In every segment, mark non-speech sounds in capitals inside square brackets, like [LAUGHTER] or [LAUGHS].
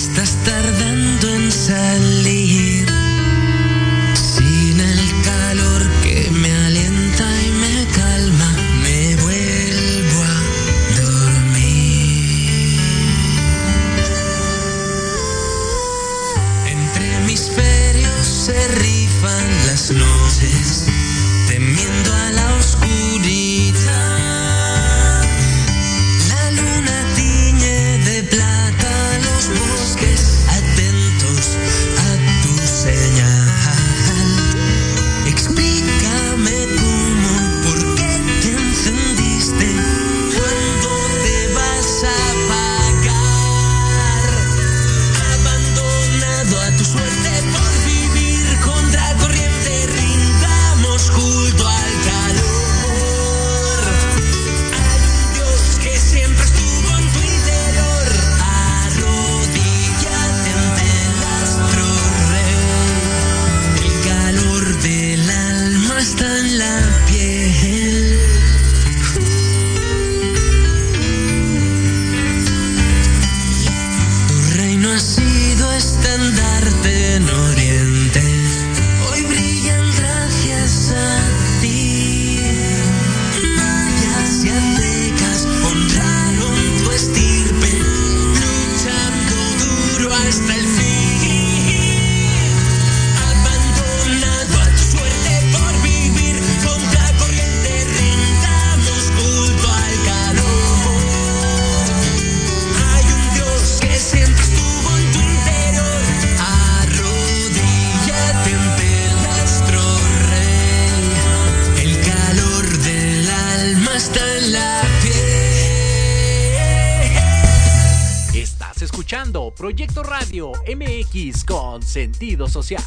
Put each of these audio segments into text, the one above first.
Estás tardando en salir. Sentido social.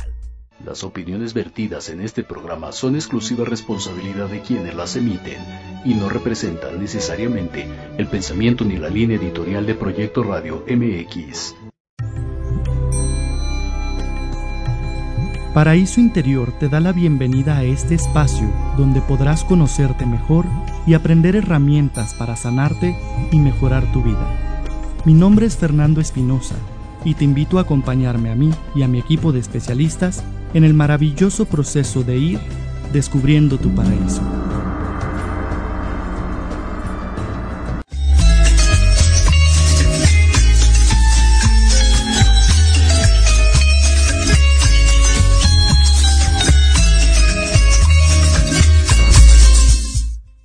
Las opiniones vertidas en este programa son exclusiva responsabilidad de quienes las emiten y no representan necesariamente el pensamiento ni la línea editorial de Proyecto Radio MX. Paraíso Interior te da la bienvenida a este espacio donde podrás conocerte mejor y aprender herramientas para sanarte y mejorar tu vida. Mi nombre es Fernando Espinosa y te invito a acompañarme a mí y a mi equipo de especialistas en el maravilloso proceso de ir descubriendo tu paraíso.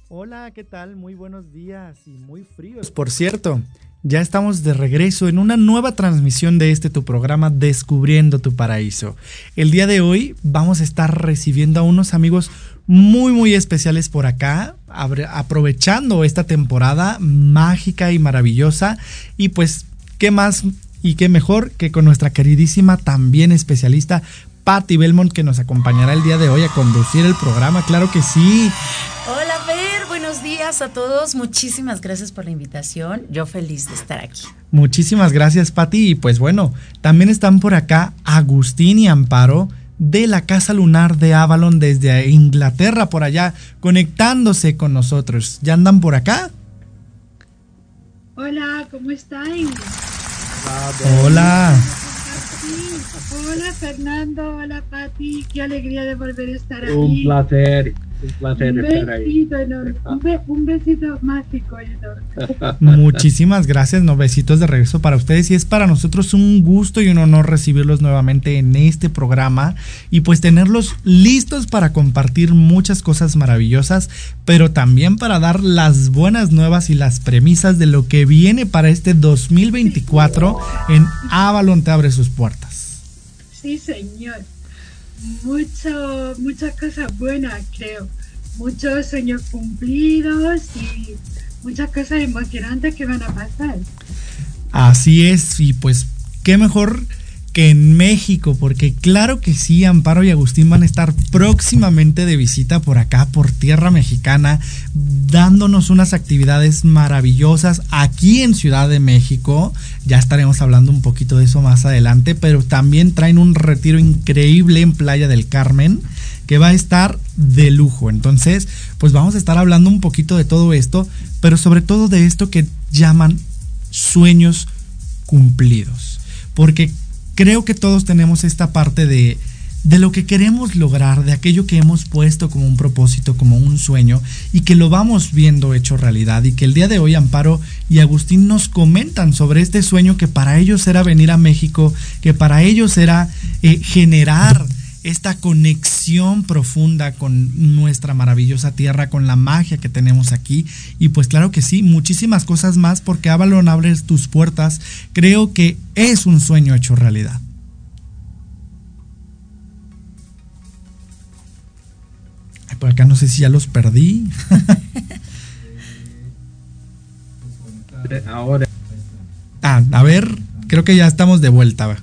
Hola, ¿qué tal? Muy buenos días y muy fríos. Por cierto, ya estamos de regreso en una nueva transmisión de este tu programa Descubriendo tu Paraíso. El día de hoy vamos a estar recibiendo a unos amigos muy muy especiales por acá, aprovechando esta temporada mágica y maravillosa y pues qué más y qué mejor que con nuestra queridísima también especialista Patty Belmont que nos acompañará el día de hoy a conducir el programa, claro que sí. Hola, buenos días a todos. Muchísimas gracias por la invitación. Yo feliz de estar aquí. Muchísimas gracias, Pati. Y pues bueno, también están por acá Agustín y Amparo de la Casa Lunar de Avalon desde Inglaterra, por allá, conectándose con nosotros. ¿Ya andan por acá? Hola, ¿cómo están? Hola. Hola Fernando, hola Pati, qué alegría de volver a estar aquí. Un placer, un placer Un estar ahí. besito enorme, un, be- un besito mágico enorme. [LAUGHS] Muchísimas gracias, no besitos de regreso para ustedes y es para nosotros un gusto y un honor recibirlos nuevamente en este programa y pues tenerlos listos para compartir muchas cosas maravillosas, pero también para dar las buenas nuevas y las premisas de lo que viene para este 2024 en Avalon te abre sus puertas. Sí, señor. Mucho, muchas cosas buenas, creo. Muchos sueños cumplidos y muchas cosas emocionantes que van a pasar. Así es, y pues qué mejor que en México, porque claro que sí, Amparo y Agustín van a estar próximamente de visita por acá, por tierra mexicana, dándonos unas actividades maravillosas aquí en Ciudad de México. Ya estaremos hablando un poquito de eso más adelante, pero también traen un retiro increíble en Playa del Carmen que va a estar de lujo. Entonces, pues vamos a estar hablando un poquito de todo esto, pero sobre todo de esto que llaman sueños cumplidos. porque creo que todos tenemos esta parte de, de lo que queremos lograr, de aquello que hemos puesto como un propósito, como un sueño, y que lo vamos viendo hecho realidad, y que el día de hoy Amparo y Agustín nos comentan sobre este sueño que para ellos era venir a México, que para ellos era eh, generar esta conexión profunda con nuestra maravillosa tierra, con la magia que tenemos aquí. Y pues claro que sí, muchísimas cosas más porque Avalon abres tus puertas. Creo que es un sueño hecho realidad. por acá no sé si ya los perdí. [LAUGHS] Ahora. Ah, a ver, creo que ya estamos de vuelta.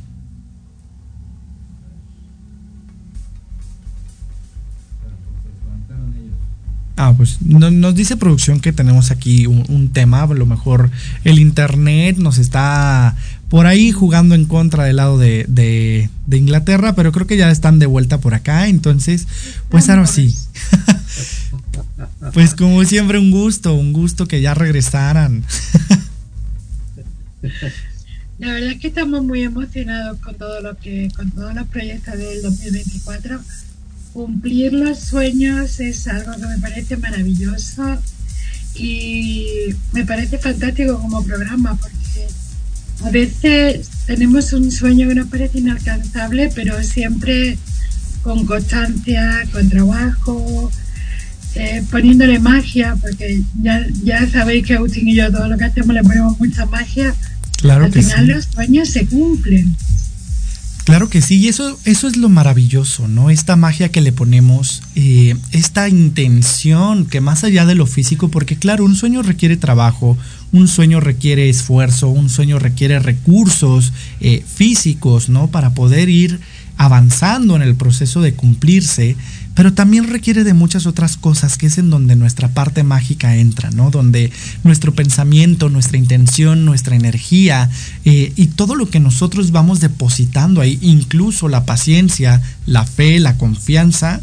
Ah, pues nos dice producción que tenemos aquí un, tema, a lo mejor el internet nos está por ahí jugando en contra del lado de, de, Inglaterra, pero creo que ya están de vuelta por acá, entonces, pues ahora sí. [LAUGHS] pues como siempre un gusto, un gusto que ya regresaran. [LAUGHS] La verdad es que estamos muy emocionados con todo lo que, con todos los proyectos del 2024 cumplir los sueños es algo que me parece maravilloso y me parece fantástico como programa porque a veces tenemos un sueño que nos parece inalcanzable, pero siempre con constancia, con trabajo, eh, poniéndole magia, porque ya, ya sabéis que Agustín y yo todo lo que hacemos le ponemos mucha magia. Claro Al final los sueños se cumplen. Claro que sí, y eso, eso es lo maravilloso, ¿no? Esta magia que le ponemos, eh, esta intención que más allá de lo físico, porque claro, un sueño requiere trabajo, un sueño requiere esfuerzo, un sueño requiere recursos eh, físicos, ¿no? Para poder ir avanzando en el proceso de cumplirse, pero también requiere de muchas otras cosas, que es en donde nuestra parte mágica entra, ¿no? Donde nuestro pensamiento, nuestra intención, nuestra energía eh, y todo lo que nosotros vamos depositando ahí, incluso la paciencia, la fe, la confianza,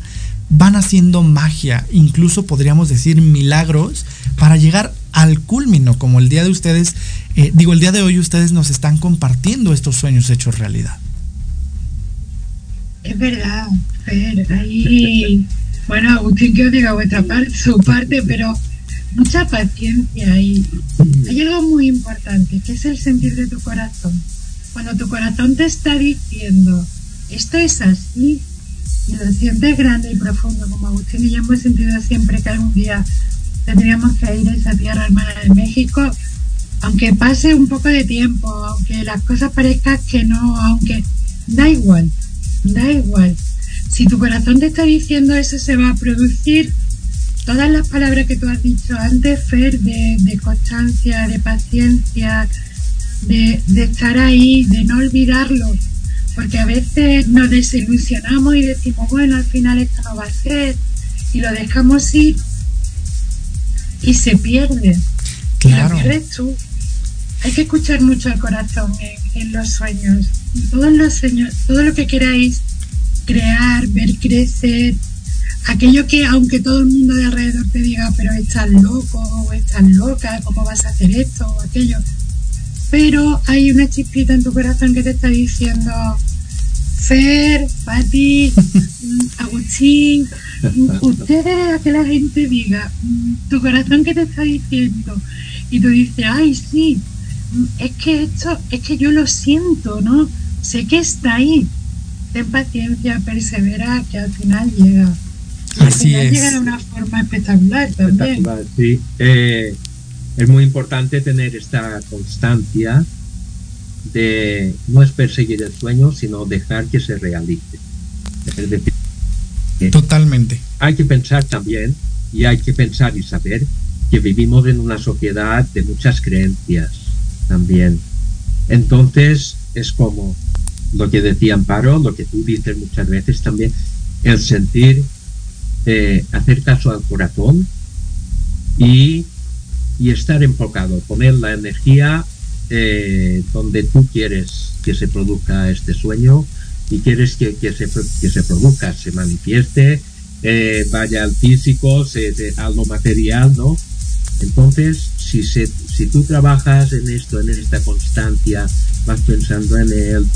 van haciendo magia, incluso podríamos decir milagros, para llegar al culmino, como el día de ustedes, eh, digo, el día de hoy ustedes nos están compartiendo estos sueños hechos realidad. Es verdad, Fer, ahí, bueno, Agustín que os diga vuestra parte, su parte, pero mucha paciencia y hay algo muy importante, que es el sentir de tu corazón. Cuando tu corazón te está diciendo, esto es así, y lo sientes grande y profundo, como Agustín y yo hemos sentido siempre que algún día tendríamos que ir a esa tierra hermana de México, aunque pase un poco de tiempo, aunque las cosas parezcan que no, aunque da igual, da igual. Si tu corazón te está diciendo eso, se va a producir todas las palabras que tú has dicho antes, Fer, de, constancia, de paciencia, de, de estar ahí, de no olvidarlo. Porque a veces nos desilusionamos y decimos, bueno, al final esto no va a ser, y lo dejamos ir y se pierde. Claro. Y lo pierdes tú. Hay que escuchar mucho el corazón en, en los sueños todos los sueños, todo lo que queráis crear, ver crecer, aquello que aunque todo el mundo de alrededor te diga, pero estás loco o estás loca, ¿cómo vas a hacer esto o aquello? Pero hay una chispita en tu corazón que te está diciendo, Fer, Pati, [LAUGHS] Agustín, ustedes a que la gente diga, tu corazón que te está diciendo, y tú dices, ay, sí, es que esto, es que yo lo siento, ¿no? sé que está ahí. Ten paciencia, persevera, que al final llega. Así al final es. llega de una forma espectacular también. Espectacular, sí. Eh, es muy importante tener esta constancia de no es perseguir el sueño, sino dejar que se realice. Es decir, Totalmente. hay que pensar también y hay que pensar y saber que vivimos en una sociedad de muchas creencias también. Entonces es como lo que decía Amparo, lo que tú dices muchas veces también, el sentir, eh, hacer caso al corazón y, y estar enfocado, poner la energía eh, donde tú quieres que se produzca este sueño y quieres que, que, se, que se produzca, se manifieste, eh, vaya al físico, se, se- a lo material, ¿no? Entonces, si se, si tú trabajas en esto, en esta constancia, vas pensando en él,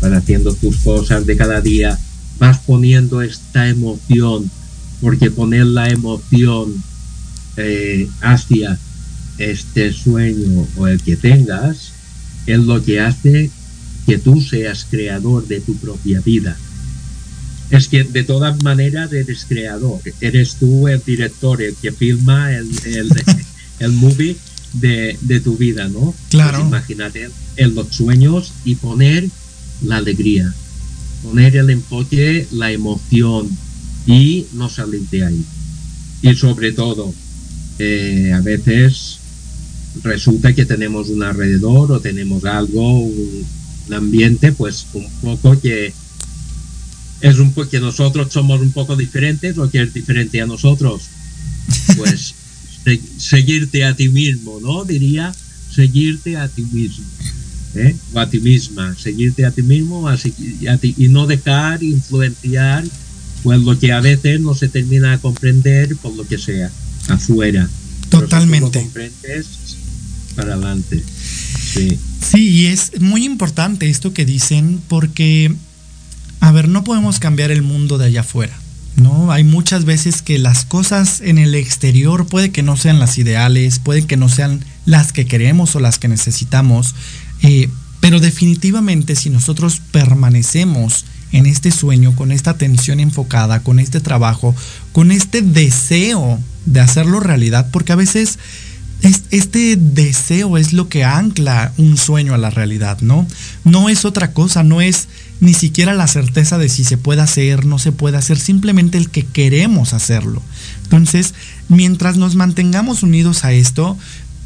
vas haciendo tus cosas de cada día, vas poniendo esta emoción, porque poner la emoción eh, hacia este sueño o el que tengas es lo que hace que tú seas creador de tu propia vida. Es que de todas maneras eres creador, eres tú el director, el que filma el, el, [LAUGHS] el movie de, de, tu vida, ¿no? Claro. Pues imagínate en los sueños y poner la alegría, poner el enfoque, la emoción y no salir de ahí. Y sobre todo, eh, a veces resulta que tenemos un alrededor o tenemos algo, un, un ambiente, pues un poco que es un poco que nosotros somos un poco diferentes o que es diferente a nosotros. [LAUGHS] Pues seguirte a ti mismo, ¿no? Diría seguirte a ti mismo. ¿eh? O a ti misma, seguirte a ti mismo a, a ti, y no dejar influenciar pues lo que a veces no se termina de comprender por lo que sea, afuera. Totalmente. Si comprendes, para adelante. Sí. Sí, y es muy importante esto que dicen porque, a ver, no podemos cambiar el mundo de allá afuera. ¿No? Hay muchas veces que las cosas en el exterior puede que no sean las ideales, puede que no sean las que queremos o las que necesitamos, eh, pero definitivamente si nosotros permanecemos en este sueño, con esta atención enfocada, con este trabajo, con este deseo de hacerlo realidad, porque a veces este deseo es lo que ancla un sueño a la realidad, ¿no? No es otra cosa, no es ni siquiera la certeza de si se puede hacer, no se puede hacer, simplemente el que queremos hacerlo. Entonces, mientras nos mantengamos unidos a esto,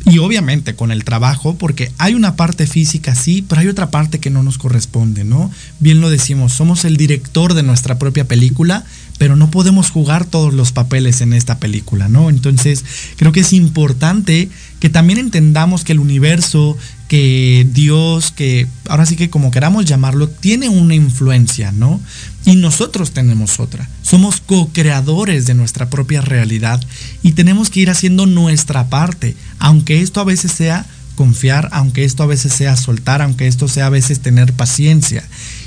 y obviamente con el trabajo, porque hay una parte física, sí, pero hay otra parte que no nos corresponde, ¿no? Bien lo decimos, somos el director de nuestra propia película, pero no podemos jugar todos los papeles en esta película, ¿no? Entonces, creo que es importante que también entendamos que el universo, que Dios, que ahora sí que como queramos llamarlo, tiene una influencia, ¿no? Y nosotros tenemos otra. Somos co-creadores de nuestra propia realidad y tenemos que ir haciendo nuestra parte, aunque esto a veces sea confiar, aunque esto a veces sea soltar, aunque esto sea a veces tener paciencia.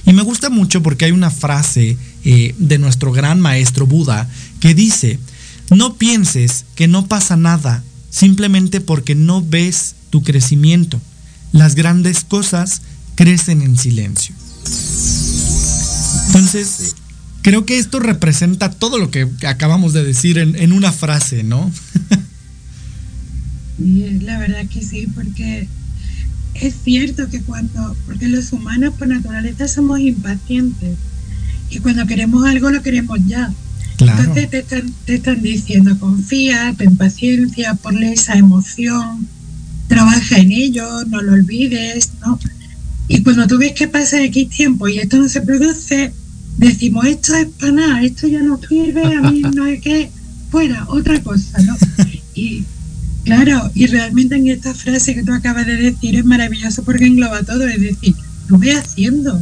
Y me gusta mucho porque hay una frase eh, de nuestro gran maestro Buda que dice, no pienses que no pasa nada simplemente porque no ves tu crecimiento. Las grandes cosas crecen en silencio. Entonces, creo que esto representa todo lo que acabamos de decir en, una frase, ¿no? [LAUGHS] La verdad que sí, porque es cierto que cuando, porque los humanos por naturaleza somos impacientes y cuando queremos algo lo queremos ya. Claro. Entonces te están, te están diciendo confía, ten paciencia, ponle esa emoción, trabaja en ello, no lo olvides, ¿no? Y cuando tú ves que pasa X tiempo y esto no se produce, decimos esto es para nada, esto ya no sirve, a mí [LAUGHS] no es que fuera, otra cosa, ¿no? Y Claro, y realmente en esta frase que tú acabas de decir es maravilloso porque engloba todo, es decir, tú ve haciendo,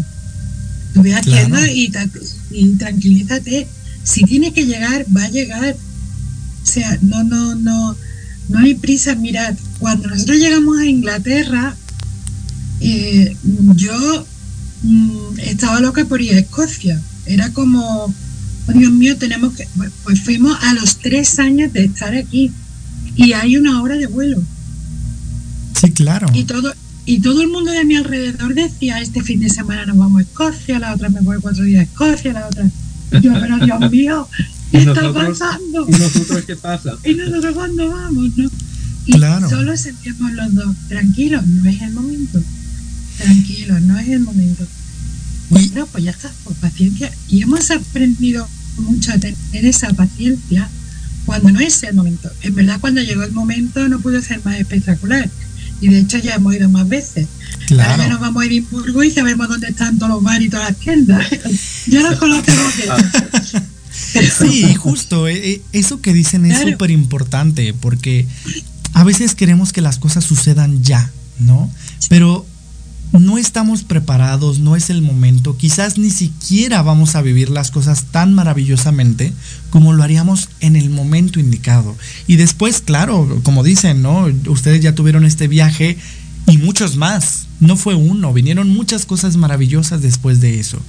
tú ve haciendo Claro. y, tra- y tranquilízate, si tiene que llegar, va a llegar, o sea, no, no, no, no hay prisa, mirad, cuando nosotros llegamos a Inglaterra, eh, yo mm, estaba loca por ir a Escocia, era como, oh, Dios mío, tenemos que, pues fuimos a los tres años de estar aquí y hay una hora de vuelo. Sí, claro. Y todo, y todo el mundo de mi alrededor decía, este fin de semana nos vamos a Escocia, la otra me voy cuatro días a Escocia, la otra. Yo, pero Dios [LAUGHS] mío, ¿qué ¿Y está pasando? ¿Y nosotros qué pasa? ¿Y nosotros cuándo vamos? ¿no? Y Claro. solo sentíamos los dos, tranquilos, no es el momento. Tranquilos, no es el momento. Bueno, pues ya está, por paciencia. Y hemos aprendido mucho a tener esa paciencia cuando no es el momento. En verdad, cuando llegó el momento no pudo ser más espectacular. Y de hecho ya hemos ido más veces. Ahora ya nos Claro. vamos a Edimburgo y sabemos dónde están todos los bares y todas las tiendas. [LAUGHS] ya nos conocemos bien. Sí, [LAUGHS] justo. eh, eh, Eso que dicen es Claro. súper importante porque a veces queremos que las cosas sucedan ya, ¿no? Pero no estamos preparados, no es el momento, quizás ni siquiera vamos a vivir las cosas tan maravillosamente como lo haríamos en el momento indicado. Y después, claro, como dicen, ¿no? Ustedes ya tuvieron este viaje y muchos más. No fue uno, vinieron muchas cosas maravillosas después de eso.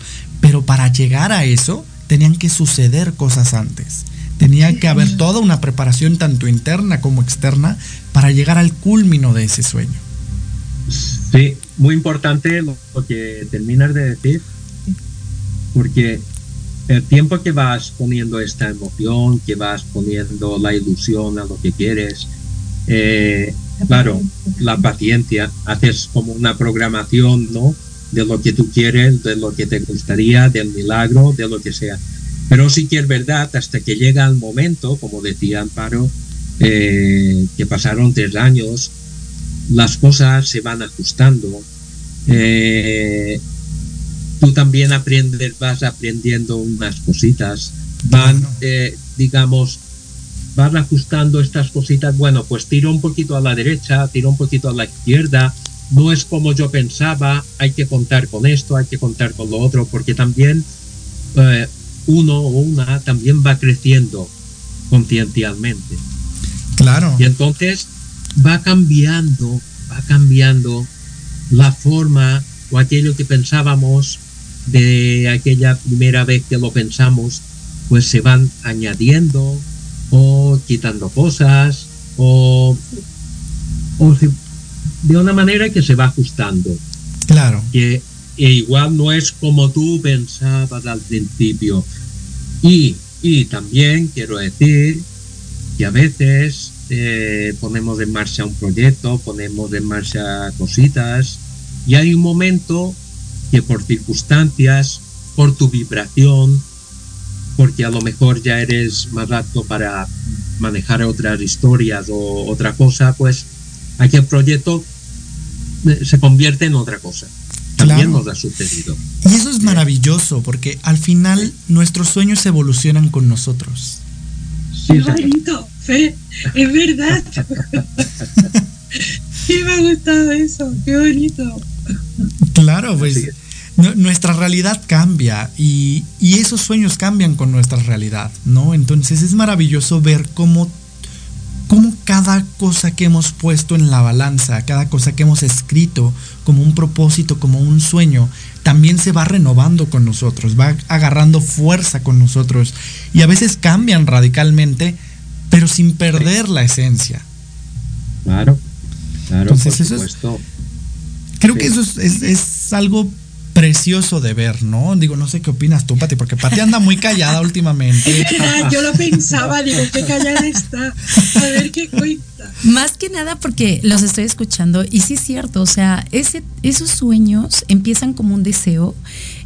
Pero para llegar a eso, tenían que suceder cosas antes. Tenía que haber toda una preparación tanto interna como externa para llegar al culmino de ese sueño. Sí, muy importante lo que terminas de decir, porque el tiempo que vas poniendo esta emoción, que vas poniendo la ilusión a lo que quieres, eh, claro, la paciencia, haces como una programación, ¿no? De lo que tú quieres, de lo que te gustaría, del milagro, de lo que sea. Pero sí que es verdad, hasta que llega el momento, como decía Amparo, eh, que pasaron tres años, las cosas se van ajustando. Eh, tú también aprendes, vas aprendiendo unas cositas, van, eh, digamos, vas ajustando estas cositas, bueno, pues tiro un poquito a la derecha, tiro un poquito a la izquierda, no es como yo pensaba, hay que contar con esto, hay que contar con lo otro, porque también eh, uno o una también va creciendo conciencialmente. Claro. Y entonces va cambiando, va cambiando la forma o aquello que pensábamos de aquella primera vez que lo pensamos, pues se van añadiendo o quitando cosas o, o se- de una manera que se va ajustando. Claro. Que e igual no es como tú pensabas al principio. Y, y también quiero decir que a veces eh, ponemos en marcha un proyecto, ponemos en marcha cositas y hay un momento que por circunstancias, por tu vibración, porque a lo mejor ya eres más apto para manejar otras historias o otra cosa, pues aquel proyecto eh, se convierte en otra cosa. También Claro. nos ha sucedido. Y eso es maravilloso porque al final nuestros sueños evolucionan con nosotros. Sí, Qué bonito, Es verdad. [LAUGHS] Sí me ha gustado eso, qué bonito. Claro, pues nuestra realidad cambia y, y esos sueños cambian con nuestra realidad, ¿no? Entonces es maravilloso ver cómo, cómo cada cosa que hemos puesto en la balanza, cada cosa que hemos escrito como un propósito, como un sueño, también se va renovando con nosotros, va agarrando fuerza con nosotros y a veces cambian radicalmente, pero sin perder la esencia. Claro, claro, Entonces, por eso es- supuesto. Creo Sí. que eso es, es- es algo precioso de ver, ¿no? Digo, no sé qué opinas tú, Pati, porque Pati anda muy callada últimamente. [LAUGHS] Ah, Yo lo pensaba, digo, qué callada está. A ver qué cuenta. Más que nada porque los estoy escuchando y sí es cierto, o sea, ese, esos sueños empiezan como un deseo,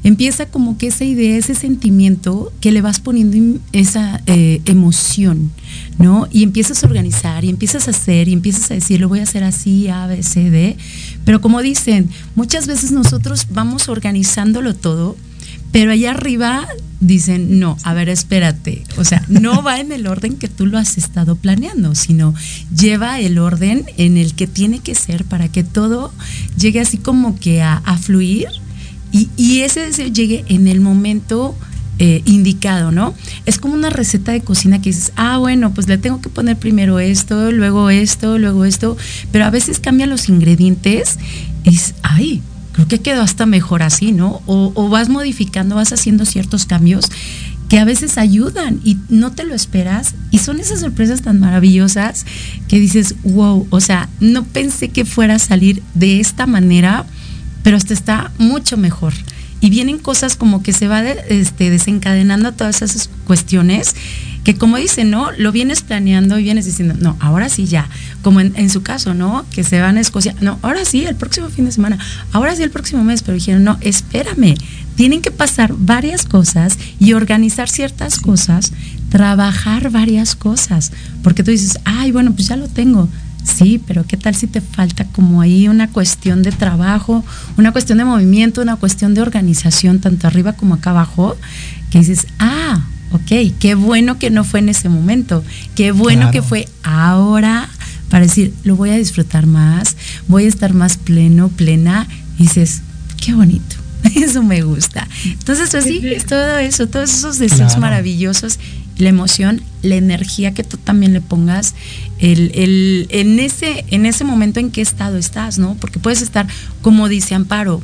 empieza como que esa idea, ese sentimiento que le vas poniendo esa eh, emoción, ¿no? Y empiezas a organizar y empiezas a hacer y empiezas a decir, lo voy a hacer así, A, B, C, D. Pero como dicen, muchas veces nosotros vamos organizándolo todo, pero allá arriba dicen, no, a ver, espérate. O sea, no [LAUGHS] va en el orden que tú lo has estado planeando, sino lleva el orden en el que tiene que ser para que todo llegue así como que a, a fluir y, y ese deseo llegue en el momento eh, indicado, ¿no? Es como una receta de cocina que dices, ah, bueno, pues le tengo que poner primero esto, luego esto, luego esto, pero a veces cambian los ingredientes y dices, ay, creo que quedó hasta mejor así, ¿no? O, o vas modificando, vas haciendo ciertos cambios que a veces ayudan y no te lo esperas y son esas sorpresas tan maravillosas que dices, wow, o sea, no pensé que fuera a salir de esta manera, pero hasta está mucho mejor. Y vienen cosas como que se va de- este, desencadenando todas esas cuestiones que como dicen, ¿no? Lo vienes planeando y vienes diciendo, no, ahora sí ya, como en, en su caso, ¿no? Que se van a Escocia, no, ahora sí, el próximo fin de semana, ahora sí, el próximo mes, pero dijeron, no, espérame, tienen que pasar varias cosas y organizar ciertas cosas, trabajar varias cosas, porque tú dices, ay, bueno, pues ya lo tengo. Sí, pero ¿qué tal si te falta como ahí una cuestión de trabajo, una cuestión de movimiento, una cuestión de organización, tanto arriba como acá abajo, que dices, ah, ok, qué bueno que no fue en ese momento, qué bueno Claro. que fue ahora para decir, lo voy a disfrutar más, voy a estar más pleno, plena Y dices, qué bonito. [LAUGHS] Eso me gusta. Entonces, pues sí, es todo eso, todos esos deseos Claro. maravillosos, la emoción, la energía que tú también le pongas, el, el- en, ese, en ese momento en qué estado estás, ¿no? Porque puedes estar, como dice Amparo,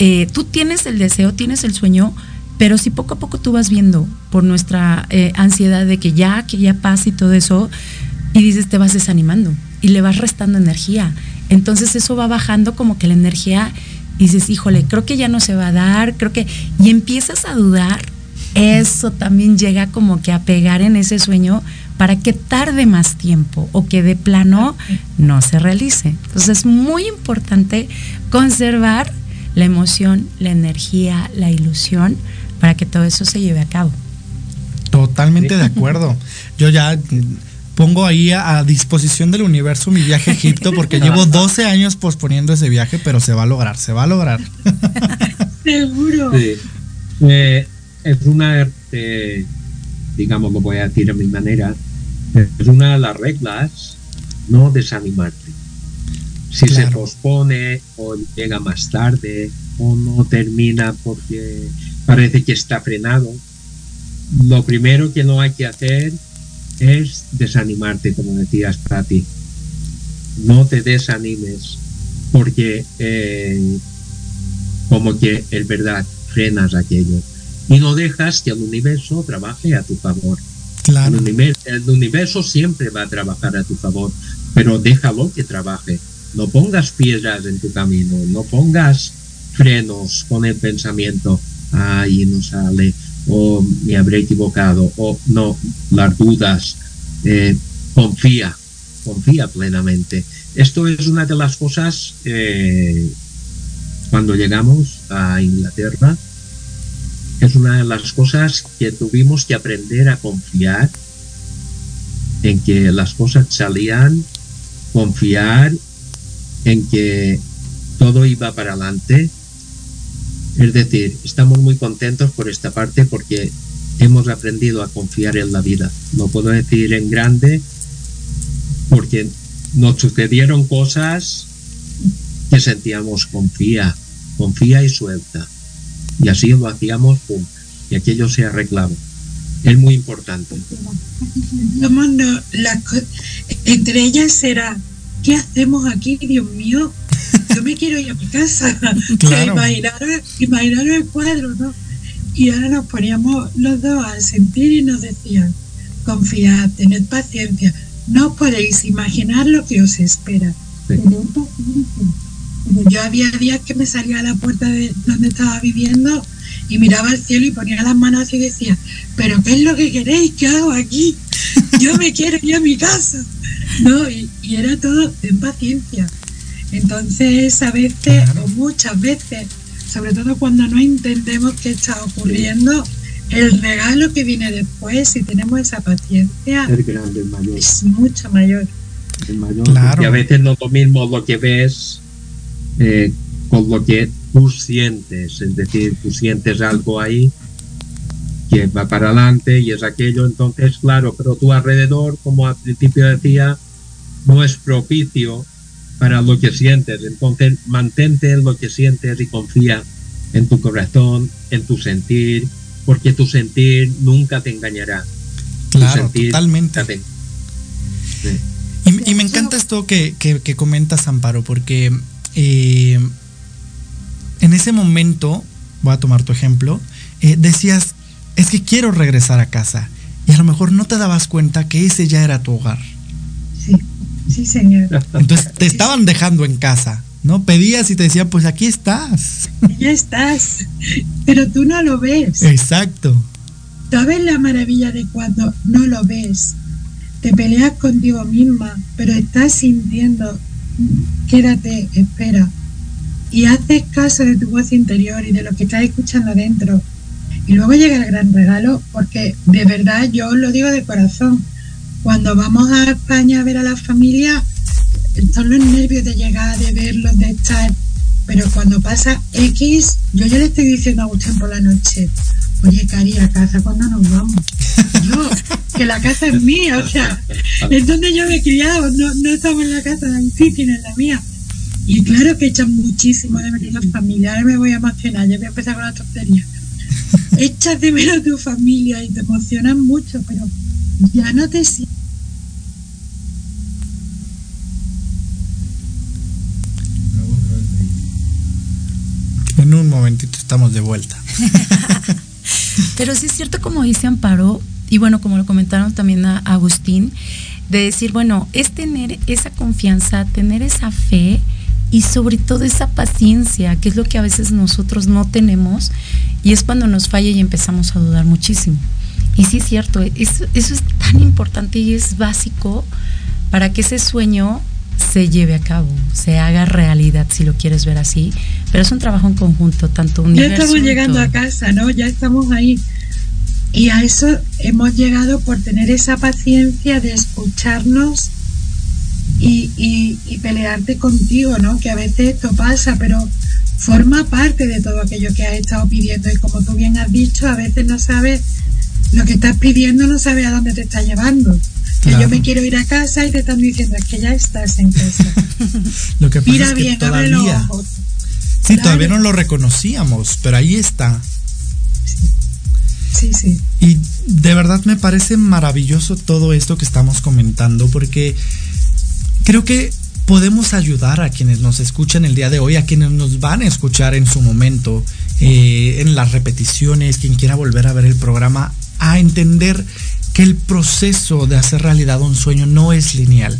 eh, tú tienes el deseo, tienes el sueño, pero si poco a poco tú vas viendo por nuestra eh, ansiedad de que ya, que ya pasa y todo eso, y dices, te vas desanimando y le vas restando energía. Entonces eso va bajando como que la energía y dices, híjole, creo que ya no se va a dar, creo que... Y empiezas a dudar, eso también llega como que a pegar en ese sueño para que tarde más tiempo o que de plano no se realice. Entonces es muy importante conservar la emoción, la energía, la ilusión para que todo eso se lleve a cabo. Totalmente de [LAUGHS] acuerdo. Yo ya pongo ahí a, a disposición del universo mi viaje a Egipto porque [LAUGHS] llevo 12 años posponiendo ese viaje, pero se va a lograr, se va a lograr. [LAUGHS] Seguro. Sí. Eh, es una, eh, digamos, lo voy a decir a mi manera, es una de las reglas no desanimarte. Si se pospone o llega más tarde o no termina porque parece que está frenado, lo primero que no hay que hacer es desanimarte, como decías, Pati. No te desanimes porque eh, como que es verdad, frenas aquello y no dejas que el universo trabaje a tu favor. El, Claro, universo, el universo siempre va a trabajar a tu favor, pero déjalo que trabaje. No pongas piedras en tu camino, no pongas frenos con el pensamiento, ay, no sale, o me habré equivocado, o no, las dudas. Eh, confía, confía plenamente. Esto es una de las cosas eh, cuando llegamos a Inglaterra, es una de las cosas que tuvimos que aprender a confiar en que las cosas salían, confiar en que todo iba para adelante. Es decir, estamos muy contentos por esta parte porque hemos aprendido a confiar en la vida. No puedo decir en grande porque nos sucedieron cosas que sentíamos confía, confía y suelta. Y así lo hacíamos, pum, y aquello se arreglaba. Es muy importante. No- entre ellas era, ¿qué hacemos aquí, Dios mío? Yo me quiero ir a mi casa. [LAUGHS] Claro. imaginaros, imaginaros el cuadro, ¿no? Y ahora nos poníamos los dos a sentir y nos decían, confiad, tened paciencia, no podéis imaginar lo que os espera. Sí. Tened paciencia. Yo había días que me salía a la puerta de donde estaba viviendo y miraba al cielo y ponía las manos así y decía, pero ¿qué es lo que queréis? ¿Qué hago aquí? Yo me quiero ir a mi casa. No, y, y era todo en paciencia. Entonces, a veces, Claro. o muchas veces, sobre todo cuando no entendemos qué está ocurriendo, el regalo que viene después, si tenemos esa paciencia, Es grande, el mayor. es mucho mayor. el mayor. Claro. Y a veces no es lo mismo lo que ves eh, con lo que tú sientes. Es decir, tú sientes algo ahí que va para adelante y es aquello. Entonces, claro, pero tu alrededor, como al principio decía, no es propicio para lo que sientes. Entonces, mantente en lo que sientes y confía en tu corazón, en tu sentir, porque tu sentir nunca te engañará. Claro, totalmente. te- Sí. Y, y me encanta esto que, que, que comentas, Amparo, porque eh, en ese momento, voy a tomar tu ejemplo, eh, decías, es que quiero regresar a casa. Y a lo mejor no te dabas cuenta que ese ya era tu hogar. Sí, sí, señor. Entonces te estaban dejando en casa, ¿no? Pedías y te decían, pues aquí estás. Ya estás, pero tú no lo ves. Exacto. ¿Sabes la maravilla de cuando no lo ves? Te peleas contigo misma, pero estás sintiendo, quédate, espera. Y haces caso de tu voz interior y de lo que estás escuchando dentro. Y luego llega el gran regalo, porque de verdad yo lo digo de corazón. Cuando vamos a España a ver a la familia, son los nervios de llegar, de verlos, de estar. Pero cuando pasa X, yo ya le estoy diciendo a Agustín por la noche, oye, Cari, a casa cuando nos vamos. Yo, que la casa es mía, o sea, es donde yo me he criado, no, no estamos en la casa de Agustín, sino en la mía. Y claro que echan muchísimo de menos la familia. Ahora me voy a emocionar, ya voy a empezar con la tontería. Echas de menos tu familia y te emocionan mucho, pero ya no te sientes. En un momentito estamos de vuelta. [LAUGHS] Pero sí es cierto, como dice Amparo, y bueno, como lo comentaron también a Agustín, de decir, bueno, es tener esa confianza, tener esa fe y sobre todo esa paciencia, que es lo que a veces nosotros no tenemos y es cuando nos falla y empezamos a dudar muchísimo. Y sí es cierto, eso, eso es tan importante y es básico para que ese sueño se lleve a cabo, se haga realidad, si lo quieres ver así. Pero es un trabajo en conjunto, tanto Ya universo. estamos llegando todo. a casa, ¿no? Ya estamos ahí. Y a eso hemos llegado por tener esa paciencia de escucharnos y, y, y pelearte contigo, ¿no? Que a veces esto pasa, pero forma parte de todo aquello que has estado pidiendo. Y como tú bien has dicho, a veces no sabes lo que estás pidiendo, no sabes a dónde te está llevando. Que Claro. yo me quiero ir a casa y te están diciendo, que ya estás en casa. [LAUGHS] Lo que pasa Mira es que bien, todavía, sí, Claro. todavía no lo reconocíamos, pero ahí está. Sí, sí. Y de verdad me parece maravilloso todo esto que estamos comentando porque creo que podemos ayudar a quienes nos escuchan el día de hoy, a quienes nos van a escuchar en su momento, eh, en las repeticiones, quien quiera volver a ver el programa, a entender que el proceso de hacer realidad un sueño no es lineal.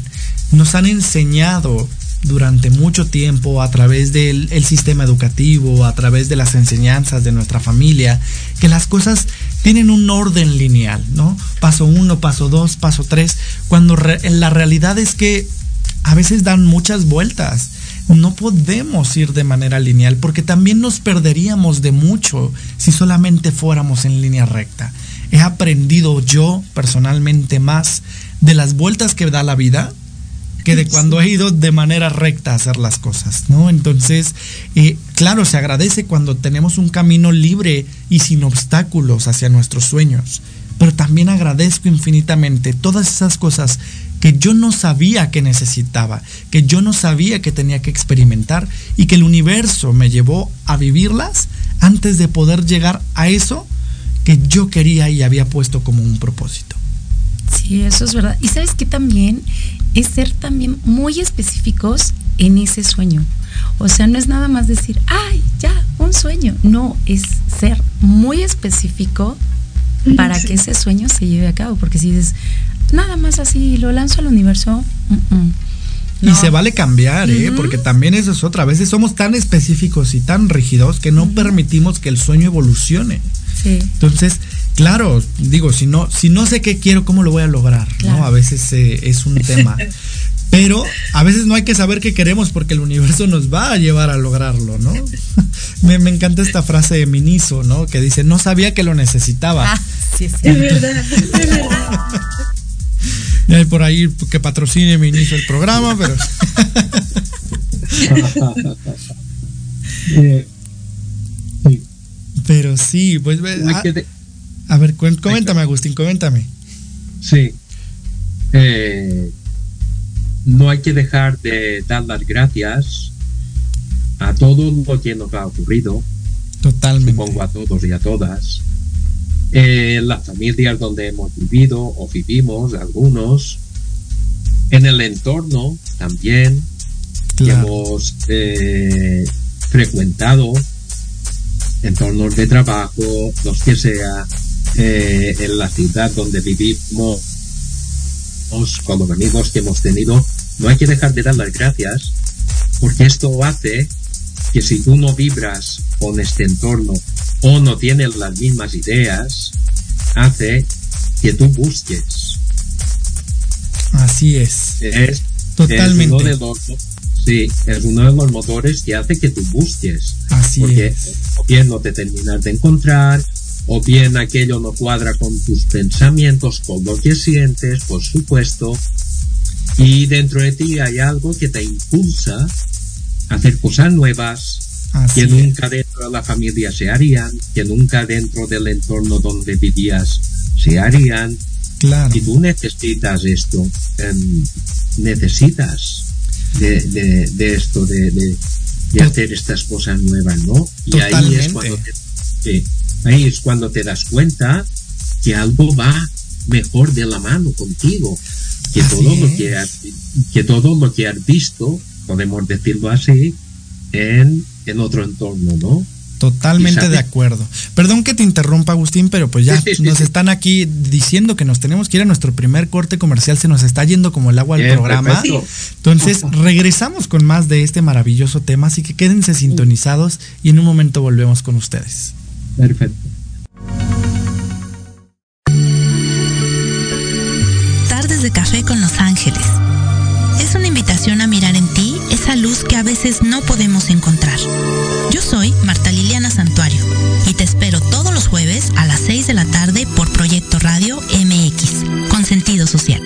Nos han enseñado durante mucho tiempo a través del el sistema educativo, a través de las enseñanzas de nuestra familia, que las cosas tienen un orden lineal, ¿no? Paso uno, paso dos, paso tres, cuando la realidad es que a veces dan muchas vueltas. No podemos ir de manera lineal porque también nos perderíamos de mucho si solamente fuéramos en línea recta. He aprendido yo personalmente más de las vueltas que da la vida que de cuando he ido de manera recta a hacer las cosas, ¿no? Entonces, eh, claro, se agradece cuando tenemos un camino libre y sin obstáculos hacia nuestros sueños, pero también agradezco infinitamente todas esas cosas que yo no sabía que necesitaba, que yo no sabía que tenía que experimentar y que el universo me llevó a vivirlas antes de poder llegar a eso que yo quería y había puesto como un propósito. Sí, eso es verdad. Y sabes que también es ser también muy específicos en ese sueño. O sea, no es nada más decir, ay, ya, un sueño. No, es ser muy específico para Sí. que ese sueño se lleve a cabo. Porque si dices, nada más así, lo lanzo al universo. Y se vale cambiar, ¿eh? Porque también eso es otra. A veces somos tan específicos y tan rígidos que no permitimos que el sueño evolucione. Sí. Entonces, claro, digo, si no, si no sé qué quiero, ¿cómo lo voy a lograr? Claro. ¿No? A veces eh, es un tema. [LAUGHS] Pero a veces no hay que saber qué queremos porque el universo nos va a llevar a lograrlo, ¿no? [LAUGHS] me, me encanta esta frase de Miniso, ¿no? Que dice, no sabía que lo necesitaba. Ah, sí, sí. [LAUGHS] Es verdad, es verdad. Y hay por ahí que patrocine Miniso el programa, pero... Eh, pero sí, pues... hay a, que ver, coméntame, Agustín, coméntame. sí. Eh, no hay que dejar de dar las gracias a todo lo que nos ha ocurrido, Totalmente. supongo a todos y a todas, en las familias donde hemos vivido o vivimos, algunos, en el entorno también que Claro. hemos eh, frecuentado, entornos de trabajo, los que sea, eh, en la ciudad donde vivimos, con los amigos que hemos tenido, no hay que dejar de dar las gracias, porque esto hace que si tú no vibras con este entorno o no tienes las mismas ideas, hace que tú busques. Así es. Es, Totalmente. es uno de los, sí, es uno de los motores que hace que tú busques. Así porque es. o bien no te terminas de encontrar, o bien aquello no cuadra con tus pensamientos, con lo que sientes, por supuesto, y dentro de ti hay algo que te impulsa a hacer cosas nuevas Así que es. nunca dentro de la familia se harían, que nunca dentro del entorno donde vivías se harían, Claro. y tú necesitas esto, em, necesitas de, de- de esto, de, de- de hacer estas cosas nuevas, ¿no? Y ahí es, cuando te, ahí es cuando te das cuenta que algo va mejor de la mano contigo, que Así todo lo que has, que todo lo que has visto, podemos decirlo así, en, en otro entorno, ¿no? Totalmente de acuerdo. Perdón que te interrumpa, Agustín, pero pues ya Sí, [LAUGHS] sí, sí, nos están aquí diciendo que nos tenemos que ir a nuestro primer corte comercial. Se nos está yendo como el agua al programa. perfecto. Entonces, regresamos con más de este maravilloso tema. Así que quédense sintonizados y en un momento volvemos con ustedes. Perfecto. Tardes de café con Los Ángeles. Esa luz que a veces no podemos encontrar. Yo soy Marta Liliana Santuario y te espero todos los jueves a las 6 de la tarde por Proyecto Radio MX, con sentido social.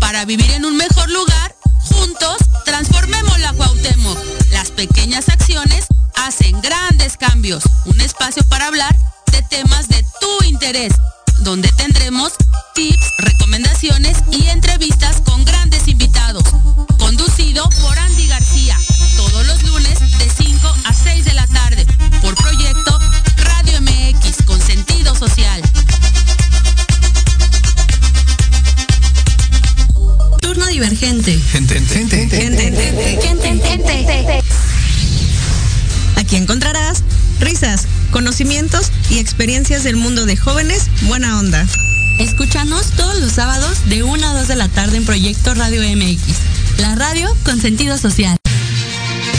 Para vivir en un mejor hacen grandes cambios. Un espacio para hablar de temas de tu interés, donde tendremos tips, recomendaciones y entrevistas con grandes invitados. Conducido por Andy García, todos los lunes de 5 a 6 de la tarde, por proyecto Radio MX con sentido social. Turno divergente. Aquí risas, conocimientos y experiencias del mundo de jóvenes buena onda. Escúchanos todos los sábados de 1 a 2 de la tarde en Proyecto Radio MX, la radio con sentido social.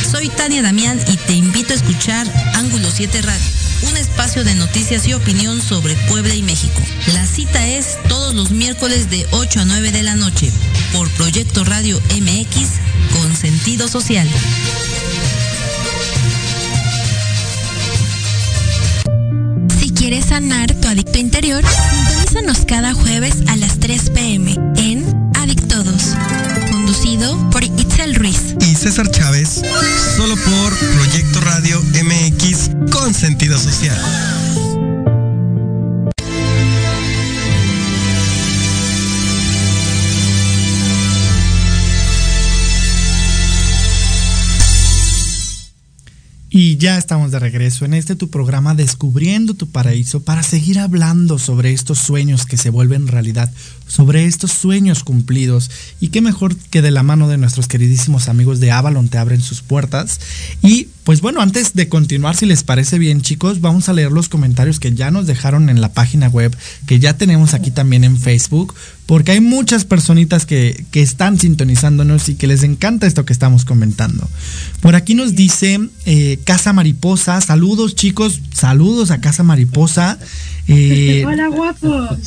Soy Tania Damián y te invito a escuchar Ángulo 7 Radio, un espacio de noticias y opinión sobre Puebla y México. La cita es todos los miércoles de 8 a 9 de la noche por Proyecto Radio MX con sentido social. Quieres sanar tu adicto interior, sintonízanos cada jueves a las 3 pm en Adictodos, conducido por Itzel Ruiz. y César Chávez, solo por Proyecto Radio MX con sentido social. Y ya estamos de regreso en este tu programa Descubriendo tu Paraíso para seguir hablando sobre estos sueños que se vuelven realidad, sobre estos sueños cumplidos. Y qué mejor que de la mano de nuestros queridísimos amigos de Avalon te abren sus puertas. Y pues bueno, antes de continuar, si les parece bien chicos, vamos a leer los comentarios que ya nos dejaron en la página web, que ya tenemos aquí también en Facebook, porque hay muchas personitas que, que están sintonizándonos y que les encanta esto que estamos comentando. Por aquí nos dice eh, Casa Mariposa, saludos chicos, saludos a Casa Mariposa. [LAUGHS] Eh, Hola, guapos.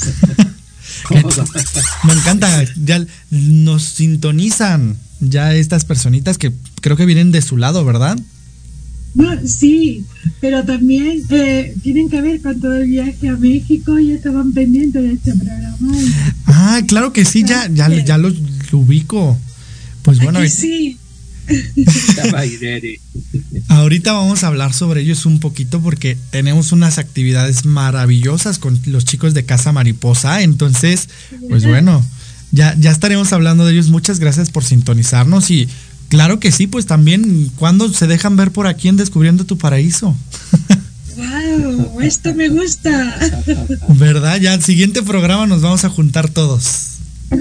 [LAUGHS] me encanta, ya nos sintonizan ya estas personitas que creo que vienen de su lado, ¿verdad? No, sí, pero también eh, tienen que ver con todo el viaje a México y estaban pendientes de este programa. Ah, claro que sí, ya, ya, ya los lo ubico. Pues bueno, ahorita- sí. Ahorita vamos a hablar sobre ellos un poquito porque tenemos unas actividades maravillosas con los chicos de Casa Mariposa. Entonces, pues bueno, ya, ya estaremos hablando de ellos. Muchas gracias por sintonizarnos y claro que sí, pues también cuando se dejan ver por aquí en Descubriendo tu Paraíso. [LAUGHS] ¡Wow! Esto me gusta. ¿Verdad? Ya al siguiente programa nos vamos a juntar todos. [LAUGHS]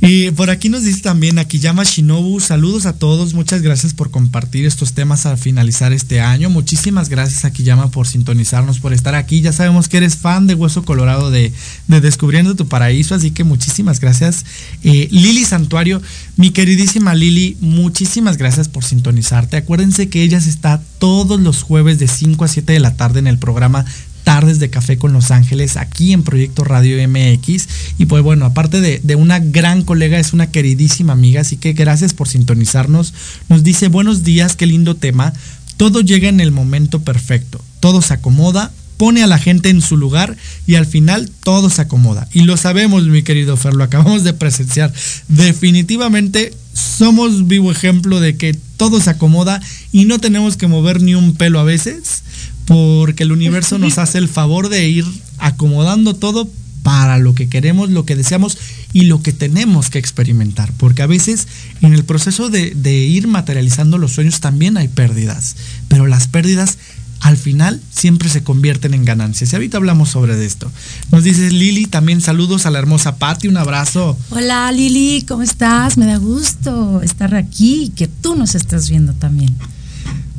Y por aquí nos dice también Akiyama Shinobu, saludos a todos, muchas gracias por compartir estos temas al finalizar este año. Muchísimas gracias Akiyama por sintonizarnos, por estar aquí. Ya sabemos que eres fan de Hueso Colorado de, de Descubriendo tu Paraíso, así que muchísimas gracias. Eh, Lili Santuario, mi queridísima Lili, muchísimas gracias por sintonizarte. Acuérdense que ella está todos los jueves de 5 a 7 de la tarde en el programa Tardes de Café con Los Ángeles, aquí en Proyecto Radio MX. Y pues bueno, aparte de, de, una gran colega, es una queridísima amiga, así que gracias por sintonizarnos. Nos dice, buenos días, qué lindo tema. Todo llega en el momento perfecto, todo se acomoda, pone a la gente en su lugar y al final todo se acomoda. Y lo sabemos, mi querido Fer, lo acabamos de presenciar. Definitivamente somos vivo ejemplo de que todo se acomoda y no tenemos que mover ni un pelo a veces, porque el universo nos hace el favor de ir acomodando todo para lo que queremos, lo que deseamos y lo que tenemos que experimentar. Porque a veces en el proceso de, de ir materializando los sueños también hay pérdidas, pero las pérdidas al final siempre se convierten en ganancias. Y ahorita hablamos sobre esto. Nos dice Lili, también saludos a la hermosa Patti, un abrazo. Hola Lili, ¿cómo estás? Me da gusto estar aquí y que tú nos estás viendo también.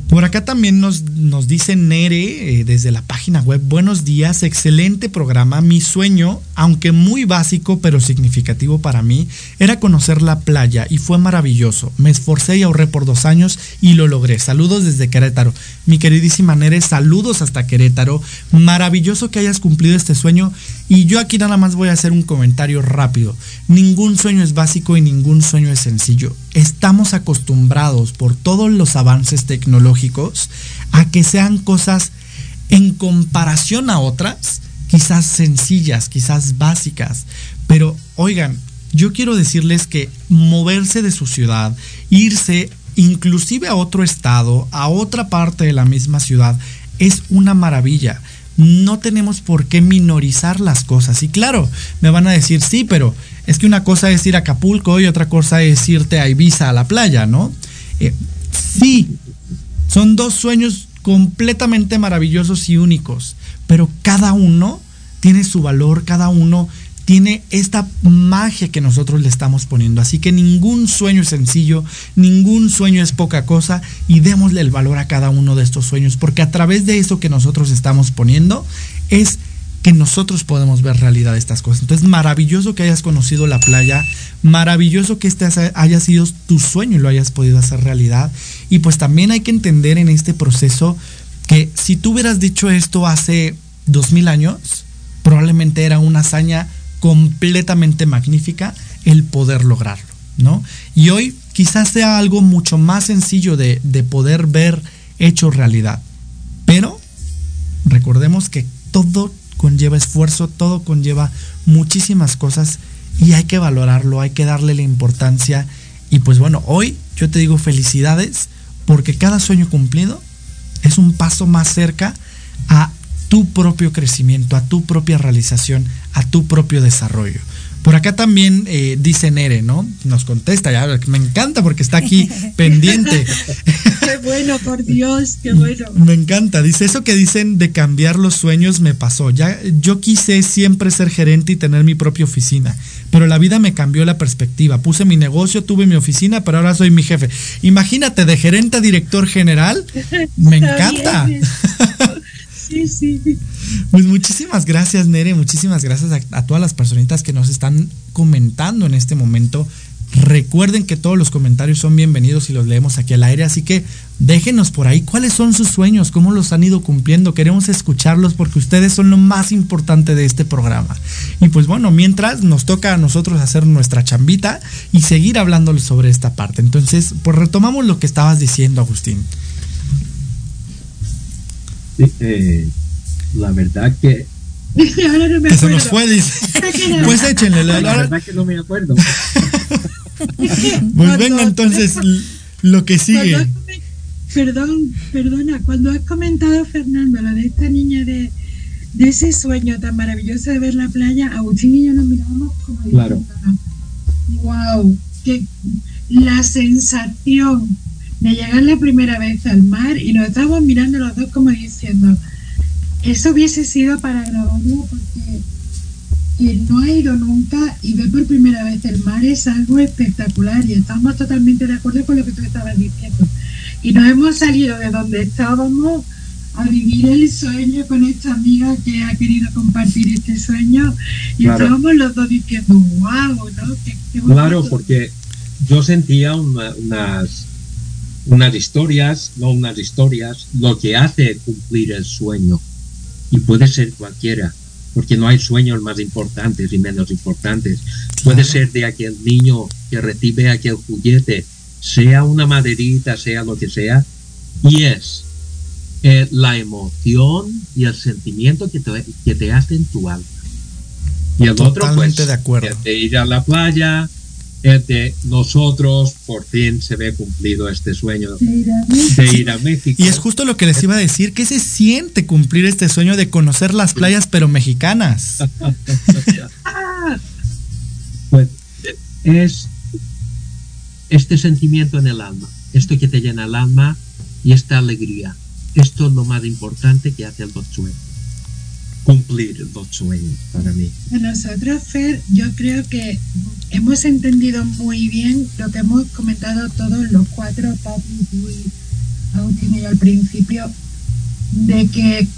Por acá también nos, nos dice Nere eh, desde la página web, buenos días, excelente programa. Mi sueño, aunque muy básico pero significativo para mí, era conocer la playa y fue maravilloso. Me esforcé y ahorré por dos años y lo logré. Saludos desde Querétaro. Mi queridísima Nere, saludos hasta Querétaro. Maravilloso que hayas cumplido este sueño y yo aquí nada más voy a hacer un comentario rápido. Ningún sueño es básico y ningún sueño es sencillo. Estamos acostumbrados por todos los avances tecnológicos a que sean cosas en comparación a otras, quizás sencillas, quizás básicas. Pero oigan, yo quiero decirles que moverse de su ciudad, irse inclusive a otro estado, a otra parte de la misma ciudad, es una maravilla no tenemos por qué minorizar las cosas. Y claro, me van a decir, sí, pero es que una cosa es ir a Acapulco y otra cosa es irte a Ibiza a la playa, ¿no? Eh, sí, son dos sueños completamente maravillosos y únicos, pero cada uno tiene su valor, cada uno tiene esta magia que nosotros le estamos poniendo. Así que ningún sueño es sencillo, ningún sueño es poca cosa y démosle el valor a cada uno de estos sueños, porque a través de eso que nosotros estamos poniendo es que nosotros podemos ver realidad estas cosas. Entonces, maravilloso que hayas conocido la playa, maravilloso que este haya sido tu sueño y lo hayas podido hacer realidad. Y pues también hay que entender en este proceso que si tú hubieras dicho esto hace dos mil años, probablemente era una hazaña completamente magnífica el poder lograrlo, ¿no? Y hoy quizás sea algo mucho más sencillo de, de poder ver hecho realidad. Pero recordemos que todo conlleva esfuerzo, todo conlleva muchísimas cosas y hay que valorarlo, hay que darle la importancia. Y pues bueno, hoy yo te digo felicidades porque cada sueño cumplido es un paso más cerca a tu propio crecimiento, a tu propia realización, a tu propio desarrollo. Por acá también eh, dice Nere, ¿no? Nos contesta, ya me encanta porque está aquí [LAUGHS] pendiente. Qué bueno, por Dios, qué bueno. Me encanta, dice eso que dicen de cambiar los sueños me pasó. Ya yo quise siempre ser gerente y tener mi propia oficina, pero la vida me cambió la perspectiva. Puse mi negocio, tuve mi oficina, pero ahora soy mi jefe. Imagínate de gerente a director general. Me encanta. Sí, sí. Pues muchísimas gracias, Nere. Muchísimas gracias a, a, todas las personitas que nos están comentando en este momento. Recuerden que todos los comentarios son bienvenidos y los leemos aquí al aire, así que déjenos por ahí cuáles son sus sueños, cómo los han ido cumpliendo. Queremos escucharlos porque ustedes son lo más importante de este programa. Y pues bueno, mientras nos toca a nosotros hacer nuestra chambita y seguir hablándoles sobre esta parte. Entonces, pues retomamos lo que estabas diciendo, Agustín. Eh, la verdad que ahora no me Que acuerdo. se nos fue, dice. Pues échenle. la- la verdad que no me acuerdo. Pues [LAUGHS] venga entonces lo que has sigue. Perdón, perdona, cuando has comentado, Fernando, lo de esta niña de, de ese sueño tan maravilloso de ver la playa, Agustín y yo nos mirábamos como Claro. wow, que la sensación de llegar la primera vez al mar y nos estábamos mirando los dos como diciendo, eso hubiese sido para grabarlo porque quien no ha ido nunca y ve por primera vez el mar es algo espectacular y estamos totalmente de acuerdo con lo que tú estabas diciendo. Y nos hemos salido de donde estábamos a vivir el sueño con esta amiga que ha querido compartir este sueño y Claro. estábamos los dos diciendo, wow, ¿no? Qué- qué Claro, bonito". porque yo sentía una- unas, unas historias, no unas historias, lo que hace cumplir el sueño. Y puede ser cualquiera, porque no hay sueños más importantes y menos importantes. Puede ser de aquel niño que recibe aquel juguete, sea una maderita, sea lo que sea, y es eh, la emoción y el sentimiento que te, que te hace en tu alma. Y el otro, pues, Totalmente de acuerdo. de ir a la playa, es de nosotros por fin se ve cumplido este sueño de ir a México. Y es justo lo que les iba a decir, ¿qué se siente cumplir este sueño de conocer las playas pero mexicanas? [LAUGHS] pues es este sentimiento en el alma, esto que te llena el alma y esta alegría. Esto es lo más importante que hace el sueño cumplir los sueños para mí. Nosotros, Fer, yo creo que hemos entendido muy bien lo que hemos comentado todos los cuatro, Tati, tú y Agustín y yo al principio, de que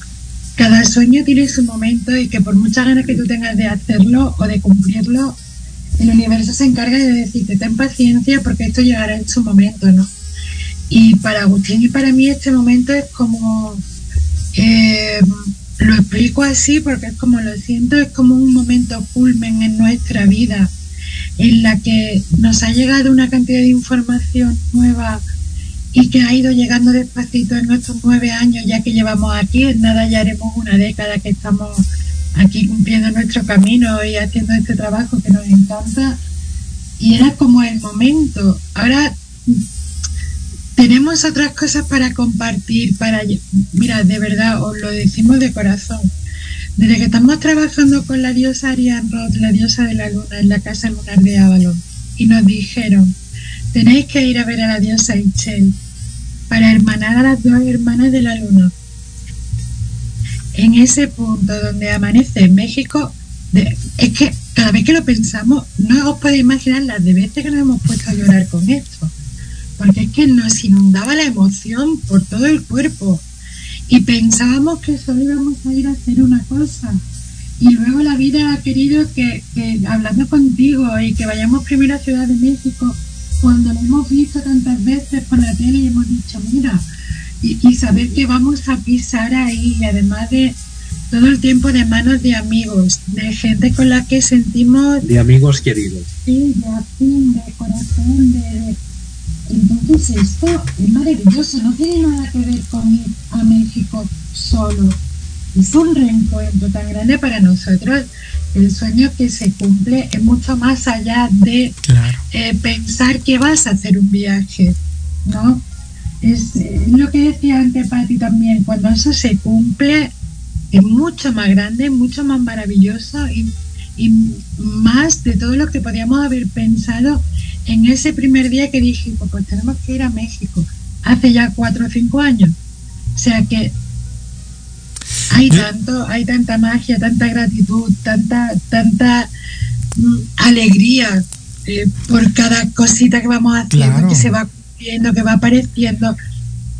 cada sueño tiene su momento y que por muchas ganas que tú tengas de hacerlo o de cumplirlo, el universo se encarga de decirte, ten paciencia porque esto llegará en su momento, ¿no? Y para Agustín y para mí este momento es como... Eh, lo explico así porque es como lo siento, es como un momento culmen en nuestra vida, en la que nos ha llegado una cantidad de información nueva y que ha ido llegando despacito en nuestros nueve años ya que llevamos aquí, en nada ya haremos una década que estamos aquí cumpliendo nuestro camino y haciendo este trabajo que nos encanta. Y era como el momento. Ahora tenemos otras cosas para compartir, para... Mira, de verdad, os lo decimos de corazón. Desde que estamos trabajando con la diosa Ariane Roth, la diosa de la luna, en la casa lunar de Avalon, y nos dijeron, tenéis que ir a ver a la diosa Ichel para hermanar a las dos hermanas de la luna. En ese punto donde amanece México, es que cada vez que lo pensamos, no os podéis imaginar las de veces que nos hemos puesto a llorar con esto porque es que nos inundaba la emoción por todo el cuerpo y pensábamos que solo íbamos a ir a hacer una cosa. Y luego la vida ha querido que, hablando contigo y que vayamos primero a Ciudad de México, cuando lo hemos visto tantas veces por la tele y hemos dicho, mira, y, y saber que vamos a pisar ahí, y además de todo el tiempo de manos de amigos, de gente con la que sentimos... De amigos queridos. Sí, de afín, de corazón, de entonces esto es maravilloso, no tiene nada que ver con ir a México solo. Es un reencuentro tan grande para nosotros. El sueño que se cumple es mucho más allá de eh, pensar que vas a hacer un viaje, ¿no? Es eh, lo que decía antes Patti también, cuando eso se cumple es mucho más grande, mucho más maravilloso y, y más de todo lo que podíamos haber pensado en ese primer día que dije, pues, tenemos que ir a México, hace ya cuatro o cinco años. O sea que hay tanto, hay tanta magia, tanta gratitud, tanta, tanta mm, alegría eh, por cada cosita que vamos haciendo, que se va cumpliendo, que va apareciendo.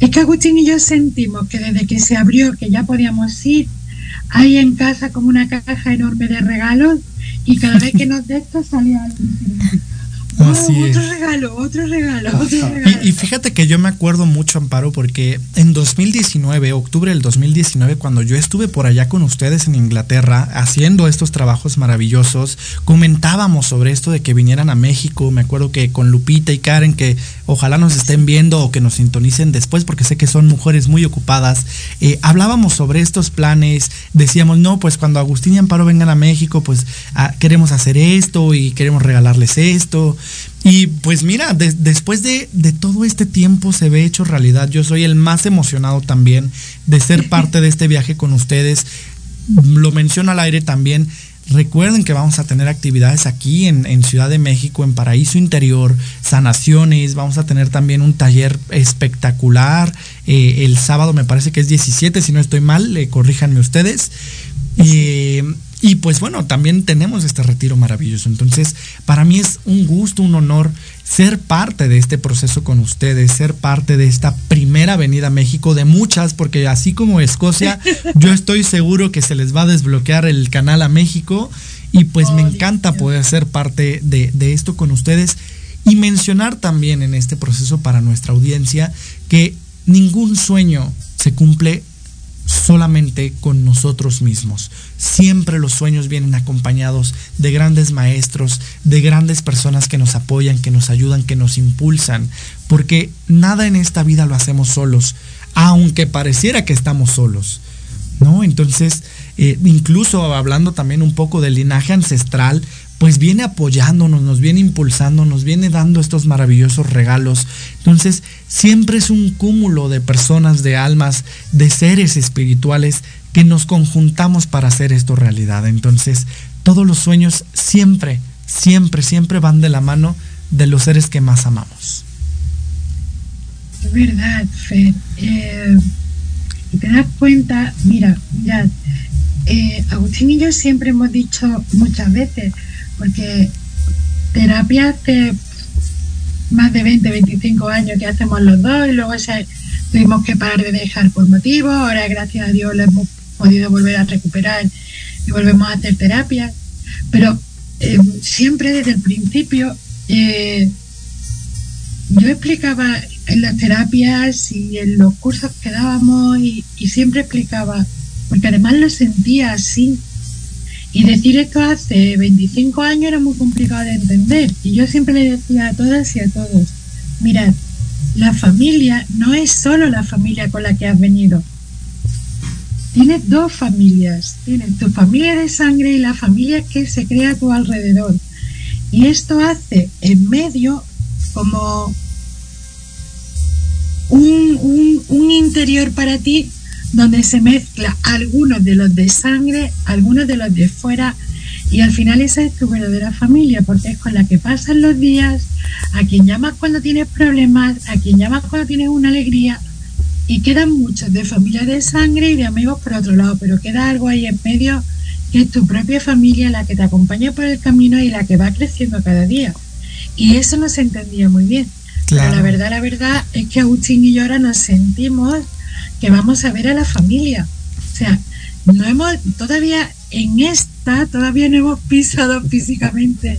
Es que Agustín y yo sentimos que desde que se abrió, que ya podíamos ir, hay en casa como una caja enorme de regalos y cada vez que [LAUGHS] nos de esto salía algo otro regalo, otro regalo, otro regalo. Y, fíjate que yo me acuerdo mucho, Amparo, porque en 2019, octubre del 2019, cuando yo estuve por allá con ustedes en Inglaterra haciendo estos trabajos maravillosos, comentábamos sobre esto de que vinieran a México. Me acuerdo que con Lupita y Karen, que ojalá nos estén viendo o que nos sintonicen después, porque sé que son mujeres muy ocupadas, eh, hablábamos sobre estos planes. Decíamos, no, pues cuando Agustín y Amparo vengan a México, pues ah, queremos hacer esto y queremos regalarles esto. Y pues mira, después de, todo este tiempo se ve hecho realidad. Yo soy el más emocionado también de ser parte de este viaje con ustedes. Lo menciono al aire también. Recuerden que vamos a tener actividades aquí en, Ciudad de México, en Paraíso Interior, sanaciones, vamos a tener también un taller espectacular. Eh, el sábado me parece que es 17, si no estoy mal, le corríjanme ustedes. Eh, y pues bueno, también tenemos este retiro maravilloso. Entonces, para mí es un gusto, un honor ser parte de este proceso con ustedes, ser parte de esta primera venida a México, de muchas, porque así como Escocia, [LAUGHS] yo estoy seguro que se les va a desbloquear el canal a México. Y pues me encanta poder ser parte de, de esto con ustedes y mencionar también en este proceso para nuestra audiencia que ningún sueño se cumple solamente con nosotros mismos. Siempre los sueños vienen acompañados de grandes maestros, de grandes personas que nos apoyan, que nos ayudan, que nos impulsan, porque nada en esta vida lo hacemos solos, aunque pareciera que estamos solos. ¿No? Entonces, eh, incluso hablando también un poco del linaje ancestral, pues viene apoyándonos, nos viene impulsando, nos viene dando estos maravillosos regalos. Entonces, siempre es un cúmulo de personas, de almas, de seres espirituales que nos conjuntamos para hacer esto realidad. Entonces, todos los sueños siempre, siempre, siempre van de la mano de los seres que más amamos. Es verdad, Fer. Eh, te das cuenta, mira, mira, eh, Agustín y yo siempre hemos dicho muchas veces, porque terapia hace más de 20, 25 años que hacemos los dos y luego se, tuvimos que parar de dejar por motivos, ahora gracias a Dios lo hemos podido volver a recuperar y volvemos a hacer terapia, pero eh, siempre desde el principio eh, yo explicaba en las terapias y en los cursos que dábamos y siempre explicaba, porque además lo sentía así, y decir esto hace 25 años era muy complicado de entender. Y yo siempre le decía a todas y a todos, mirad, la familia no es solo la familia con la que has venido. Tienes dos familias. Tienes tu familia de sangre y la familia que se crea a tu alrededor. Y esto hace en medio como un, un, un interior para ti donde se mezcla algunos de los de sangre, algunos de los de fuera, y al final esa es tu verdadera familia, porque es con la que pasan los días, a quien llamas cuando tienes problemas, a quien llamas cuando tienes una alegría, y quedan muchos de familia de sangre y de amigos por otro lado, pero queda algo ahí en medio que es tu propia familia la que te acompaña por el camino y la que va creciendo cada día. Y eso no se entendía muy bien. Pero la verdad, la verdad es que Agustín y yo ahora nos sentimos que vamos a ver a la familia. O sea, no hemos, todavía en esta, todavía no hemos pisado físicamente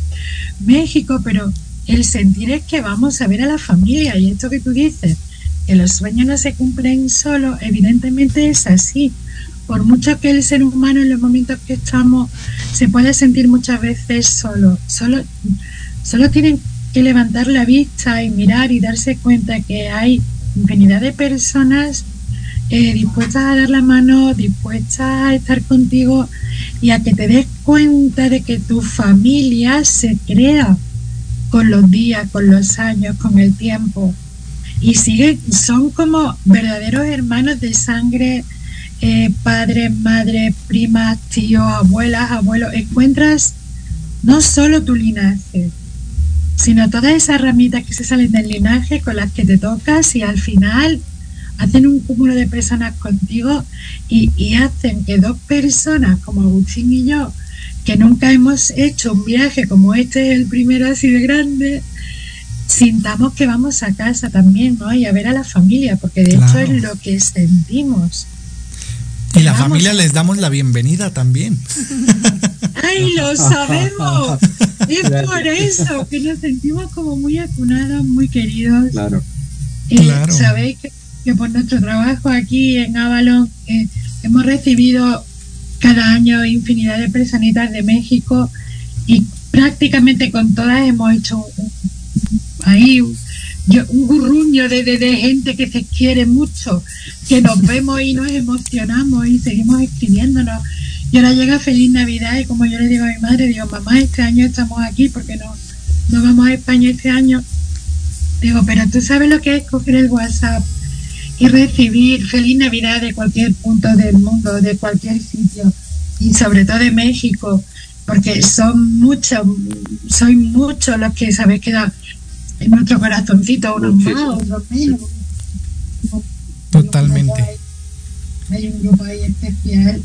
México, pero el sentir es que vamos a ver a la familia. Y esto que tú dices, que los sueños no se cumplen solo, evidentemente es así. Por mucho que el ser humano en los momentos que estamos se puede sentir muchas veces solo, solo, solo tienen que levantar la vista y mirar y darse cuenta que hay infinidad de personas eh, dispuestas a dar la mano, dispuestas a estar contigo y a que te des cuenta de que tu familia se crea con los días, con los años, con el tiempo. Y siguen, son como verdaderos hermanos de sangre, eh, padres, madres, primas, tíos, abuelas, abuelos. Encuentras no solo tu linaje, sino todas esas ramitas que se salen del linaje con las que te tocas y al final hacen un cúmulo de personas contigo y, y hacen que dos personas como Agustín y yo, que nunca hemos hecho un viaje como este, el primero así de grande, sintamos que vamos a casa también, ¿no? Y a ver a la familia, porque de Claro. hecho es lo que sentimos. Y la Vamos. familia les damos la bienvenida también. [LAUGHS] ¡Ay, lo sabemos! Es por eso que nos sentimos como muy acunados, muy queridos. Claro. Eh, Claro. Sabéis que, que por nuestro trabajo aquí en Avalon eh, hemos recibido cada año infinidad de personitas de México y prácticamente con todas hemos hecho un- ahí un, un gurruño de, de- de gente que se quiere mucho, que nos [LAUGHS] vemos y nos emocionamos y seguimos escribiéndonos. Y ahora llega Feliz Navidad y como yo le digo a mi madre, digo, mamá, este año estamos aquí porque no, no vamos a España este año. Digo, pero tú sabes lo que es coger el WhatsApp y recibir Feliz Navidad de cualquier punto del mundo, de cualquier sitio, y sobre todo de México, porque son muchos, soy muchos los que sabéis que da en nuestro corazoncito, unos más, otros menos. Totalmente. Hay un grupo ahí especial.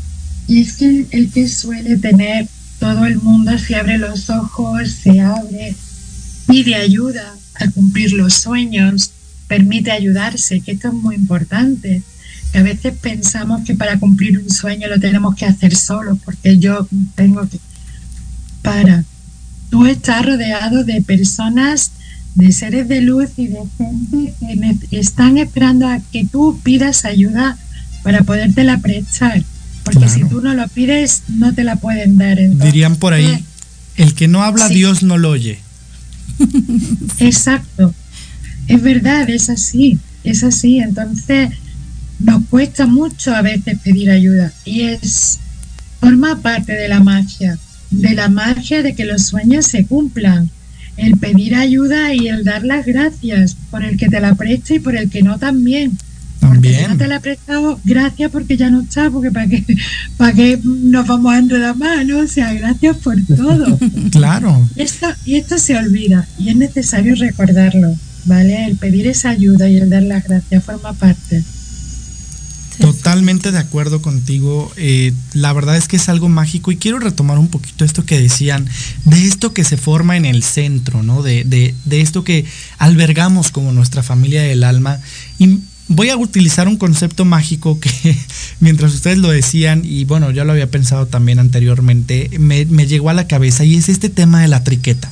Y es que el, el que suele tener todo el mundo se abre los ojos, se abre, pide ayuda a cumplir los sueños, permite ayudarse, que esto es muy importante. Que a veces pensamos que para cumplir un sueño lo tenemos que hacer solos, porque yo tengo que. Para. Tú estás rodeado de personas, de seres de luz y de gente que están esperando a que tú pidas ayuda para podértela prestar. Porque si tú no lo pides, no te la pueden dar. Entonces, Dirían por ahí, el que no habla Sí. Dios no lo oye. Exacto. Es verdad, es así, es así. Entonces, nos cuesta mucho a veces pedir ayuda y es forma parte de la magia. de la magia de que los sueños se cumplan. El pedir ayuda y el dar las gracias por el que te la presta y por el que no también. Porque También. no te la he prestado, gracias porque ya no está, porque para qué, [LAUGHS] para qué nos vamos a enredar más, ¿no? O sea, gracias por todo. [LAUGHS] Claro. Esto, y esto se olvida y es necesario recordarlo, ¿vale? El pedir esa ayuda y el dar las gracias forma parte. Totalmente de acuerdo contigo. Eh, la verdad es que es algo mágico y quiero retomar un poquito esto que decían, de esto que se forma en el centro, ¿no? De, de, de esto que albergamos como nuestra familia del alma. Y voy a utilizar un concepto mágico que [LAUGHS] mientras ustedes lo decían, y bueno, ya lo había pensado también anteriormente, me, me llegó a la cabeza y es este tema de la triqueta.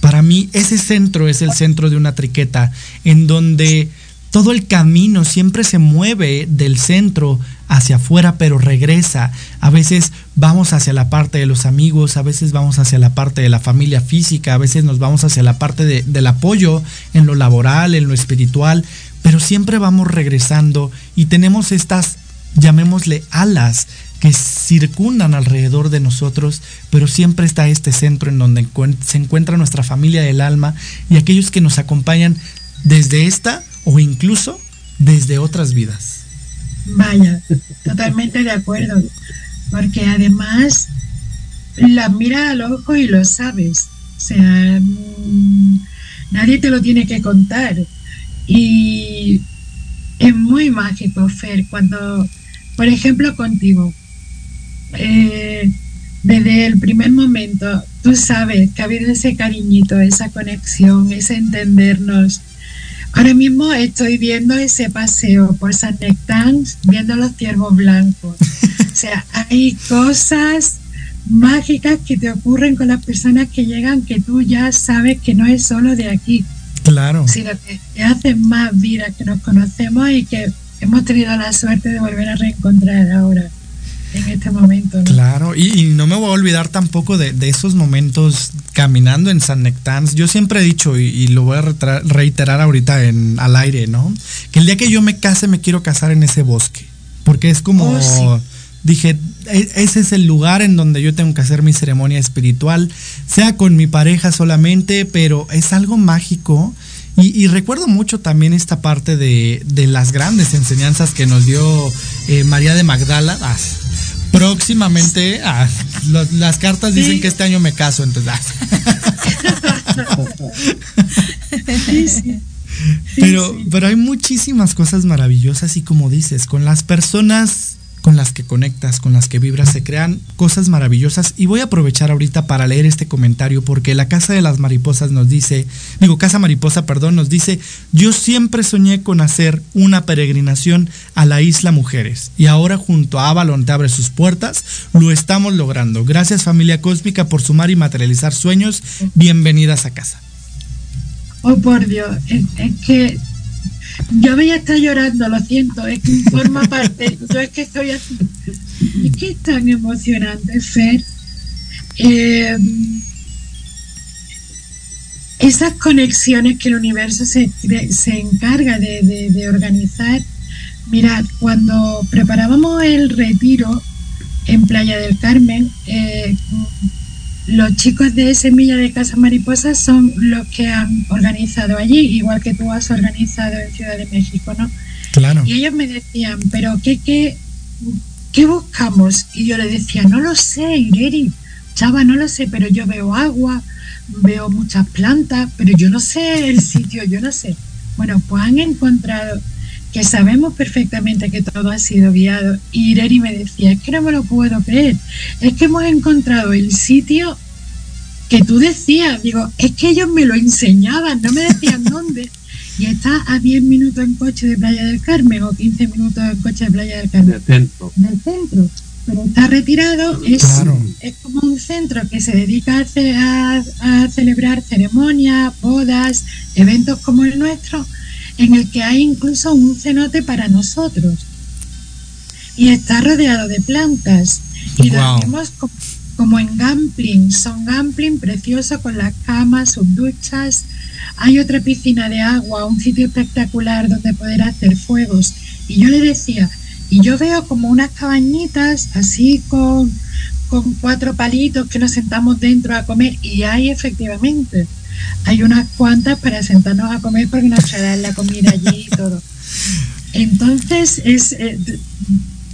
Para mí ese centro es el centro de una triqueta en donde todo el camino siempre se mueve del centro hacia afuera, pero regresa. A veces vamos hacia la parte de los amigos, a veces vamos hacia la parte de la familia física, a veces nos vamos hacia la parte de- del apoyo en lo laboral, en lo espiritual, pero siempre vamos regresando y tenemos estas, llamémosle alas, que circundan alrededor de nosotros, pero siempre está este centro en donde se encuentra nuestra familia del alma y aquellos que nos acompañan desde esta o incluso desde otras vidas. Vaya, totalmente de acuerdo. Porque además la miras al ojo y lo sabes. O sea, mm, nadie te lo tiene que contar. Y es muy mágico, Fer, cuando, por ejemplo, contigo, eh, desde el primer momento, tú sabes que ha habido ese cariñito, esa conexión, ese entendernos. Ahora mismo estoy viendo ese paseo por San Nectán, viendo los ciervos blancos. O sea, hay cosas mágicas que te ocurren con las personas que llegan que tú ya sabes que no es solo de aquí, Claro. sino que te hacen más vida que nos conocemos y que hemos tenido la suerte de volver a reencontrar ahora, en este momento. ¿no? Claro, y, y no me voy a olvidar tampoco de, de esos momentos caminando en San Nectans. Yo siempre he dicho, y, y lo voy a reiterar ahorita en, al aire, ¿no? Que el día que yo me case, me quiero casar en ese bosque. Porque es como, Oh, sí. dije, "E- ese es el lugar en donde yo tengo que hacer mi ceremonia espiritual, sea con mi pareja solamente, pero es algo mágico. Y, y recuerdo mucho también esta parte de, de las grandes enseñanzas que nos dio eh, María de Magdala. Ah, próximamente, ah, las cartas dicen Sí. que este año me caso, entonces. ah. Sí, sí. Sí, Pero, pero hay muchísimas cosas maravillosas y como dices, con las personas con las que conectas, con las que vibras, se crean cosas maravillosas. Y voy a aprovechar ahorita para leer este comentario porque la Casa de las Mariposas nos dice, digo, Casa Mariposa, perdón, nos dice, yo siempre soñé con hacer una peregrinación a la Isla Mujeres y ahora junto a Avalon te abre sus puertas, lo estamos logrando. Gracias familia cósmica por sumar y materializar sueños. Bienvenidas a casa. Oh, por Dios, es, es que yo voy a estar llorando, lo siento, es que forma parte, [LAUGHS] yo es que estoy así. Es que es tan emocionante, Fer. Eh, esas conexiones que el universo se, se encarga de, de- de organizar. Mirad, cuando preparábamos el retiro en Playa del Carmen, eh, los chicos de Semilla de Casa Mariposa son los que han organizado allí, igual que tú has organizado en Ciudad de México, ¿no? Claro. Y ellos me decían, pero ¿qué, qué, qué buscamos? Y yo le decía, no lo sé, Ireri, chava, no lo sé, pero yo veo agua, veo muchas plantas, pero yo no sé el sitio, yo no sé. Bueno, pues han encontrado que sabemos perfectamente que todo ha sido guiado. Y Ireri me decía, es que no me lo puedo creer, es que hemos encontrado el sitio que tú decías, digo, es que ellos me lo enseñaban, no me decían [LAUGHS] dónde. Y está a 10 minutos en coche de Playa del Carmen o 15 minutos en coche de Playa del Carmen del centro. del centro, pero está retirado, es, Claro. es como un centro que se dedica a, ce- a- a celebrar ceremonias, bodas, eventos como el nuestro, en el que hay incluso un cenote para nosotros. Y está rodeado de plantas. Y dormimos co- como en gambling, son gambling precioso con las camas, sus duchas. Hay otra piscina de agua, un sitio espectacular donde poder hacer fuegos. Y yo le decía, y yo veo como unas cabañitas así con, con cuatro palitos que nos sentamos dentro a comer y hay efectivamente, hay unas cuantas para sentarnos a comer porque nos traen la comida allí y todo. Entonces es... Eh,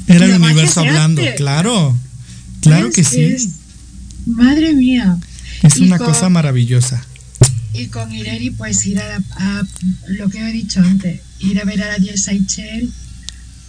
Era el universo hablando, claro, claro que sí. madre mía. Es una cosa maravillosa. Y con Ireri, pues ir a, a, lo que he dicho antes, ir a ver a la diosa Ichel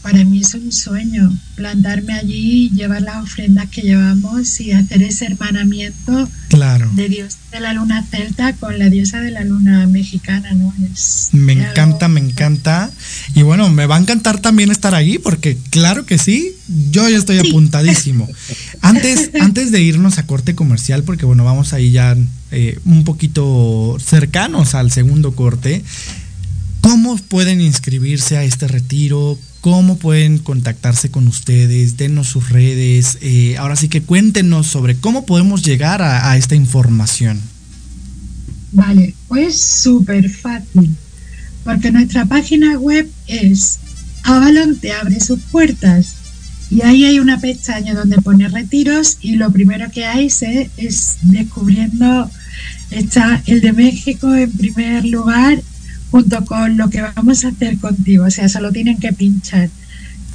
para mí es un sueño plantarme allí, llevar las ofrendas que llevamos y hacer ese hermanamiento claro. de Dios de la luna celta con la diosa de la luna mexicana, ¿no? Es me encanta, me encanta. Y bueno, me va a encantar también estar allí porque claro que sí, yo ya estoy apuntadísimo. [LAUGHS] antes, [LAUGHS] antes de irnos a corte comercial, porque bueno, vamos ahí ya eh, un poquito cercanos al segundo corte. ¿Cómo pueden inscribirse a este retiro? Cómo pueden contactarse con ustedes, denos sus redes. Eh, ahora sí que cuéntenos sobre cómo podemos llegar a, esta información. Vale, pues súper fácil, porque nuestra página web es Avalon te abre sus puertas y ahí hay una pestaña donde pone retiros y lo primero que hay es descubriendo, está el de México en primer lugar junto con lo que vamos a hacer contigo. O sea, solo tienen que pinchar.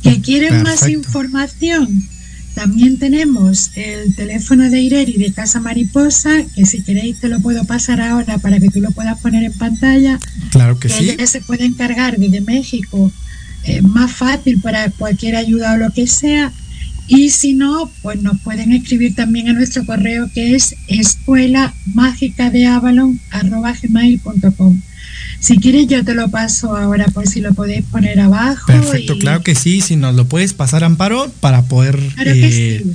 ¿Que quieren más información? También tenemos el teléfono de Ireri de Casa Mariposa, que si queréis te lo puedo pasar ahora para que tú lo puedas poner en pantalla. Claro que, sí. se puede encargar desde México, eh, más fácil para cualquier ayuda o lo que sea. Y si no, pues nos pueden escribir también a nuestro correo que es escuela mágica de Avalon si quieres yo te lo paso ahora por si lo podéis poner abajo. Perfecto, claro que sí, si nos lo puedes pasar Amparo para poder eh,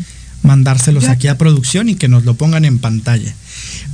mandárselos aquí a producción y que nos lo pongan en pantalla.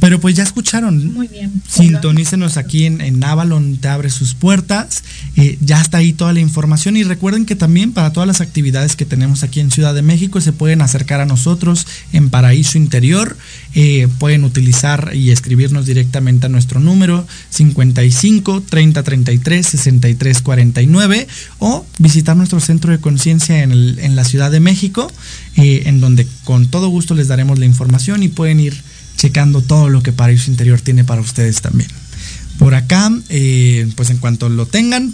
Pero pues ya escucharon. Muy bien. Sintonícenos aquí en, en, Avalon, te abre sus puertas. Eh, ya está ahí toda la información. Y recuerden que también para todas las actividades que tenemos aquí en Ciudad de México se pueden acercar a nosotros en Paraíso Interior. Eh, pueden utilizar y escribirnos directamente a nuestro número 55 30 33 63 49 o visitar nuestro centro de conciencia en, en, la Ciudad de México, eh, en donde con todo gusto les daremos la información y pueden ir checando todo lo que Paraíso Interior tiene para ustedes también. Por acá, eh, pues en cuanto lo tengan,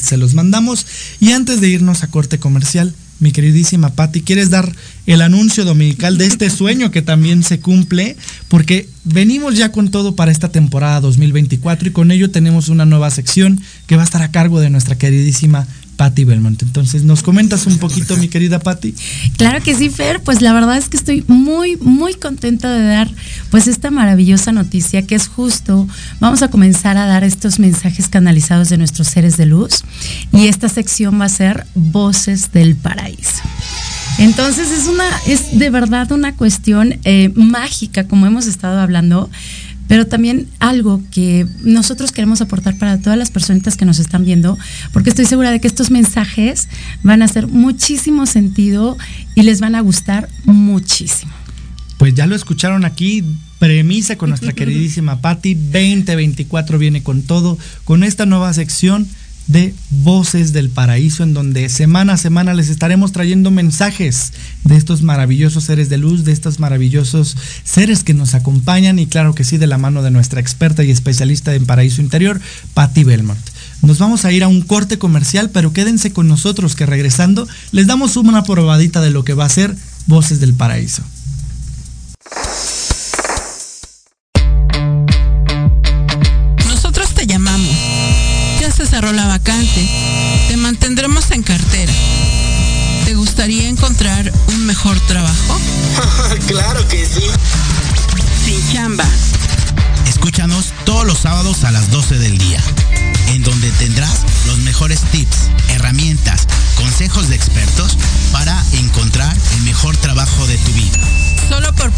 se los mandamos. Y antes de irnos a corte comercial, mi queridísima Patti, ¿quieres dar el anuncio dominical de este sueño que también se cumple? Porque venimos ya con todo para esta temporada 2024 y con ello tenemos una nueva sección que va a estar a cargo de nuestra queridísima Patti Belmont. Entonces, ¿nos comentas un poquito, mi querida Patti? Claro que sí, Fer. Pues la verdad es que estoy muy, muy contenta de dar pues esta maravillosa noticia que es justo, vamos a comenzar a dar estos mensajes canalizados de nuestros seres de luz y esta sección va a ser Voces del Paraíso. Entonces es una, es de verdad una cuestión eh, mágica, como hemos estado hablando, pero también algo que nosotros queremos aportar para todas las personitas que nos están viendo, porque estoy segura de que estos mensajes van a hacer muchísimo sentido y les van a gustar muchísimo. Pues ya lo escucharon aquí, premisa con nuestra [LAUGHS] queridísima Patti, 2024 viene con todo, con esta nueva sección de Voces del Paraíso, en donde semana a semana les estaremos trayendo mensajes de estos maravillosos seres de luz, de estos maravillosos seres que nos acompañan y claro que sí, de la mano de nuestra experta y especialista en Paraíso Interior, Patti Belmont. Nos vamos a ir a un corte comercial, pero quédense con nosotros que regresando les damos una probadita de lo que va a ser Voces del Paraíso.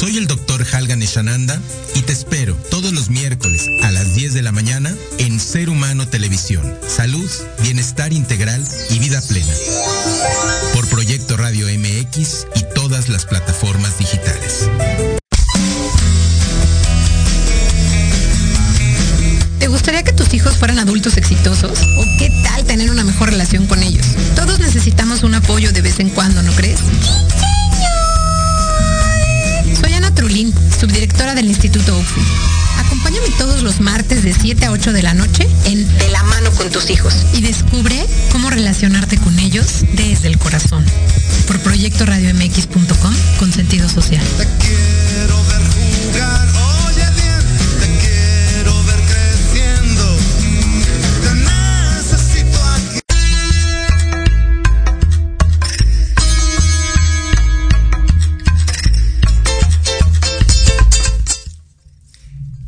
Soy el doctor Halgan Eshananda y te espero todos los miércoles a las 10 de la mañana en Ser Humano Televisión. Salud, bienestar integral y vida plena. Por Proyecto Radio MX y todas las plataformas del Instituto OFU. Acompáñame todos los martes de 7 a 8 de la noche en De la mano con tus hijos y descubre cómo relacionarte con ellos desde el corazón. Por proyectoradiomx.com con sentido social.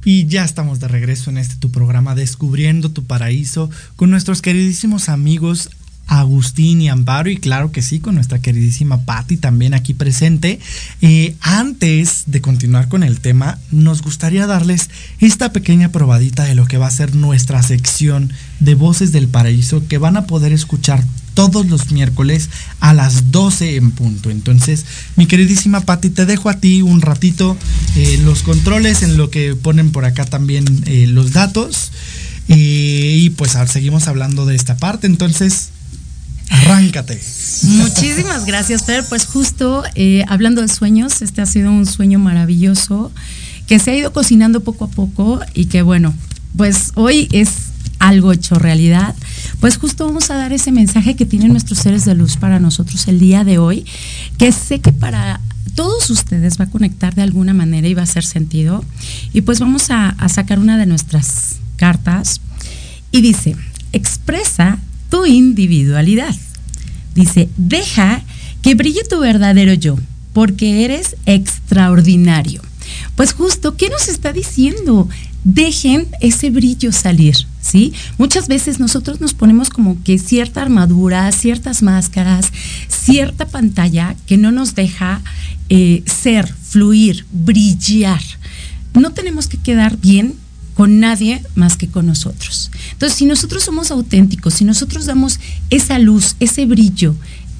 Y ya estamos de regreso en este tu programa Descubriendo tu Paraíso con nuestros queridísimos amigos Agustín y Amparo y claro que sí con nuestra queridísima Patti también aquí presente. Eh, antes de continuar con el tema, nos gustaría darles esta pequeña probadita de lo que va a ser nuestra sección de Voces del Paraíso que van a poder escuchar todos los miércoles a las 12 en punto. Entonces, mi queridísima Patti, te dejo a ti un ratito eh, los controles en lo que ponen por acá también eh, los datos. Y pues seguimos hablando de esta parte. Entonces, arráncate. Muchísimas gracias, Fer. Pues justo eh, hablando de sueños, este ha sido un sueño maravilloso que se ha ido cocinando poco a poco y que bueno, pues hoy es algo hecho realidad. Pues justo vamos a dar ese mensaje que tienen nuestros seres de luz para nosotros el día de hoy, que sé que para todos ustedes va a conectar de alguna manera y va a hacer sentido. Y pues vamos a, a sacar una de nuestras cartas y dice, expresa tu individualidad. Dice, deja que brille tu verdadero yo, porque eres extraordinario. Pues justo, ¿qué nos está diciendo? Dejen ese brillo salir, ¿sí? Muchas veces nosotros nos ponemos como que cierta armadura, ciertas máscaras, cierta pantalla que no nos deja eh, ser, fluir, brillar. No tenemos que quedar bien con nadie más que con nosotros. Entonces, si nosotros somos auténticos, si nosotros damos esa luz, ese brillo,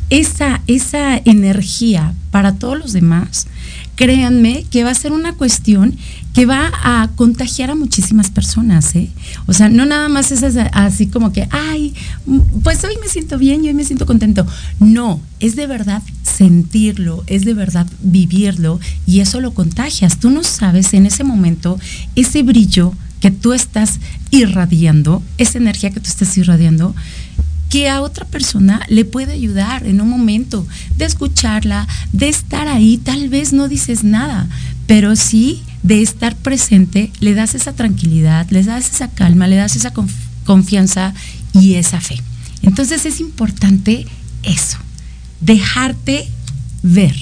esa, esa energía para todos los demás, créanme que va a ser una cuestión que va a contagiar a muchísimas personas, ¿eh? O sea, no nada más es así como que, ay, pues hoy me siento bien y hoy me siento contento. No, es de verdad sentirlo, es de verdad vivirlo y eso lo contagias. Tú no sabes en ese momento ese brillo que tú estás irradiando, esa energía que tú estás irradiando, que a otra persona le puede ayudar en un momento de escucharla, de estar ahí, tal vez no dices nada, pero sí de estar presente, le das esa tranquilidad, le das esa calma, le das esa conf confianza y esa fe. Entonces es importante eso, dejarte ver,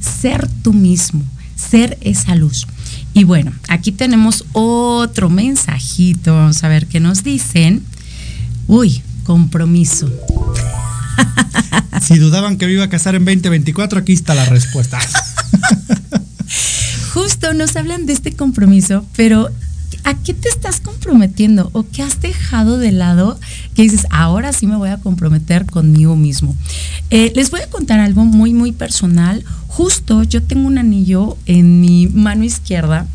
ser tú mismo, ser esa luz. Y bueno, aquí tenemos otro mensajito, vamos a ver qué nos dicen. Uy, compromiso. Si dudaban que me iba a casar en 2024, aquí está la respuesta. [LAUGHS] Justo nos hablan de este compromiso, pero ¿a qué te estás comprometiendo o qué has dejado de lado que dices, ahora sí me voy a comprometer conmigo mismo? Eh, les voy a contar algo muy, muy personal. Justo yo tengo un anillo en mi mano izquierda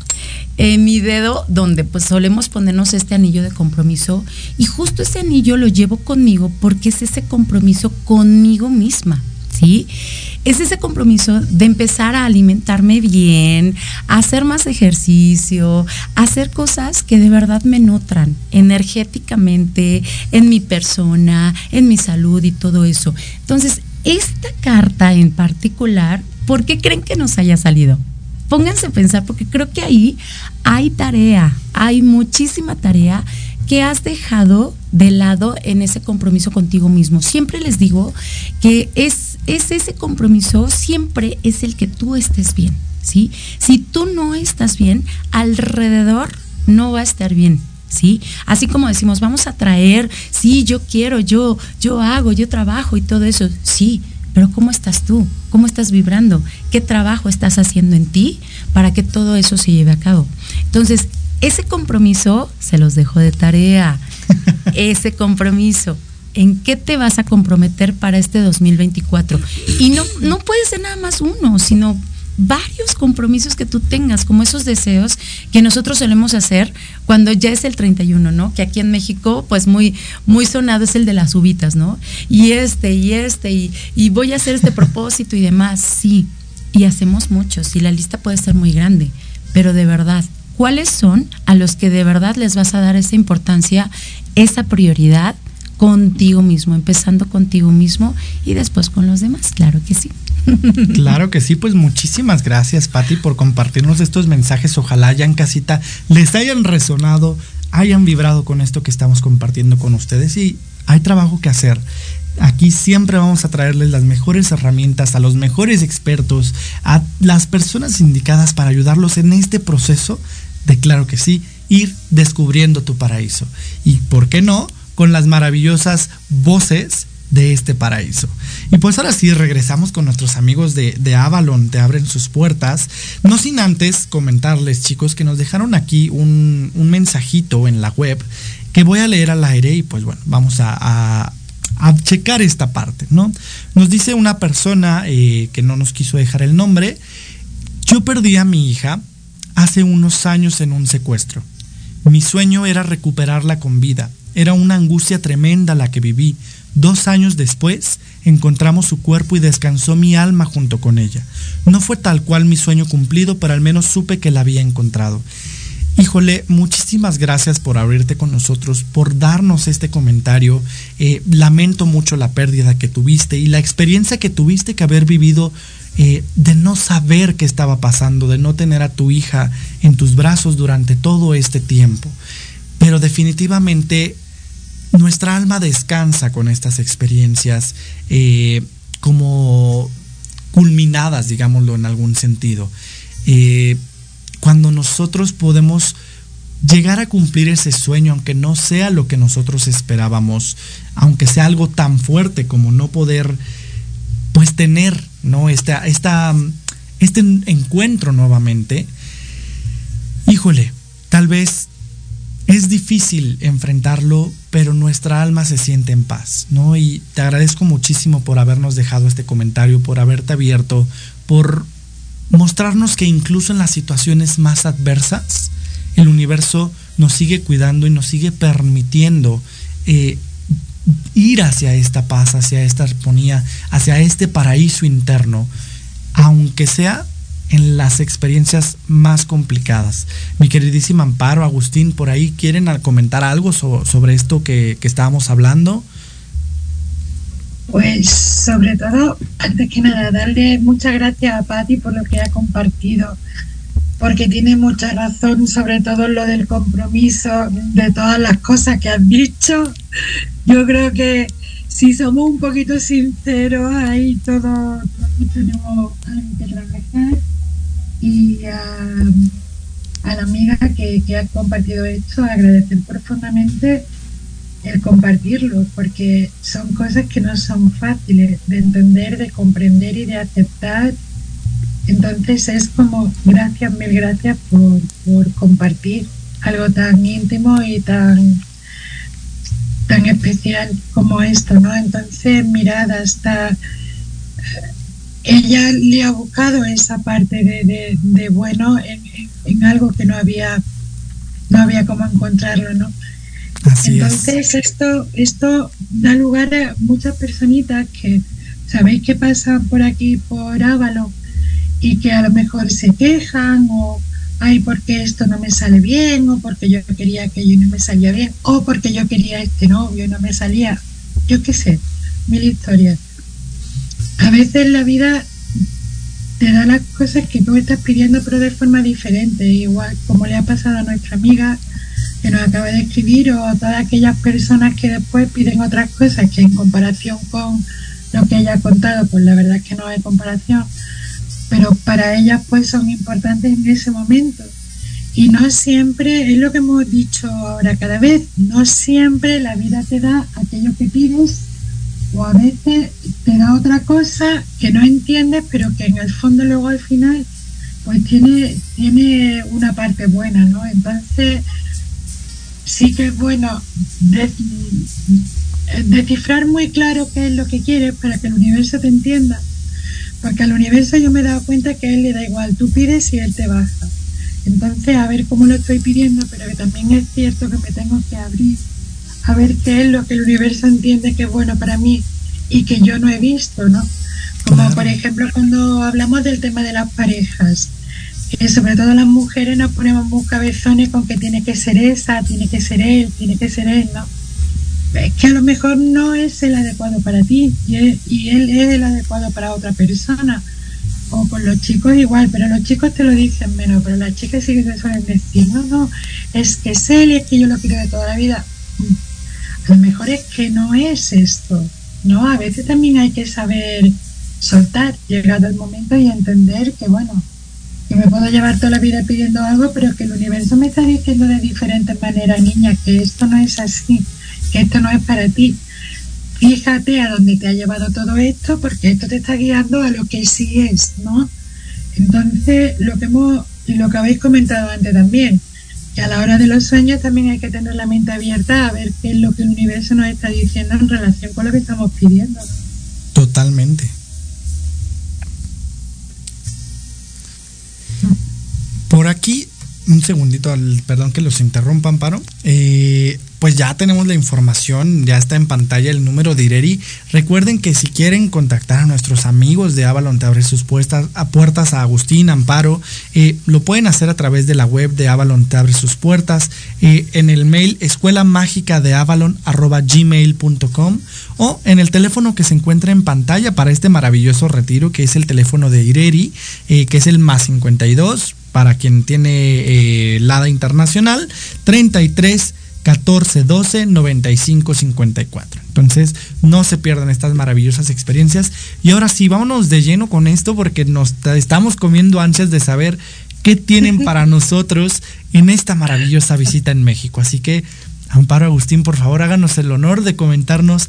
en mi dedo donde pues solemos ponernos este anillo de compromiso y justo ese anillo lo llevo conmigo porque es ese compromiso conmigo misma, ¿sí? Es ese compromiso de empezar a alimentarme bien, a hacer más ejercicio, a hacer cosas que de verdad me nutran energéticamente, en mi persona, en mi salud y todo eso. Entonces, esta carta en particular, ¿por qué creen que nos haya salido? pónganse a pensar, porque creo que ahí hay tarea, hay muchísima tarea que has dejado de lado en ese compromiso contigo mismo. Siempre les digo que es, es ese compromiso, siempre es el que tú estés bien, ¿sí? Si tú no estás bien, alrededor no va a estar bien. ¿Sí? Así como decimos, vamos a traer, sí, yo quiero, yo, yo hago, yo trabajo y todo eso, sí, pero ¿cómo estás tú? ¿Cómo estás vibrando? ¿Qué trabajo estás haciendo en ti para que todo eso se lleve a cabo? Entonces, ese compromiso se los dejo de tarea. [LAUGHS] ese compromiso. ¿En qué te vas a comprometer para este 2024? Y no, no puede ser nada más uno, sino varios compromisos que tú tengas, como esos deseos que nosotros solemos hacer cuando ya es el 31, ¿no? Que aquí en México, pues muy, muy sonado es el de las uvitas, ¿no? Y este, y este, y, y voy a hacer este [LAUGHS] propósito y demás, sí. Y hacemos muchos, y la lista puede ser muy grande, pero de verdad, ¿cuáles son a los que de verdad les vas a dar esa importancia, esa prioridad? Contigo mismo, empezando contigo mismo y después con los demás, claro que sí. [LAUGHS] Claro que sí, pues muchísimas gracias Patti por compartirnos estos mensajes. Ojalá ya en casita les hayan resonado, hayan vibrado con esto que estamos compartiendo con ustedes y hay trabajo que hacer. Aquí siempre vamos a traerles las mejores herramientas, a los mejores expertos, a las personas indicadas para ayudarlos en este proceso de, claro que sí, ir descubriendo tu paraíso. Y, ¿por qué no? Con las maravillosas voces de este paraíso. Y pues ahora sí, regresamos con nuestros amigos de, Avalon, te abren sus puertas. No sin antes comentarles, chicos, que nos dejaron aquí un, mensajito en la web que voy a leer al aire y pues bueno, vamos a checar esta parte, ¿no? Nos dice una persona eh, que no nos quiso dejar el nombre, yo perdí a mi hija hace unos años en un secuestro. Mi sueño era recuperarla con vida. Era una angustia tremenda la que viví Dos años después, encontramos su cuerpo y descansó mi alma junto con ella. No fue tal cual mi sueño cumplido, pero al menos supe que la había encontrado. Híjole, muchísimas gracias por abrirte con nosotros, por darnos este comentario. Eh, lamento mucho la pérdida que tuviste y la experiencia que tuviste que haber vivido eh, de no saber qué estaba pasando, de no tener a tu hija en tus brazos durante todo este tiempo. Pero definitivamente nuestra alma descansa con estas experiencias eh, como culminadas, digámoslo en algún sentido. Eh, cuando nosotros podemos llegar a cumplir ese sueño, aunque no sea lo que nosotros esperábamos, aunque sea algo tan fuerte como no poder, pues tener, ¿no? Esta, esta, este encuentro nuevamente, híjole, tal vez es difícil enfrentarlo, pero nuestra alma se siente en paz, ¿no? Y te agradezco muchísimo por habernos dejado este comentario, por haberte abierto, por mostrarnos que incluso en las situaciones más adversas, el universo nos sigue cuidando y nos sigue permitiendo eh, ir hacia esta paz, hacia esta armonía, hacia este paraíso interno, aunque sea en las experiencias más complicadas. Mi queridísima Amparo, Agustín, por ahí quieren comentar algo sobre esto que, estábamos hablando. Pues sobre todo, antes que nada, darle muchas gracias a Patti por lo que ha compartido, porque tiene mucha razón, sobre todo lo del compromiso, de todas las cosas que has dicho. Yo creo que si somos un poquito sinceros, ahí todos, tenemos algo que trabajar y a, la amiga que, ha compartido esto, agradecer profundamente el compartirlo, porque son cosas que no son fáciles de entender, de comprender y de aceptar. Entonces es como gracias, mil gracias por, por compartir algo tan íntimo y tan tan especial como esto, ¿no? Entonces, mirad, hasta ella le ha buscado esa parte de, bueno en, algo que no había no había cómo encontrarlo no entonces esto esto da lugar a muchas personitas que sabéis que pasan por aquí por Ávalo y que a lo mejor se quejan o ay porque esto no me sale bien o porque yo quería que yo no me salía bien. O porque yo quería este novio y no me salía yo qué sé mil historias a veces la vida te da las cosas que tú estás pidiendo pero de forma diferente, igual como le ha pasado a nuestra amiga que nos acaba de escribir o a todas aquellas personas que después piden otras cosas que en comparación con lo que ella ha contado, pues la verdad es que no hay comparación, pero para ellas pues son importantes en ese momento. Y no siempre, es lo que hemos dicho ahora cada vez, no siempre la vida te da aquello que pides o a veces te da otra cosa que no entiendes, pero que en el fondo luego al final pues tiene, tiene una parte buena, ¿no? Entonces sí que es bueno descifrar muy claro qué es lo que quieres para que el universo te entienda. Porque al universo yo me he dado cuenta que a él le da igual, tú pides y él te baja. Entonces, a ver cómo lo estoy pidiendo, pero que también es cierto que me tengo que abrir a ver qué es lo que el universo entiende que es bueno para mí y que yo no he visto, ¿no? Como por ejemplo cuando hablamos del tema de las parejas, que sobre todo las mujeres nos ponemos muy cabezones con que tiene que ser esa, tiene que ser él, tiene que ser él, ¿no? Es que a lo mejor no es el adecuado para ti y él, y él es el adecuado para otra persona. O con los chicos igual, pero los chicos te lo dicen menos, pero las chicas sí que te suelen decir, no, no, es que es él y es que yo lo quiero de toda la vida lo mejor es que no es esto, ¿no? A veces también hay que saber soltar, llegado el momento y entender que, bueno, que me puedo llevar toda la vida pidiendo algo, pero que el universo me está diciendo de diferentes maneras, niña, que esto no es así, que esto no es para ti. Fíjate a dónde te ha llevado todo esto, porque esto te está guiando a lo que sí es, ¿no? Entonces, lo que hemos, lo que habéis comentado antes también, a la hora de los sueños también hay que tener la mente abierta a ver qué es lo que el universo nos está diciendo en relación con lo que estamos pidiendo. Totalmente. Por aquí un segundito, perdón que los interrumpa, Amparo. Eh, pues ya tenemos la información, ya está en pantalla el número de Ireri. Recuerden que si quieren contactar a nuestros amigos de Avalon, te abre sus puertas a, puertas a Agustín, Amparo, eh, lo pueden hacer a través de la web de Avalon, te abre sus puertas, eh, en el mail escuela mágica de Avalon gmail.com o en el teléfono que se encuentra en pantalla para este maravilloso retiro, que es el teléfono de Ireri, que es el más 52 para quien tiene eh, LADA internacional, 33 14 12 95 54. Entonces, no se pierdan estas maravillosas experiencias. Y ahora sí, vámonos de lleno con esto porque nos estamos comiendo ansias de saber qué tienen [LAUGHS] para nosotros en esta maravillosa visita en México. Así que, Amparo Agustín, por favor, háganos el honor de comentarnos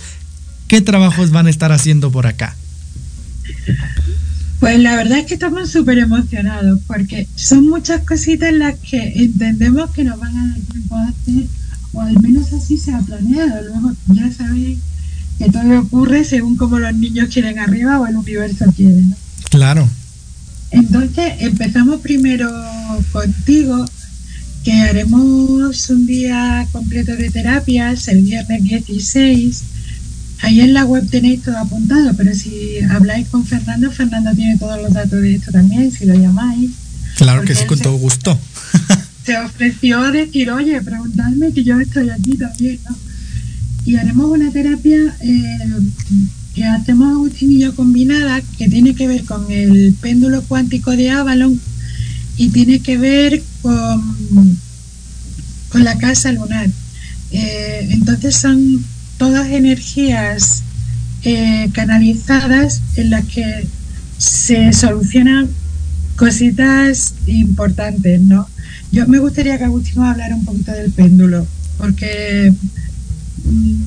qué trabajos van a estar haciendo por acá. Pues la verdad es que estamos súper emocionados porque son muchas cositas las que entendemos que nos van a dar tiempo a hacer, o al menos así se ha planeado. Luego ya sabéis que todo ocurre según como los niños quieren arriba o el universo quiere. ¿no? Claro. Entonces empezamos primero contigo, que haremos un día completo de terapias el viernes 16 Ahí en la web tenéis todo apuntado, pero si habláis con Fernando, Fernando tiene todos los datos de esto también, si lo llamáis. Claro que sí, con todo gusto. [LAUGHS] se ofreció a decir, oye, preguntadme que yo estoy aquí también, ¿no? Y haremos una terapia eh, que hacemos Agustín y yo combinada, que tiene que ver con el péndulo cuántico de Avalon y tiene que ver con, con la casa lunar. Eh, entonces son todas energías eh, canalizadas en las que se solucionan cositas importantes, ¿no? Yo me gustaría que Agustín hablara un poquito del péndulo, porque, mm,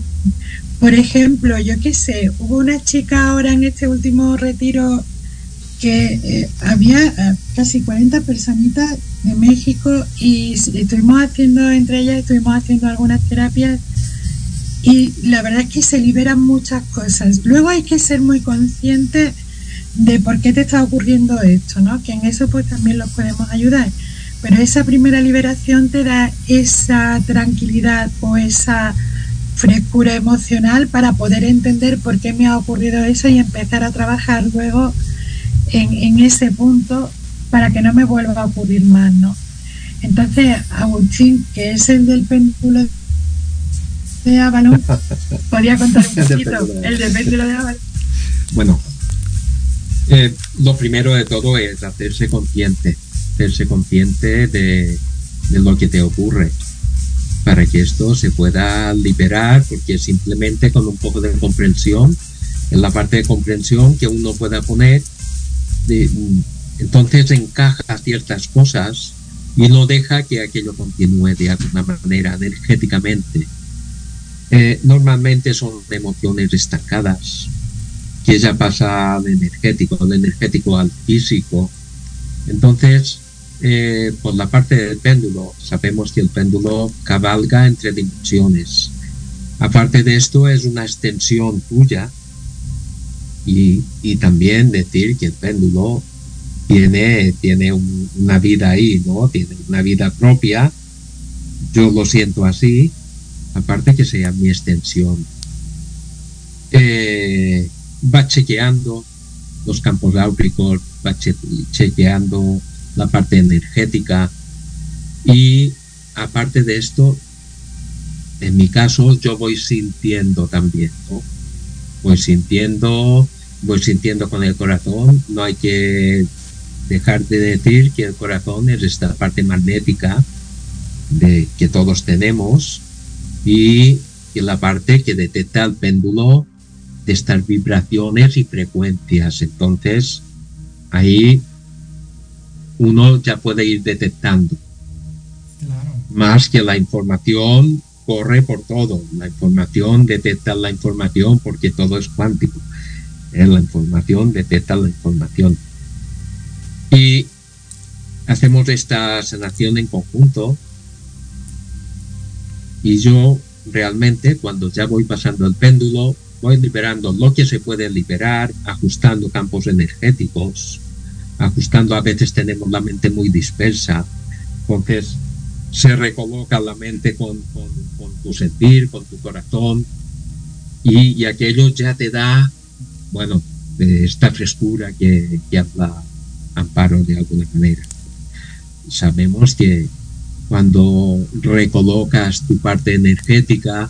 por ejemplo, yo qué sé, hubo una chica ahora en este último retiro que eh, había eh, casi 40 personitas de México y estuvimos haciendo, entre ellas estuvimos haciendo algunas terapias y la verdad es que se liberan muchas cosas. Luego hay que ser muy consciente de por qué te está ocurriendo esto, ¿no? Que en eso pues también los podemos ayudar. Pero esa primera liberación te da esa tranquilidad o esa frescura emocional para poder entender por qué me ha ocurrido eso y empezar a trabajar luego en, en ese punto para que no me vuelva a ocurrir más, ¿no? Entonces, Agustín, que es el del péndulo de Avalon. [LAUGHS] Podría contar un poquito el de péndulo de Avalon. Bueno, eh, lo primero de todo es hacerse consciente, hacerse consciente de, de lo que te ocurre para que esto se pueda liberar, porque simplemente con un poco de comprensión, en la parte de comprensión que uno pueda poner, de, entonces encaja ciertas cosas y no deja que aquello continúe de alguna manera energéticamente. Eh, normalmente son emociones estancadas, que ya pasa al energético, al energético al físico. Entonces, eh, por la parte del péndulo, sabemos que el péndulo cabalga entre dimensiones. Aparte de esto, es una extensión tuya y, y también decir que el péndulo tiene, tiene un- una vida ahí, ¿no? Tiene una vida propia. Yo lo siento así, aparte que sea mi extensión. Eh, va chequeando los campos áuricos, va che- chequeando la parte energética y aparte de esto, en mi caso yo voy sintiendo también, ¿no? Voy sintiendo, voy sintiendo con el corazón, no hay que dejar de decir que el corazón es esta parte magnética de que todos tenemos y, y la parte que detecta el péndulo de estas vibraciones y frecuencias. Entonces, ahí uno ya puede ir detectando. Más que la información corre por todo. La información detecta la información porque todo es cuántico. La información detecta la información. Y hacemos esta sanación en conjunto. Y yo realmente cuando ya voy pasando el péndulo, voy liberando lo que se puede liberar, ajustando campos energéticos, ajustando, a veces tenemos la mente muy dispersa, entonces se recoloca la mente con, con- con tu sentir, con tu corazón, y, y aquello ya te da, bueno, esta frescura que, que habla Amparo de alguna manera. Sabemos que cuando recolocas tu parte energética,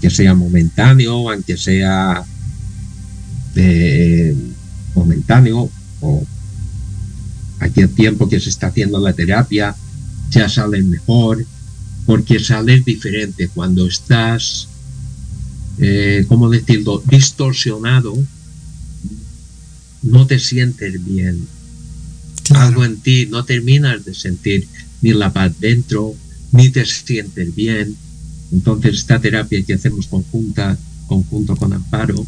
que sea momentáneo, aunque sea de momentáneo, o aquí el tiempo que se está haciendo la terapia, ya sale mejor, porque sales diferente cuando estás, eh, ¿cómo decirlo?, distorsionado, no te sientes bien. Algo en ti no terminas de sentir ni la paz dentro, ni te sientes bien. Entonces esta terapia que hacemos conjunta, conjunto con Amparo,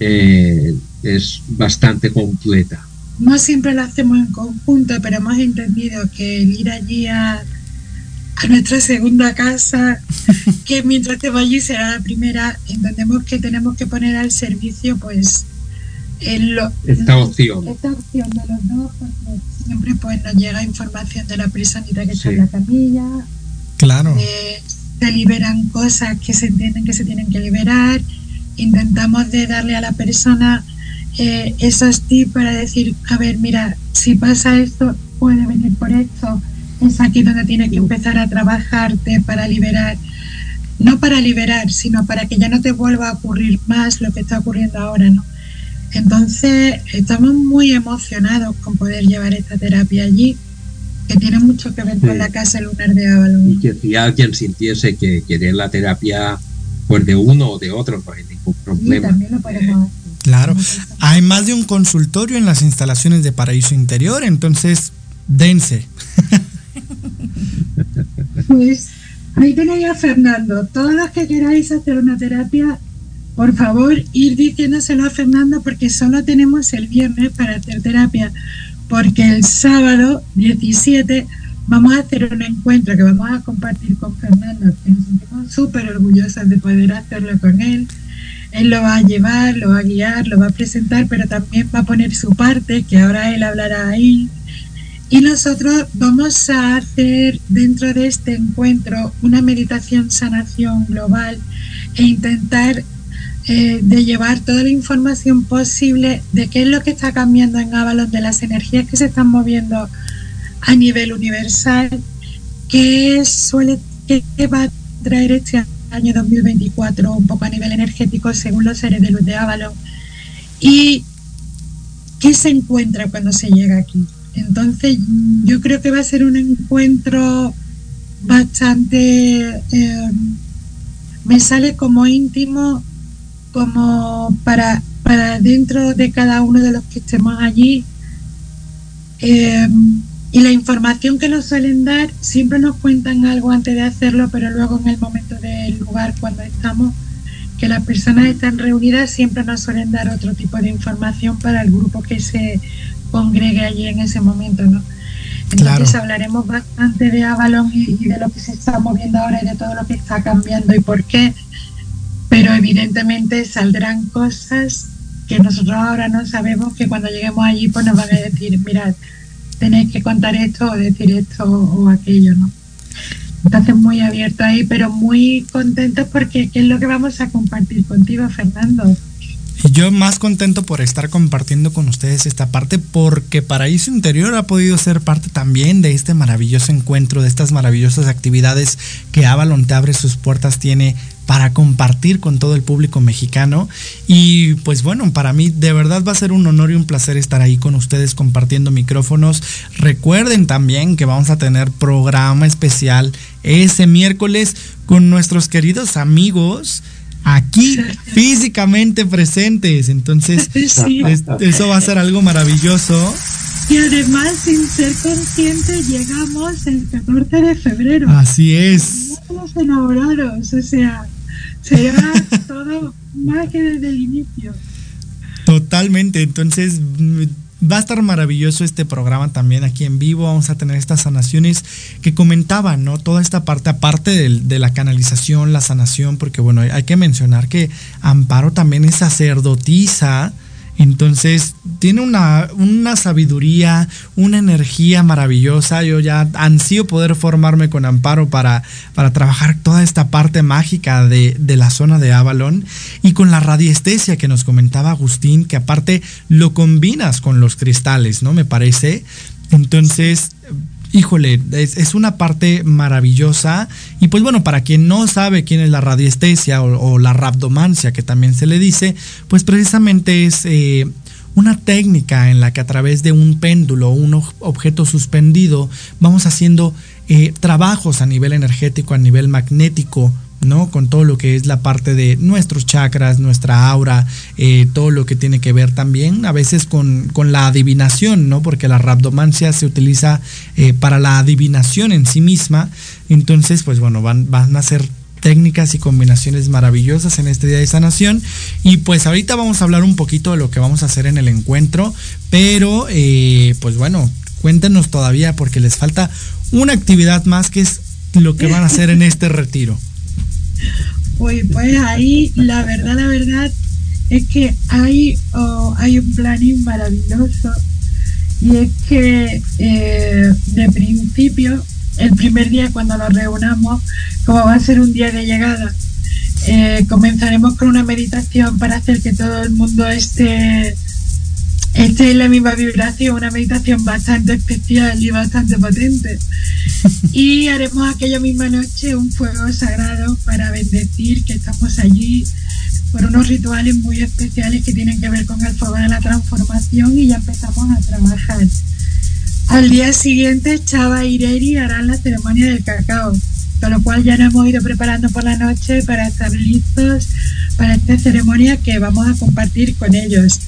eh, es bastante completa. No siempre lo hacemos en conjunto, pero hemos entendido que el ir allí a, a nuestra segunda casa, [LAUGHS] que mientras te allí será la primera, entendemos que tenemos que poner al servicio pues Esta opción. esta opción de los dos, porque siempre pues nos llega información de la personita que está Sí. en la camilla, Claro. eh, se liberan cosas que se entienden que se tienen que liberar. Intentamos de darle a la persona eh, esos tips para decir, a ver, mira, si pasa esto, puede venir por esto. Es aquí donde tienes que empezar a trabajarte para liberar, no para liberar, sino para que ya no te vuelva a ocurrir más lo que está ocurriendo ahora, ¿no? Entonces, estamos muy emocionados con poder llevar esta terapia allí, que tiene mucho que ver con Sí. la casa lunar de Avalon. Y que si alguien sintiese que quiere la terapia pues de uno o de otro, no hay ningún problema. también lo podemos hacer. Claro. Hay más de un consultorio en las instalaciones de Paraíso Interior, entonces dense. Pues ahí tenéis a Fernando. Todos los que queráis hacer una terapia, por favor, ir diciéndoselo a Fernando porque solo tenemos el viernes para hacer terapia. Porque el sábado 17 vamos a hacer un encuentro que vamos a compartir con Fernando. Nos sentimos súper orgullosos de poder hacerlo con él. Él lo va a llevar, lo va a guiar, lo va a presentar, pero también va a poner su parte, que ahora él hablará ahí. Y nosotros vamos a hacer dentro de este encuentro una meditación sanación global e intentar eh, de llevar toda la información posible de qué es lo que está cambiando en Avalon, de las energías que se están moviendo a nivel universal, qué suele, qué va a traer este año 2024 un poco a nivel energético según los seres de luz de Avalon y qué se encuentra cuando se llega aquí. Entonces yo creo que va a ser un encuentro bastante, eh, me sale como íntimo, como para, para dentro de cada uno de los que estemos allí. Eh, y la información que nos suelen dar, siempre nos cuentan algo antes de hacerlo, pero luego en el momento del lugar, cuando estamos, que las personas están reunidas, siempre nos suelen dar otro tipo de información para el grupo que se congregue allí en ese momento, ¿no? Entonces hablaremos bastante de Avalon y, y de lo que se está moviendo ahora y de todo lo que está cambiando y por qué, pero evidentemente saldrán cosas que nosotros ahora no sabemos que cuando lleguemos allí pues nos van a decir, [LAUGHS] mirad, tenéis que contar esto o decir esto o aquello, ¿no? Entonces muy abierto ahí, pero muy contentos porque ¿qué es lo que vamos a compartir contigo, Fernando? Y yo más contento por estar compartiendo con ustedes esta parte porque Paraíso Interior ha podido ser parte también de este maravilloso encuentro, de estas maravillosas actividades que Avalon te abre sus puertas, tiene para compartir con todo el público mexicano. Y pues bueno, para mí de verdad va a ser un honor y un placer estar ahí con ustedes compartiendo micrófonos. Recuerden también que vamos a tener programa especial ese miércoles con nuestros queridos amigos aquí físicamente presentes. Entonces, [LAUGHS] Sí. es- eso va a ser algo maravilloso. Y además, sin ser conscientes, llegamos el 14 de febrero. Así es. Estamos enamorados, o sea, será todo que desde el inicio. Totalmente, entonces mm, va a estar maravilloso este programa también aquí en vivo. Vamos a tener estas sanaciones que comentaban, ¿no? Toda esta parte, aparte del- de, la canalización, la sanación, porque bueno, hay que mencionar que Amparo también es sacerdotisa. Entonces tiene una, una sabiduría, una energía maravillosa. Yo ya ansío poder formarme con Amparo para, para trabajar toda esta parte mágica de, de la zona de Avalon y con la radiestesia que nos comentaba Agustín, que aparte lo combinas con los cristales, ¿no? Me parece. Entonces, híjole, es, una parte maravillosa. Y pues bueno, para quien no sabe quién es la radiestesia o, la rabdomancia, que también se le dice, pues precisamente es eh, una técnica en la que a través de un péndulo, un objeto suspendido, vamos haciendo eh, trabajos a nivel energético, a nivel magnético, ¿no? Con todo lo que es la parte de nuestros chakras, nuestra aura, eh, todo lo que tiene que ver también a veces con, con la adivinación, ¿no? Porque la rabdomancia se utiliza eh, para la adivinación en sí misma. Entonces, pues bueno, van, van a ser técnicas y combinaciones maravillosas en este día de sanación. Y pues ahorita vamos a hablar un poquito de lo que vamos a hacer en el encuentro. Pero, eh, pues bueno, cuéntenos todavía porque les falta una actividad más que es lo que van a hacer en este retiro. Pues, pues ahí la verdad, la verdad es que hay, oh, hay un planning maravilloso. Y es que eh, de principio, el primer día cuando nos reunamos, como va a ser un día de llegada, eh, comenzaremos con una meditación para hacer que todo el mundo esté, esté en la misma vibración, una meditación bastante especial y bastante potente. [LAUGHS] Y haremos aquella misma noche un fuego sagrado para bendecir que estamos allí por unos rituales muy especiales que tienen que ver con el fuego de la transformación y ya empezamos a trabajar. Al día siguiente, Chava y Ireri harán la ceremonia del cacao, con lo cual ya nos hemos ido preparando por la noche para estar listos para esta ceremonia que vamos a compartir con ellos.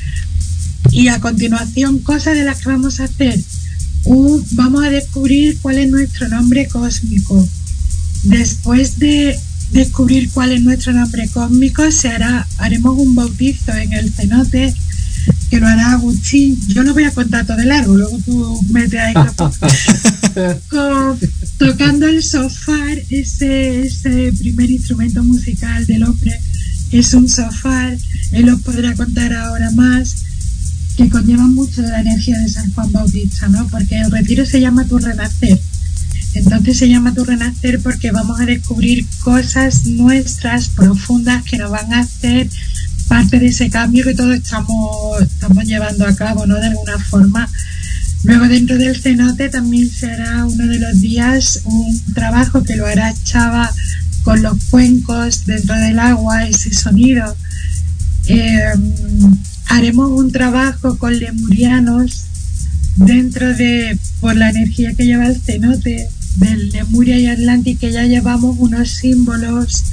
Y a continuación, cosas de las que vamos a hacer. Uh, vamos a descubrir cuál es nuestro nombre cósmico. Después de descubrir cuál es nuestro nombre cósmico, se hará, haremos un bautizo en el cenote que lo hará Agustín. Yo no voy a contar todo de largo, luego tú metes ahí [LAUGHS] con- tocando el sofá, ese, ese primer instrumento musical del hombre, es un sofá, él os podrá contar ahora más, que conlleva mucho de la energía de San Juan Bautista, ¿no? Porque el retiro se llama Tu Renacer. Entonces se llama Tu Renacer porque vamos a descubrir cosas nuestras profundas que nos van a hacer parte de ese cambio que todos estamos, estamos llevando a cabo, ¿no? De alguna forma. Luego dentro del cenote también se hará uno de los días un trabajo que lo hará Chava con los cuencos dentro del agua, ese sonido. Eh, haremos un trabajo con lemurianos dentro de, por la energía que lleva el cenote del Lemuria y Atlantic, ya llevamos unos símbolos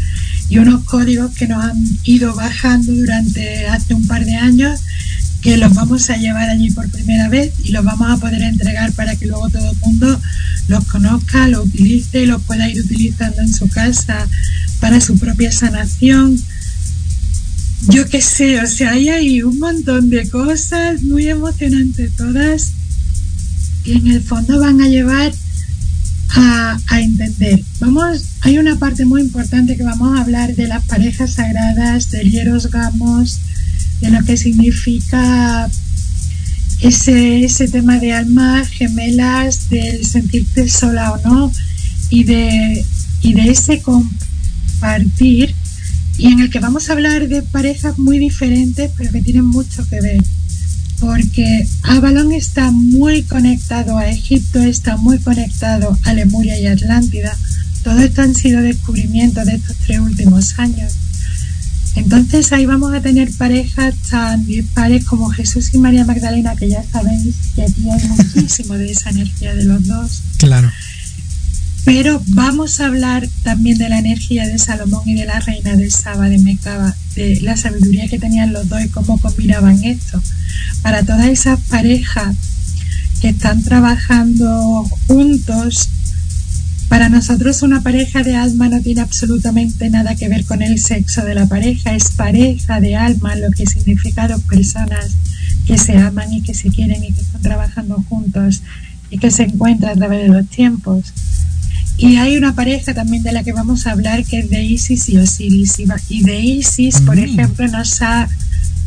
y unos códigos que nos han ido bajando durante hace un par de años que los vamos a llevar allí por primera vez y los vamos a poder entregar para que luego todo el mundo los conozca, los utilice y los pueda ir utilizando en su casa para su propia sanación. Yo qué sé, o sea, ahí hay un montón de cosas muy emocionantes todas que en el fondo van a llevar a, a, entender. Vamos, hay una parte muy importante que vamos a hablar de las parejas sagradas, del hieros gamos, de lo que significa ese, ese tema de almas gemelas, del sentirte sola o no, y de, y de ese compartir, y en el que vamos a hablar de parejas muy diferentes, pero que tienen mucho que ver porque Avalon está muy conectado a Egipto, está muy conectado a Lemuria y Atlántida. Todo esto han sido descubrimientos de estos tres últimos años. Entonces ahí vamos a tener parejas tan dispares como Jesús y María Magdalena, que ya sabéis que aquí hay muchísimo de esa energía de los dos. Claro. Pero vamos a hablar también de la energía de Salomón y de la reina de Saba, de Mecaba, de la sabiduría que tenían los dos y cómo combinaban esto. Para todas esas parejas que están trabajando juntos, para nosotros una pareja de alma no tiene absolutamente nada que ver con el sexo de la pareja, es pareja de alma, lo que significa dos personas que se aman y que se quieren y que están trabajando juntos y que se encuentran a través de los tiempos. Y hay una pareja también de la que vamos a hablar que es de Isis y Osiris. Y de Isis, por ejemplo, nos ha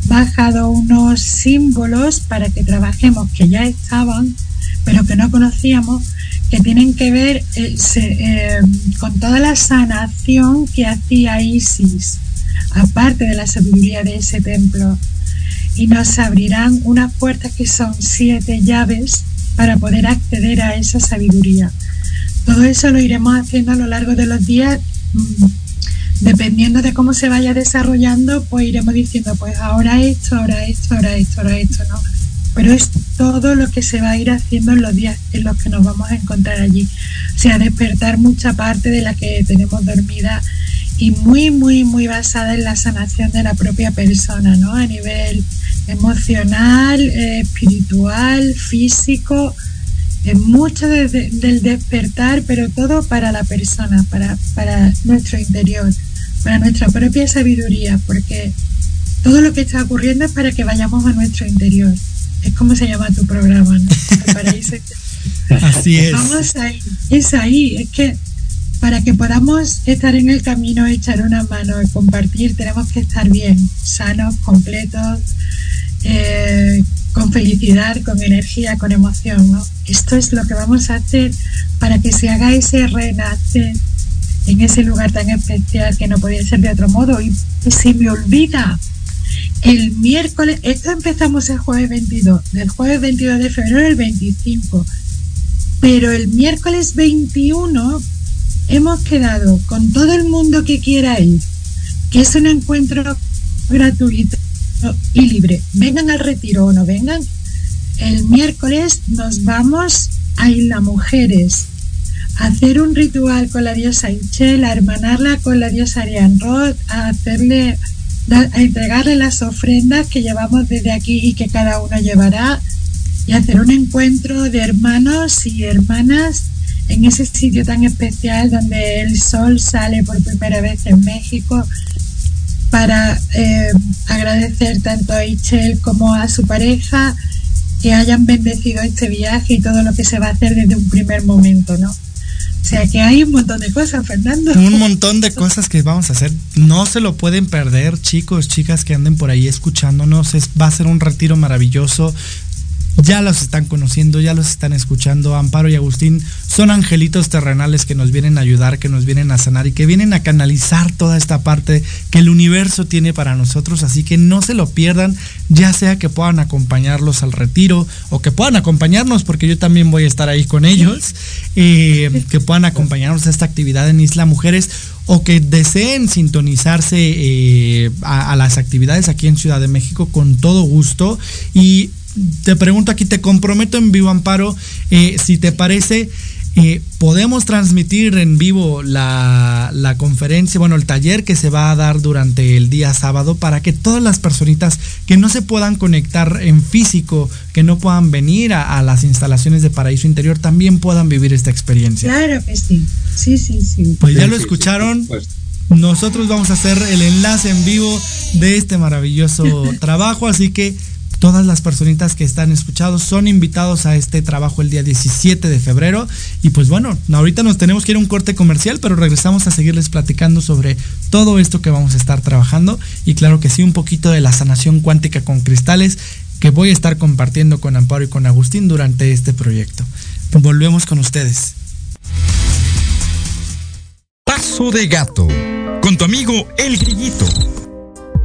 bajado unos símbolos para que trabajemos que ya estaban, pero que no conocíamos, que tienen que ver eh, eh, con toda la sanación que hacía Isis, aparte de la sabiduría de ese templo. Y nos abrirán unas puertas que son siete llaves para poder acceder a esa sabiduría. Todo eso lo iremos haciendo a lo largo de los días. Mm, dependiendo de cómo se vaya desarrollando, pues iremos diciendo, pues ahora esto, ahora esto, ahora esto, ahora esto, ¿no? Pero es todo lo que se va a ir haciendo en los días en los que nos vamos a encontrar allí. O sea, despertar mucha parte de la que tenemos dormida y muy, muy, muy basada en la sanación de la propia persona, ¿no? A nivel emocional, eh, espiritual, físico, mucho del despertar, pero todo para la persona, para, para nuestro interior, para nuestra propia sabiduría, porque todo lo que está ocurriendo es para que vayamos a nuestro interior. Es como se llama tu programa, ¿no? [LAUGHS] Así es. Vamos ahí, es ahí, es que para que podamos estar en el camino, echar una mano y compartir, tenemos que estar bien, sanos, completos, eh, con felicidad, con energía, con emoción. ¿no? Esto es lo que vamos a hacer para que se haga ese renacer en ese lugar tan especial que no podía ser de otro modo. Y se me olvida, el miércoles, esto empezamos el jueves 22, del jueves 22 de febrero al 25, pero el miércoles 21 hemos quedado con todo el mundo que quiera ir, que es un encuentro gratuito y libre. Vengan al retiro o no vengan. El miércoles nos vamos a Isla Mujeres a hacer un ritual con la diosa Ichel, a hermanarla con la diosa Arian Roth, a hacerle a entregarle las ofrendas que llevamos desde aquí y que cada uno llevará y hacer un encuentro de hermanos y hermanas en ese sitio tan especial donde el sol sale por primera vez en México para eh, agradecer tanto a Ichel como a su pareja que hayan bendecido este viaje y todo lo que se va a hacer desde un primer momento, ¿no? O sea que hay un montón de cosas, Fernando. Un montón de cosas que vamos a hacer. No se lo pueden perder, chicos, chicas que anden por ahí escuchándonos. Es, va a ser un retiro maravilloso. Ya los están conociendo, ya los están escuchando. Amparo y Agustín son angelitos terrenales que nos vienen a ayudar, que nos vienen a sanar y que vienen a canalizar toda esta parte que el universo tiene para nosotros. Así que no se lo pierdan, ya sea que puedan acompañarlos al retiro o que puedan acompañarnos, porque yo también voy a estar ahí con ellos, eh, que puedan acompañarnos a esta actividad en Isla Mujeres o que deseen sintonizarse eh, a, a, las actividades aquí en Ciudad de México con todo gusto. Y te pregunto aquí, te comprometo en vivo, Amparo, eh, si te parece, eh, podemos transmitir en vivo la, la, conferencia, bueno, el taller que se va a dar durante el día sábado para que todas las personitas que no se puedan conectar en físico, que no puedan venir a, a las instalaciones de Paraíso Interior, también puedan vivir esta experiencia. Claro que sí, sí, sí, sí. Pues ya lo escucharon. Nosotros vamos a hacer el enlace en vivo de este maravilloso [LAUGHS] trabajo, así que todas las personitas que están escuchados son invitados a este trabajo el día 17 de febrero. Y pues bueno, ahorita nos tenemos que ir a un corte comercial, pero regresamos a seguirles platicando sobre todo esto que vamos a estar trabajando. Y claro que sí, un poquito de la sanación cuántica con cristales que voy a estar compartiendo con Amparo y con Agustín durante este proyecto. Volvemos con ustedes. Paso de gato, con tu amigo El Grillito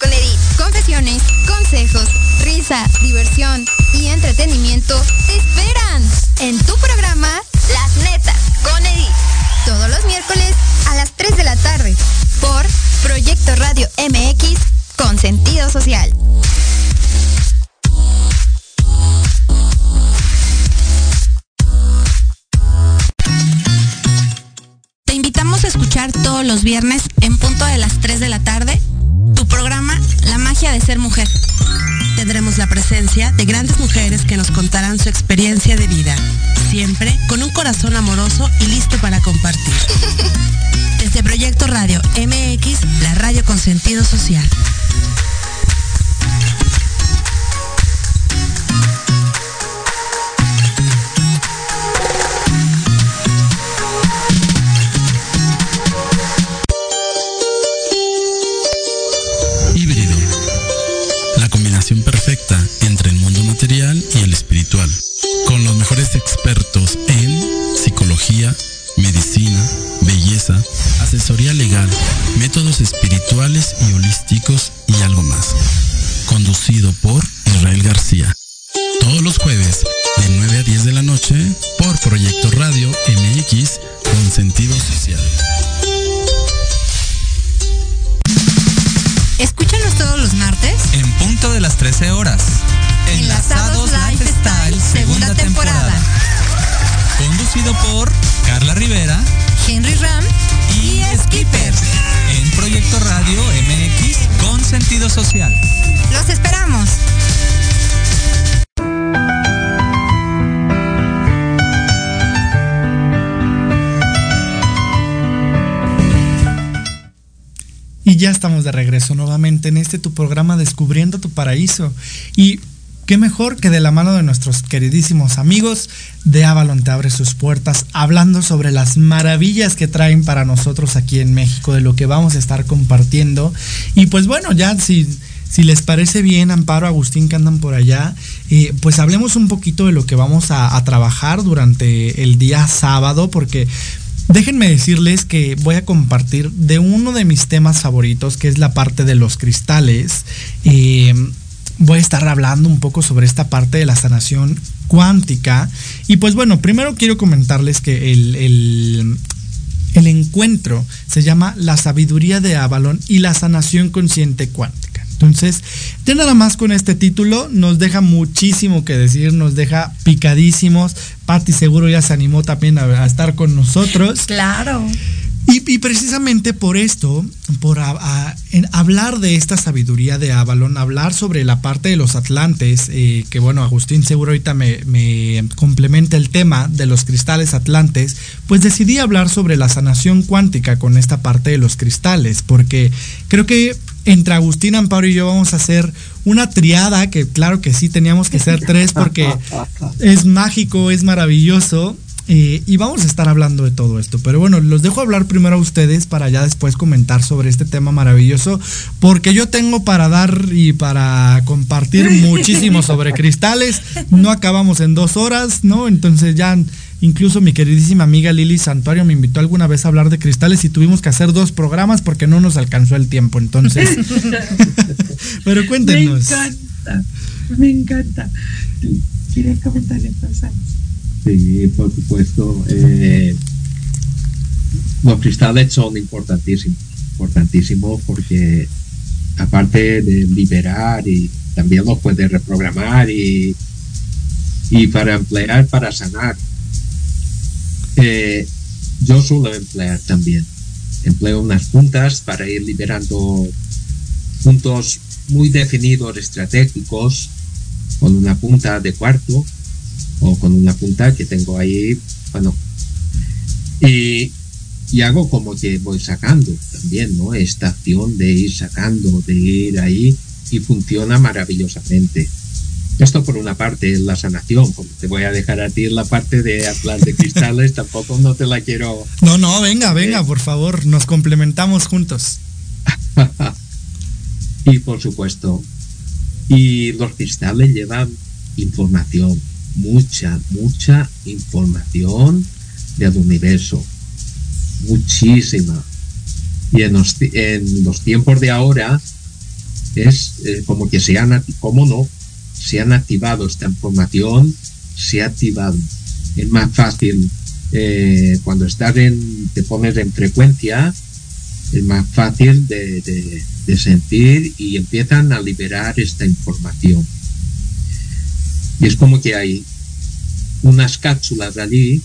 con Edith. Confesiones, consejos, risa, diversión y entretenimiento te esperan en tu programa Las Netas con Edith. Todos los miércoles a las 3 de la tarde por Proyecto Radio MX con sentido social. Te invitamos a escuchar todos los viernes en punto de las 3 de la tarde tu programa La magia de ser mujer. Tendremos la presencia de grandes mujeres que nos contarán su experiencia de vida, siempre con un corazón amoroso y listo para compartir. Desde Proyecto Radio MX, la radio con sentido social. Espiritual, con los mejores expertos en psicología, medicina, belleza, asesoría legal, métodos espirituales y holísticos y algo más. Conducido por Israel García. Todos los jueves de 9 a 10 de la noche por Proyecto Radio MX con sentido social. Escúchanos todos los martes en punto de las 13 horas. Enlazados, Enlazados Lifestyle, segunda temporada. temporada. Conducido por Carla Rivera, Henry Ram y, y Skipper. En Proyecto Radio MX con sentido social. Los esperamos. Y ya estamos de regreso nuevamente en este tu programa Descubriendo tu Paraíso. Y qué mejor que de la mano de nuestros queridísimos amigos de Avalon te abre sus puertas hablando sobre las maravillas que traen para nosotros aquí en México, de lo que vamos a estar compartiendo. Y pues bueno, ya si, si les parece bien, Amparo, Agustín, que andan por allá, eh, pues hablemos un poquito de lo que vamos a, trabajar durante el día sábado, porque Déjenme decirles que voy a compartir de uno de mis temas favoritos, que es la parte de los cristales. Eh, voy a estar hablando un poco sobre esta parte de la sanación cuántica. Y pues bueno, primero quiero comentarles que el, el, encuentro se llama La sabiduría de Avalon y la sanación consciente cuántica. Entonces, ya nada más con este título nos deja muchísimo que decir, nos deja picadísimos. Patti seguro ya se animó también a estar con nosotros. Claro. Y, precisamente por esto, por hablar de esta sabiduría de Avalon, hablar sobre la parte de los atlantes, eh, que bueno, Agustín seguro ahorita me, me, complementa el tema de los cristales atlantes, pues decidí hablar sobre la sanación cuántica con esta parte de los cristales, porque creo que entre Agustín Amparo y yo vamos a hacer una triada, que claro que sí, teníamos que ser tres porque [LAUGHS] es mágico, es maravilloso. Eh, y vamos a estar hablando de todo esto. Pero bueno, los dejo hablar primero a ustedes para ya después comentar sobre este tema maravilloso. Porque yo tengo para dar y para compartir [LAUGHS] muchísimo sobre cristales. No acabamos en dos horas, ¿no? Entonces ya incluso mi queridísima amiga Lili Santuario me invitó alguna vez a hablar de cristales y tuvimos que hacer dos programas porque no nos alcanzó el tiempo. Entonces, [LAUGHS] pero cuéntenos. Me encanta, me encanta. ¿Quieres comentar entonces? Sí, por supuesto. Eh, los cristales son importantísimos, importantísimos porque aparte de liberar y también los puede reprogramar y, y para emplear para sanar. Eh, yo suelo emplear también. Empleo unas puntas para ir liberando puntos muy definidos estratégicos con una punta de cuarto o con una punta que tengo ahí, bueno, y, y hago como que voy sacando también, ¿no? Esta acción de ir sacando, de ir ahí, y funciona maravillosamente. Esto por una parte la sanación, como te voy a dejar a ti la parte de Atlas de cristales, [LAUGHS] tampoco no te la quiero... No, no, venga, venga, por favor, nos complementamos juntos. [LAUGHS] y por supuesto, y los cristales llevan información, mucha, mucha información del universo. Muchísima. Y en los, en los tiempos de ahora es eh, como que se han, ¿cómo no? Se han activado esta información, se ha activado. Es más fácil eh, cuando estás en, te pones en frecuencia, es más fácil de sentir y empiezan a liberar esta información. Y es como que hay unas cápsulas allí,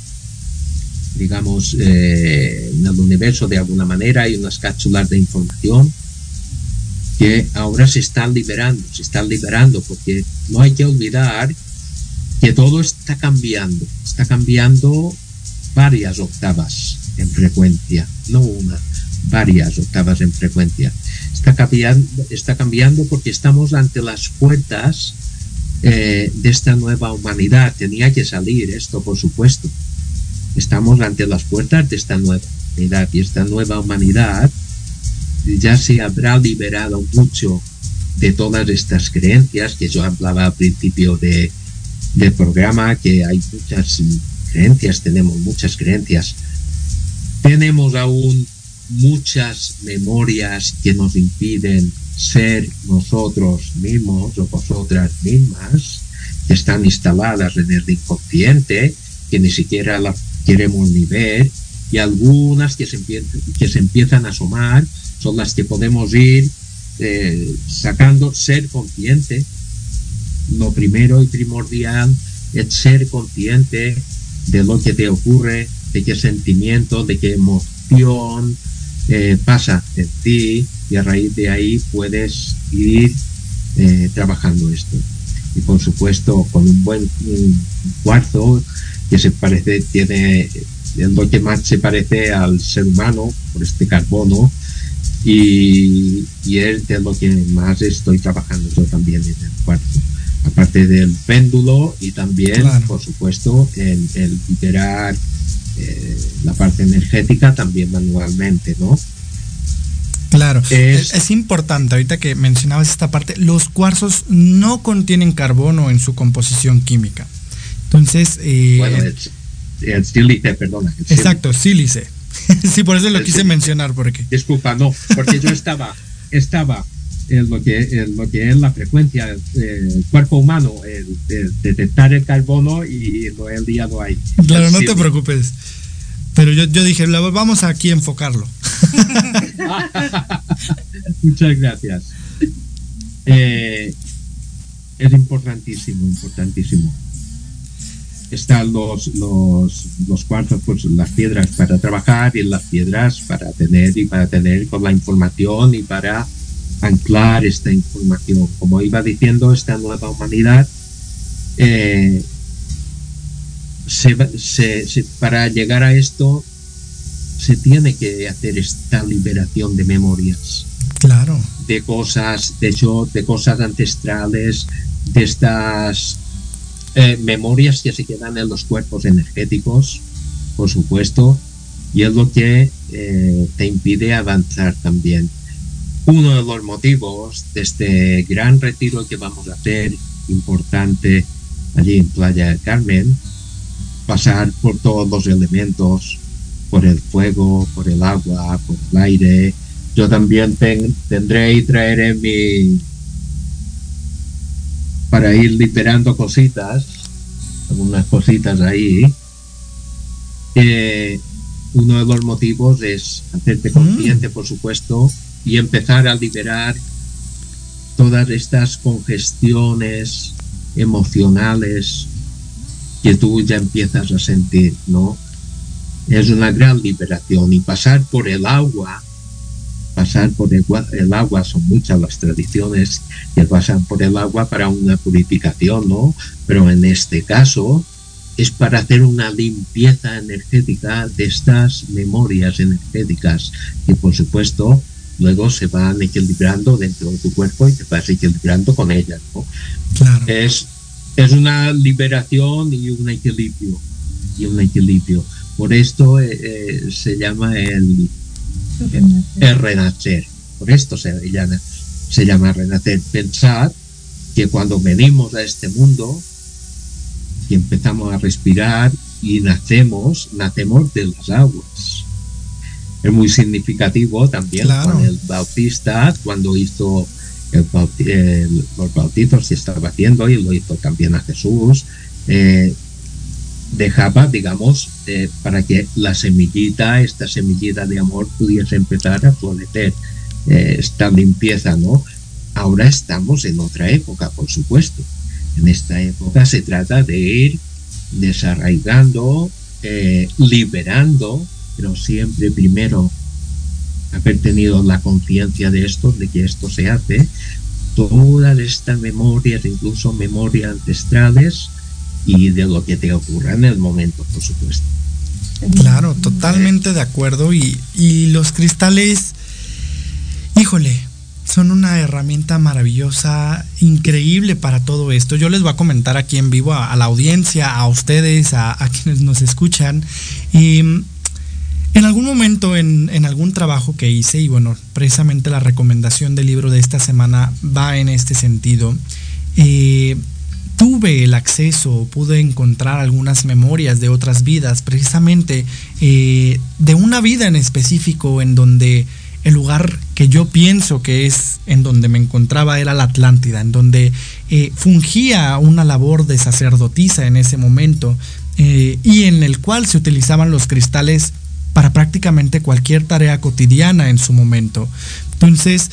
digamos, eh, en el universo de alguna manera, hay unas cápsulas de información que ahora se están liberando, se están liberando, porque no hay que olvidar que todo está cambiando, está cambiando varias octavas en frecuencia, no una, varias octavas en frecuencia. Está cambiando, está cambiando porque estamos ante las puertas eh, de esta nueva humanidad. Tenía que salir esto, por supuesto. Estamos ante las puertas de esta nueva humanidad y esta nueva humanidad ya se habrá liberado mucho de todas estas creencias que yo hablaba al principio de, del programa, que hay muchas creencias, tenemos muchas creencias. Tenemos aún muchas memorias que nos impiden ser nosotros mismos o vosotras mismas, que están instaladas en el inconsciente, que ni siquiera las queremos ni ver, y algunas que se, que se empiezan a asomar son las que podemos ir eh, sacando, ser consciente. Lo primero y primordial es ser consciente de lo que te ocurre, de qué sentimiento, de qué emoción eh, pasa en ti, y a raíz de ahí puedes ir eh, trabajando esto. Y por supuesto con un buen cuarzo que se parece, tiene lo que más se parece al ser humano por este carbono y, y es de lo que más estoy trabajando yo también en el cuarzo. Aparte del péndulo y también, por supuesto, en el liberar eh, la parte energética también manualmente, ¿no? Claro, es, importante, ahorita que mencionabas esta parte, los cuarzos no contienen carbono en su composición química. Entonces... Eh, bueno, el, sílice, perdona. exacto, sílice. [LAUGHS] sí, por eso lo quise mencionar, porque... Disculpa, no, porque yo estaba, [LAUGHS] estaba en lo que, en lo que es la frecuencia del cuerpo humano, el, detectar el carbono y lo he liado ahí. Claro, no te preocupes. Pero yo, yo dije, vamos aquí a enfocarlo. [LAUGHS] Muchas gracias. Eh, es importantísimo, importantísimo. están los, los, los cuartos, pues las piedras para trabajar y las piedras para tener y para tener con la información y para anclar esta información. Como iba diciendo, esta nueva humanidad, eh, se- se- se- para llegar a esto, se tiene que hacer esta liberación de memorias Claro. de cosas, de hecho, de cosas ancestrales, de estas eh, memorias que se quedan en los cuerpos energéticos, por supuesto, y es lo que eh, te impide avanzar también. Uno de los motivos de este gran retiro que vamos a hacer, importante, allí en Playa del Carmen, pasar por todos los elementos, por el fuego, por el agua, por el aire. Yo también ten- tendré y traeré mi para ir liberando cositas, algunas cositas ahí. Eh, uno de los motivos es hacerte consciente, por supuesto, y empezar a liberar todas estas congestiones emocionales que tú ya empiezas a sentir, ¿no? Es una gran liberación y pasar por el agua, pasar por el, gua- el agua, son muchas las tradiciones que pasan por el agua para una purificación, ¿no? Pero en este caso es para hacer una limpieza energética de estas memorias energéticas que por supuesto luego se van equilibrando dentro de tu cuerpo y te vas equilibrando con ellas, ¿no? Es, es una liberación y un equilibrio. Y un equilibrio. Por esto eh, eh, se llama el, el renacer. Por esto se llama, se llama renacer. Pensad que cuando venimos a este mundo y empezamos a respirar y nacemos, nacemos de las aguas. Es muy significativo también Claro. con el bautista cuando hizo el el- los bautizos que estaba haciendo y lo hizo también a Jesús. eh, dejaba, digamos, eh, para que la semillita, esta semillita de amor pudiese empezar a florecer, eh, esta limpieza, ¿no? Ahora estamos en otra época, por supuesto. En esta época se trata de ir desarraigando, eh, liberando, pero siempre primero haber tenido la conciencia de esto, de que esto se hace, todas estas memorias, incluso memorias ancestrales, y de lo que te ocurra en el momento, por supuesto. Claro, totalmente de acuerdo. Y, y los cristales, híjole, son una herramienta maravillosa, increíble para todo esto. Yo les voy a comentar aquí en vivo a, la audiencia, a ustedes, a, quienes nos escuchan. Mm, en algún momento, en, algún trabajo que hice, y bueno, precisamente la recomendación del libro de esta semana va en este sentido. eh, tuve el acceso, pude encontrar algunas memorias de otras vidas, precisamente eh, de una vida en específico en donde el lugar que yo pienso que es en donde me encontraba era la Atlántida, en donde eh, fungía una labor de sacerdotisa en ese momento y en el cual se utilizaban los cristales para prácticamente cualquier tarea cotidiana en su momento. Entonces,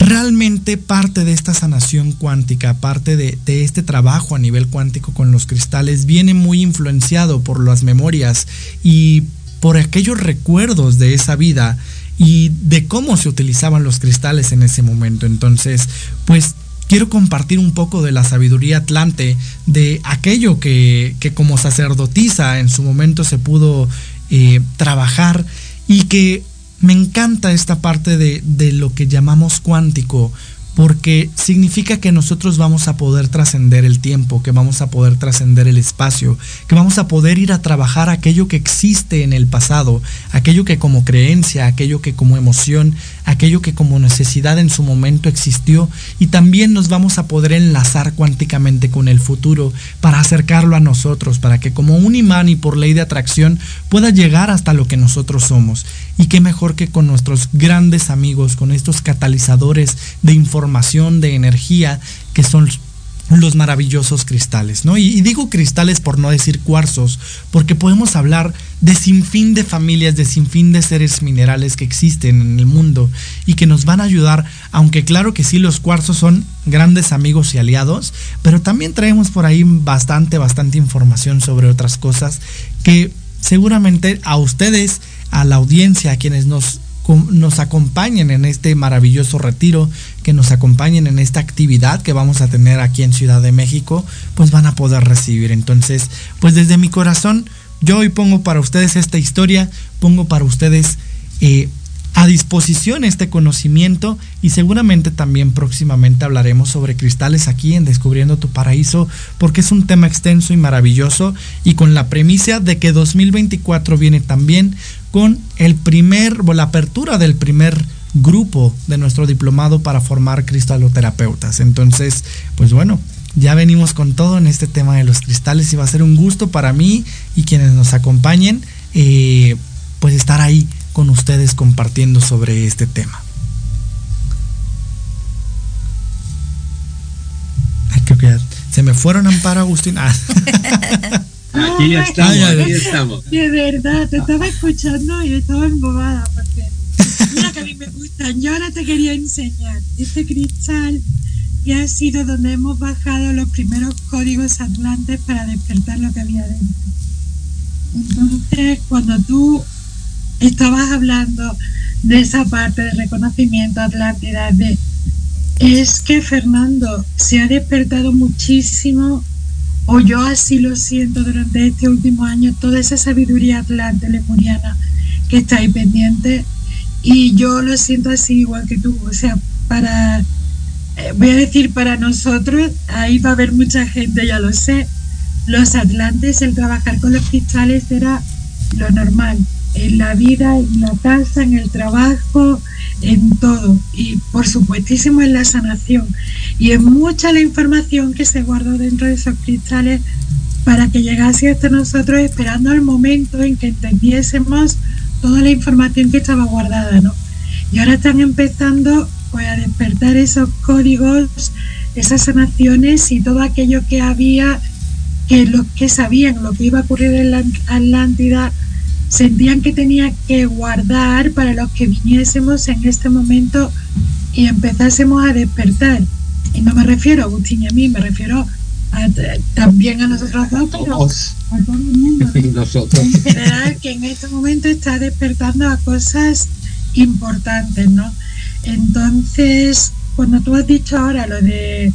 realmente parte de esta sanación cuántica, parte de, este trabajo a nivel cuántico con los cristales, viene muy influenciado por las memorias y por aquellos recuerdos de esa vida y de cómo se utilizaban los cristales en ese momento. Entonces, pues quiero compartir un poco de la sabiduría atlante, de aquello que, que como sacerdotisa en su momento se pudo eh, trabajar y que me encanta esta parte de, de, lo que llamamos cuántico, porque significa que nosotros vamos a poder trascender el tiempo, que vamos a poder trascender el espacio, que vamos a poder ir a trabajar aquello que existe en el pasado, aquello que como creencia, aquello que como emoción, aquello que como necesidad en su momento existió, y también nos vamos a poder enlazar cuánticamente con el futuro para acercarlo a nosotros, para que como un imán y por ley de atracción pueda llegar hasta lo que nosotros somos. Y qué mejor que con nuestros grandes amigos, con estos catalizadores de información, de energía, que son los maravillosos cristales, ¿no? Y, digo cristales por no decir cuarzos, porque podemos hablar de sinfín de familias, de sinfín de seres minerales que existen en el mundo y que nos van a ayudar, aunque claro que sí, los cuarzos son grandes amigos y aliados, pero también traemos por ahí bastante, bastante información sobre otras cosas que seguramente a ustedes, a la audiencia, a quienes nos nos acompañen en este maravilloso retiro, que nos acompañen en esta actividad que vamos a tener aquí en Ciudad de México, pues van a poder recibir. Entonces, pues desde mi corazón, yo hoy pongo para ustedes esta historia, pongo para ustedes eh, a disposición este conocimiento y seguramente también próximamente hablaremos sobre cristales aquí en Descubriendo tu Paraíso porque es un tema extenso y maravilloso y con la premisa de que 2024 viene también con el primer la apertura del primer grupo de nuestro diplomado para formar cristaloterapeutas. Entonces, pues bueno, ya venimos con todo en este tema de los cristales y va a ser un gusto para mí y quienes nos acompañen, eh, pues estar ahí con ustedes compartiendo sobre este tema. Ay, creo que ya se me fueron Amparo Agustín. Ah. [LAUGHS] Aquí estamos, aquí estamos. De verdad, te estaba escuchando y estaba embobada porque mira que a mí me gustan. Yo ahora te quería enseñar este cristal que ha sido donde hemos bajado los primeros códigos atlantes para despertar lo que había dentro. Entonces, cuando tú estabas hablando de esa parte de reconocimiento Atlántida, es que Fernando se ha despertado muchísimo o yo así lo siento durante este último año, toda esa sabiduría atlante lemuriana que está ahí pendiente y yo lo siento así igual que tú, o sea, para, eh, voy a decir para nosotros, ahí va a haber mucha gente, ya lo sé, los atlantes, el trabajar con los cristales era lo normal, en la vida, en la casa, en el trabajo, en todo. Y por supuestísimo en la sanación. Y es mucha la información que se guardó dentro de esos cristales para que llegase hasta nosotros esperando el momento en que entendiésemos toda la información que estaba guardada, ¿no? Y ahora están empezando pues, a despertar esos códigos, esas sanaciones y todo aquello que había, que los que sabían lo que iba a ocurrir en la Atlántida, sentían que tenía que guardar para los que viniésemos en este momento y empezásemos a despertar. Y no me refiero a Agustín y a mí, me refiero a, también a nosotros dos, pero a todo el mundo. Nosotros. [LAUGHS] En general, que en este momento está despertando a cosas importantes, ¿no? Entonces, cuando tú has dicho ahora lo de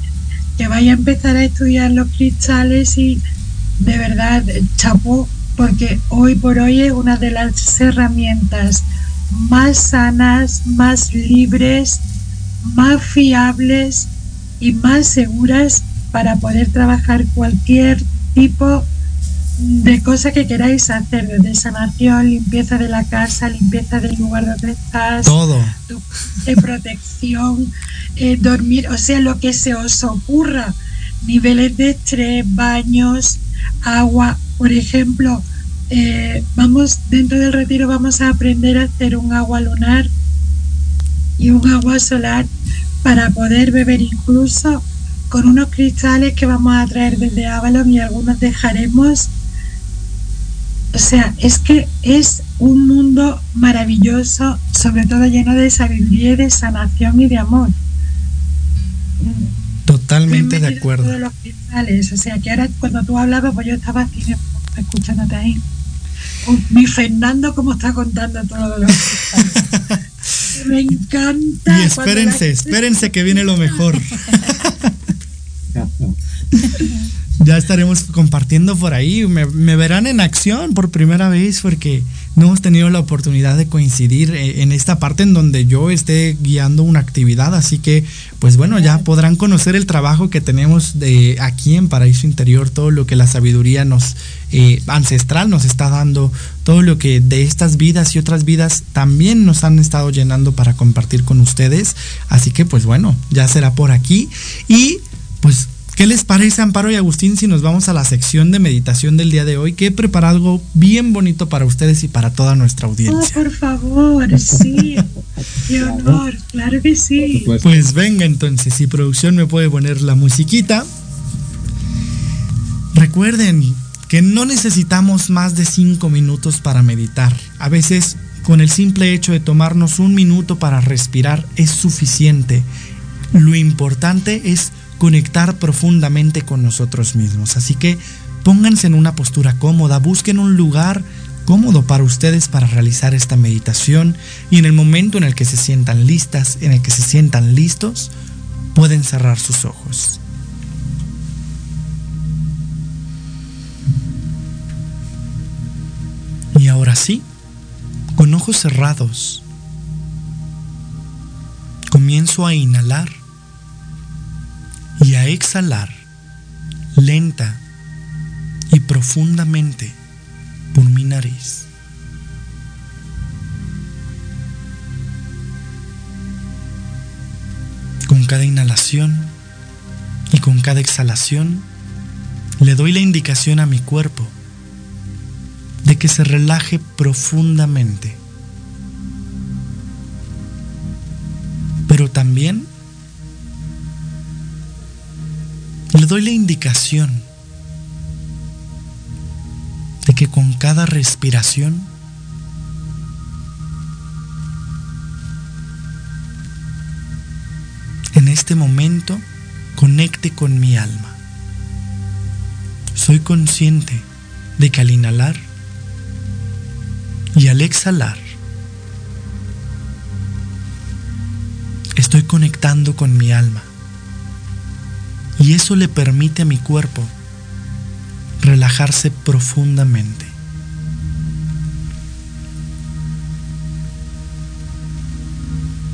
que vaya a empezar a estudiar los cristales y de verdad, chapó, porque hoy por hoy es una de las herramientas más sanas, más libres, más fiables y más seguras para poder trabajar cualquier tipo de cosa que queráis hacer, desde sanación, limpieza de la casa, limpieza del lugar donde estás, todo, de protección, eh, dormir, o sea, lo que se os ocurra, niveles de estrés, baños, agua, por ejemplo, eh, vamos dentro del retiro vamos a aprender a hacer un agua lunar y un agua solar para poder beber incluso con unos cristales que vamos a traer desde Avalon y algunos dejaremos. O sea, es que es un mundo maravilloso, sobre todo lleno de sabiduría y de sanación y de amor. Totalmente de acuerdo. Los cristales. O sea, que ahora cuando tú hablabas, pues yo estaba aquí escuchándote ahí. Mi Fernando, como está contando todo lo que Me encanta. Y espérense, espérense que viene lo mejor. [LAUGHS] ya estaremos compartiendo por ahí. Me, me, verán en acción por primera vez porque no hemos tenido la oportunidad de coincidir eh, en esta parte en donde yo esté guiando una actividad. Así que, pues bueno, ya podrán conocer el trabajo que tenemos de aquí en Paraíso Interior, todo lo que la sabiduría nos eh, ancestral nos está dando, todo lo que de estas vidas y otras vidas también nos han estado llenando para compartir con ustedes. Así que, pues bueno, ya será por aquí. Y pues ¿Qué les parece, Amparo y Agustín, si nos vamos a la sección de meditación del día de hoy? Que he preparado algo bien bonito para ustedes y para toda nuestra audiencia. Oh, por favor, sí. [LAUGHS] Qué honor, claro que sí. Pues venga entonces, si producción me puede poner la musiquita. Recuerden que no necesitamos más de 5 minutos para meditar. A veces con el simple hecho de tomarnos un minuto para respirar es suficiente. Lo importante es conectar profundamente con nosotros mismos. Así que pónganse en una postura cómoda, busquen un lugar cómodo para ustedes para realizar esta meditación y en el momento en el que se sientan listas, en el que se sientan listos, pueden cerrar sus ojos. Y ahora sí, con ojos cerrados, comienzo a inhalar y a exhalar lenta y profundamente por mi nariz. Con cada inhalación y con cada exhalación le doy la indicación a mi cuerpo de que se relaje profundamente. Pero también le doy la indicación de que con cada respiración en este momento conecte con mi alma. Soy consciente de que al inhalar y al exhalar estoy conectando con mi alma. Y eso le permite a mi cuerpo relajarse profundamente.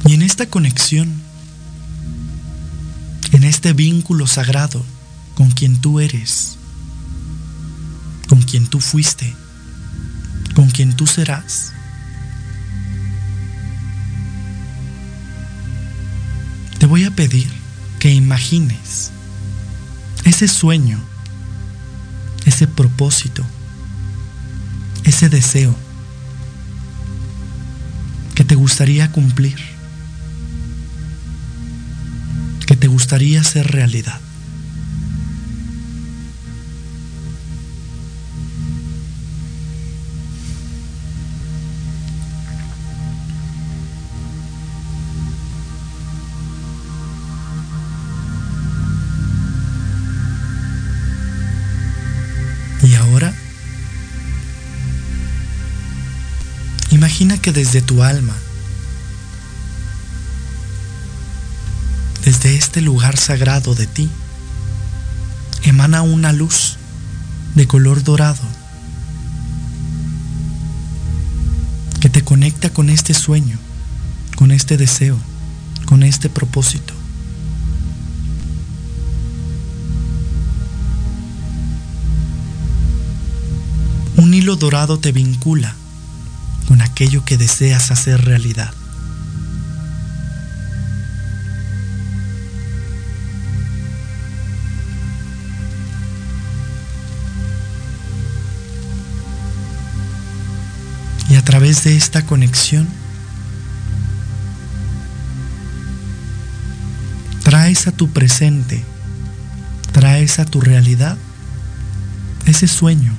Y en esta conexión, en este vínculo sagrado con quien tú eres, con quien tú fuiste, con quien tú serás, te voy a pedir que imagines ese sueño ese propósito, ese deseo que te gustaría cumplir, que te gustaría hacer realidad. Imagina que desde tu alma, desde este lugar sagrado de ti, emana una luz de color dorado que te conecta con este sueño, con este deseo, con este propósito. Un hilo dorado te vincula con aquello que deseas hacer realidad. Y a través de esta conexión, traes a tu presente, traes a tu realidad ese sueño,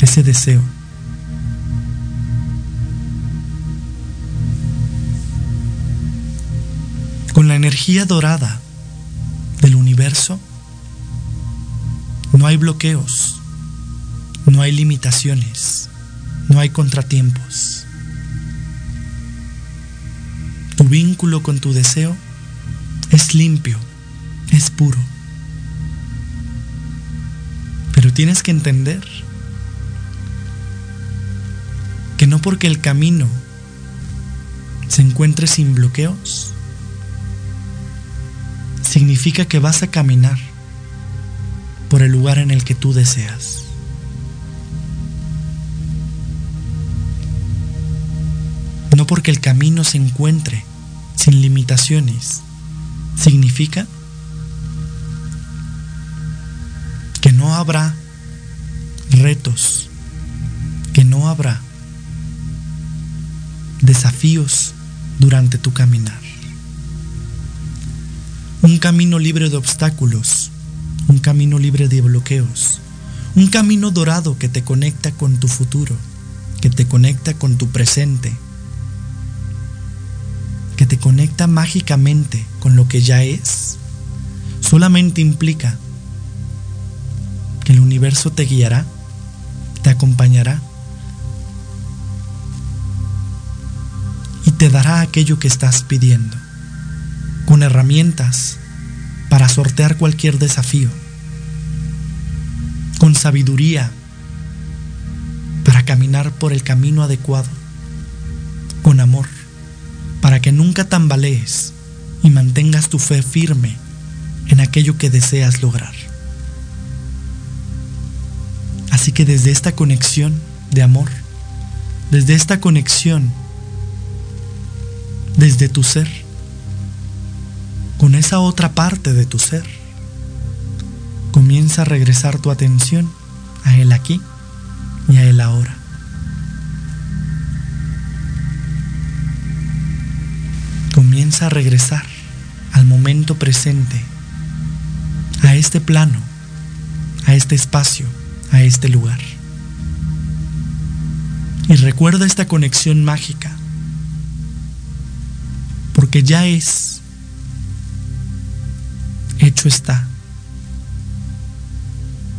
ese deseo. Energía dorada del universo, no hay bloqueos, no hay limitaciones, no hay contratiempos. Tu vínculo con tu deseo es limpio, es puro. Pero tienes que entender que no porque el camino se encuentre sin bloqueos, significa que vas a caminar por el lugar en el que tú deseas. No porque el camino se encuentre sin limitaciones, significa que no habrá retos, que no habrá desafíos durante tu caminar. Un camino libre de obstáculos, un camino libre de bloqueos, Un camino dorado que te conecta con tu futuro, que te conecta con tu presente, que te conecta mágicamente con lo que ya es, solamente implica que el universo te guiará, te acompañará y te dará aquello que estás pidiendo, con herramientas para sortear cualquier desafío con sabiduría para caminar por el camino adecuado, con amor, para que nunca tambalees y mantengas tu fe firme en aquello que deseas lograr. Así que desde esta conexión de amor, desde esta conexión, desde tu ser, con esa otra parte de tu ser, comienza a regresar tu atención a Él aquí y a Él ahora. Comienza a regresar al momento presente, a este plano, a este espacio, a este lugar. Y recuerda esta conexión mágica, porque ya es, está.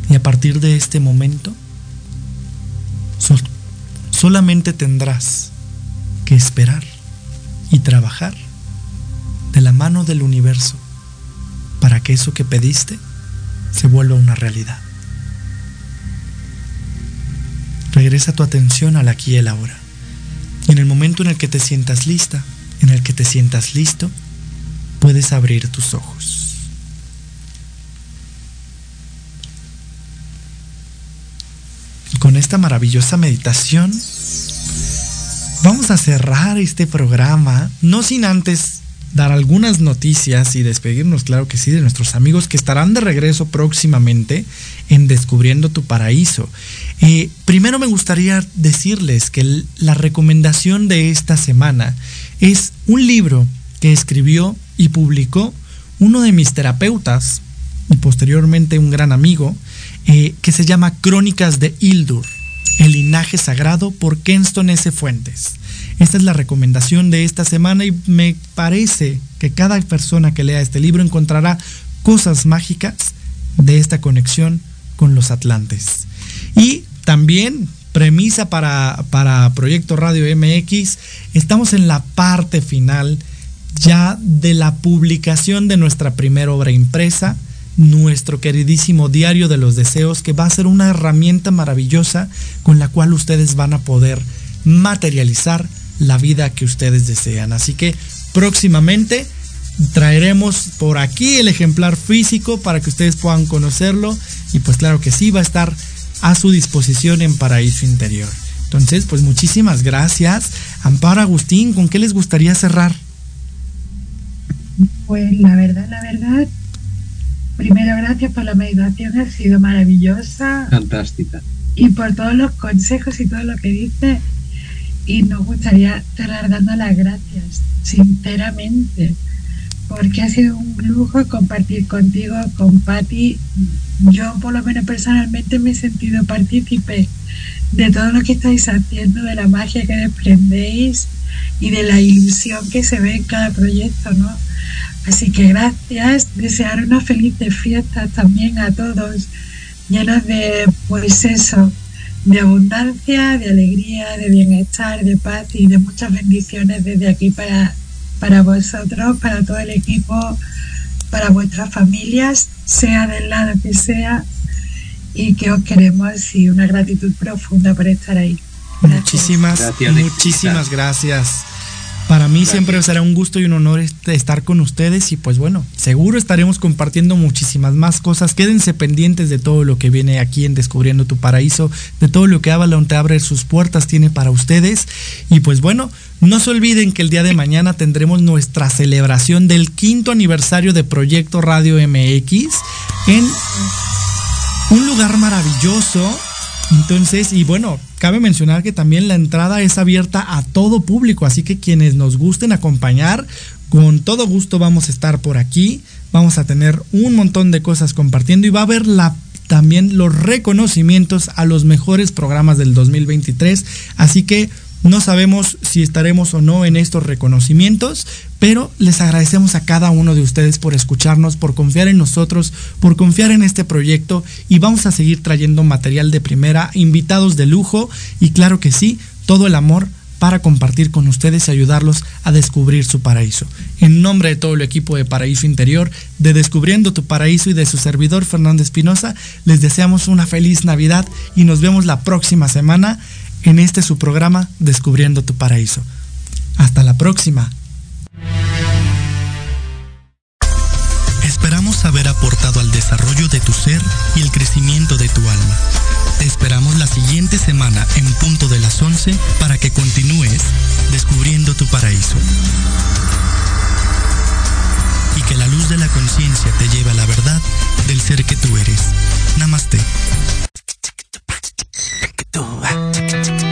Y a partir de este momento, sol solamente tendrás que esperar y trabajar de la mano del universo para que eso que pediste se vuelva una realidad. Regresa tu atención al aquí y el ahora. Y en el momento en el que te sientas lista, en el que te sientas listo, puedes abrir tus ojos. Esta maravillosa meditación vamos a cerrar este programa, no sin antes dar algunas noticias y despedirnos, claro que sí, de nuestros amigos que estarán de regreso próximamente en Descubriendo tu Paraíso. Eh, primero me gustaría decirles que la recomendación de esta semana es un libro que escribió y publicó uno de mis terapeutas y posteriormente un gran amigo, eh, que se llama Crónicas de Hildur, el linaje sagrado por Kenston S. Fuentes. Esta es la recomendación de esta semana y me parece que cada persona que lea este libro encontrará cosas mágicas de esta conexión con los atlantes. Y también premisa para, para Proyecto Radio MX, estamos en la parte final ya de la publicación de nuestra primera obra impresa, nuestro queridísimo Diario de los Deseos, que va a ser una herramienta maravillosa con la cual ustedes van a poder materializar la vida que ustedes desean. Así que próximamente traeremos por aquí el ejemplar físico para que ustedes puedan conocerlo y pues claro que sí va a estar a su disposición en Paraíso Interior. Entonces, pues muchísimas gracias. Amparo Agustín, ¿con qué les gustaría cerrar? Pues la verdad, la verdad, primero gracias por la meditación, ha sido maravillosa. Fantástica. Y por todos los consejos y todo lo que dice. Y nos gustaría cerrar dando las gracias, sinceramente, porque ha sido un lujo compartir contigo, con Patti. Yo, por lo menos personalmente, me he sentido partícipe de todo lo que estáis haciendo, de la magia que desprendéis y de la ilusión que se ve en cada proyecto, ¿no? Así que gracias, desear una feliz fiesta también a todos, llenos de, pues eso, de abundancia, de alegría, de bienestar, de paz y de muchas bendiciones desde aquí para, para vosotros, para todo el equipo, para vuestras familias, sea del lado que sea, y que os queremos y una gratitud profunda por estar ahí. Gracias. Muchísimas, gracias, muchísimas gracias. Para mí Gracias. siempre será un gusto y un honor estar con ustedes y pues bueno, seguro estaremos compartiendo muchísimas más cosas. Quédense pendientes de todo lo que viene aquí en Descubriendo tu Paraíso, de todo lo que Avalon te abre sus puertas tiene para ustedes. Y pues bueno, no se olviden que el día de mañana tendremos nuestra celebración del quinto aniversario de Proyecto Radio MX en un lugar maravilloso entonces, y bueno, cabe mencionar que también la entrada es abierta a todo público, así que quienes nos gusten acompañar, con todo gusto vamos a estar por aquí, vamos a tener un montón de cosas compartiendo y va a haber también los reconocimientos a los mejores programas del 2023. Así que no sabemos si estaremos o no en estos reconocimientos, pero les agradecemos a cada uno de ustedes por escucharnos, por confiar en nosotros, por confiar en este proyecto y vamos a seguir trayendo material de primera, invitados de lujo y claro que sí, todo el amor para compartir con ustedes y ayudarlos a descubrir su paraíso. En nombre de todo el equipo de Paraíso Interior, de Descubriendo tu Paraíso y de su servidor Fernando Espinosa, les deseamos una feliz Navidad y nos vemos la próxima semana en este su programa Descubriendo tu Paraíso. Hasta la próxima. Esperamos haber aportado al desarrollo de tu ser y el crecimiento de tu alma. Te esperamos la siguiente semana en punto de las 11 para que continúes descubriendo tu paraíso. Y que la luz de la conciencia te lleve a la verdad del ser que tú eres. Namaste. Thank you.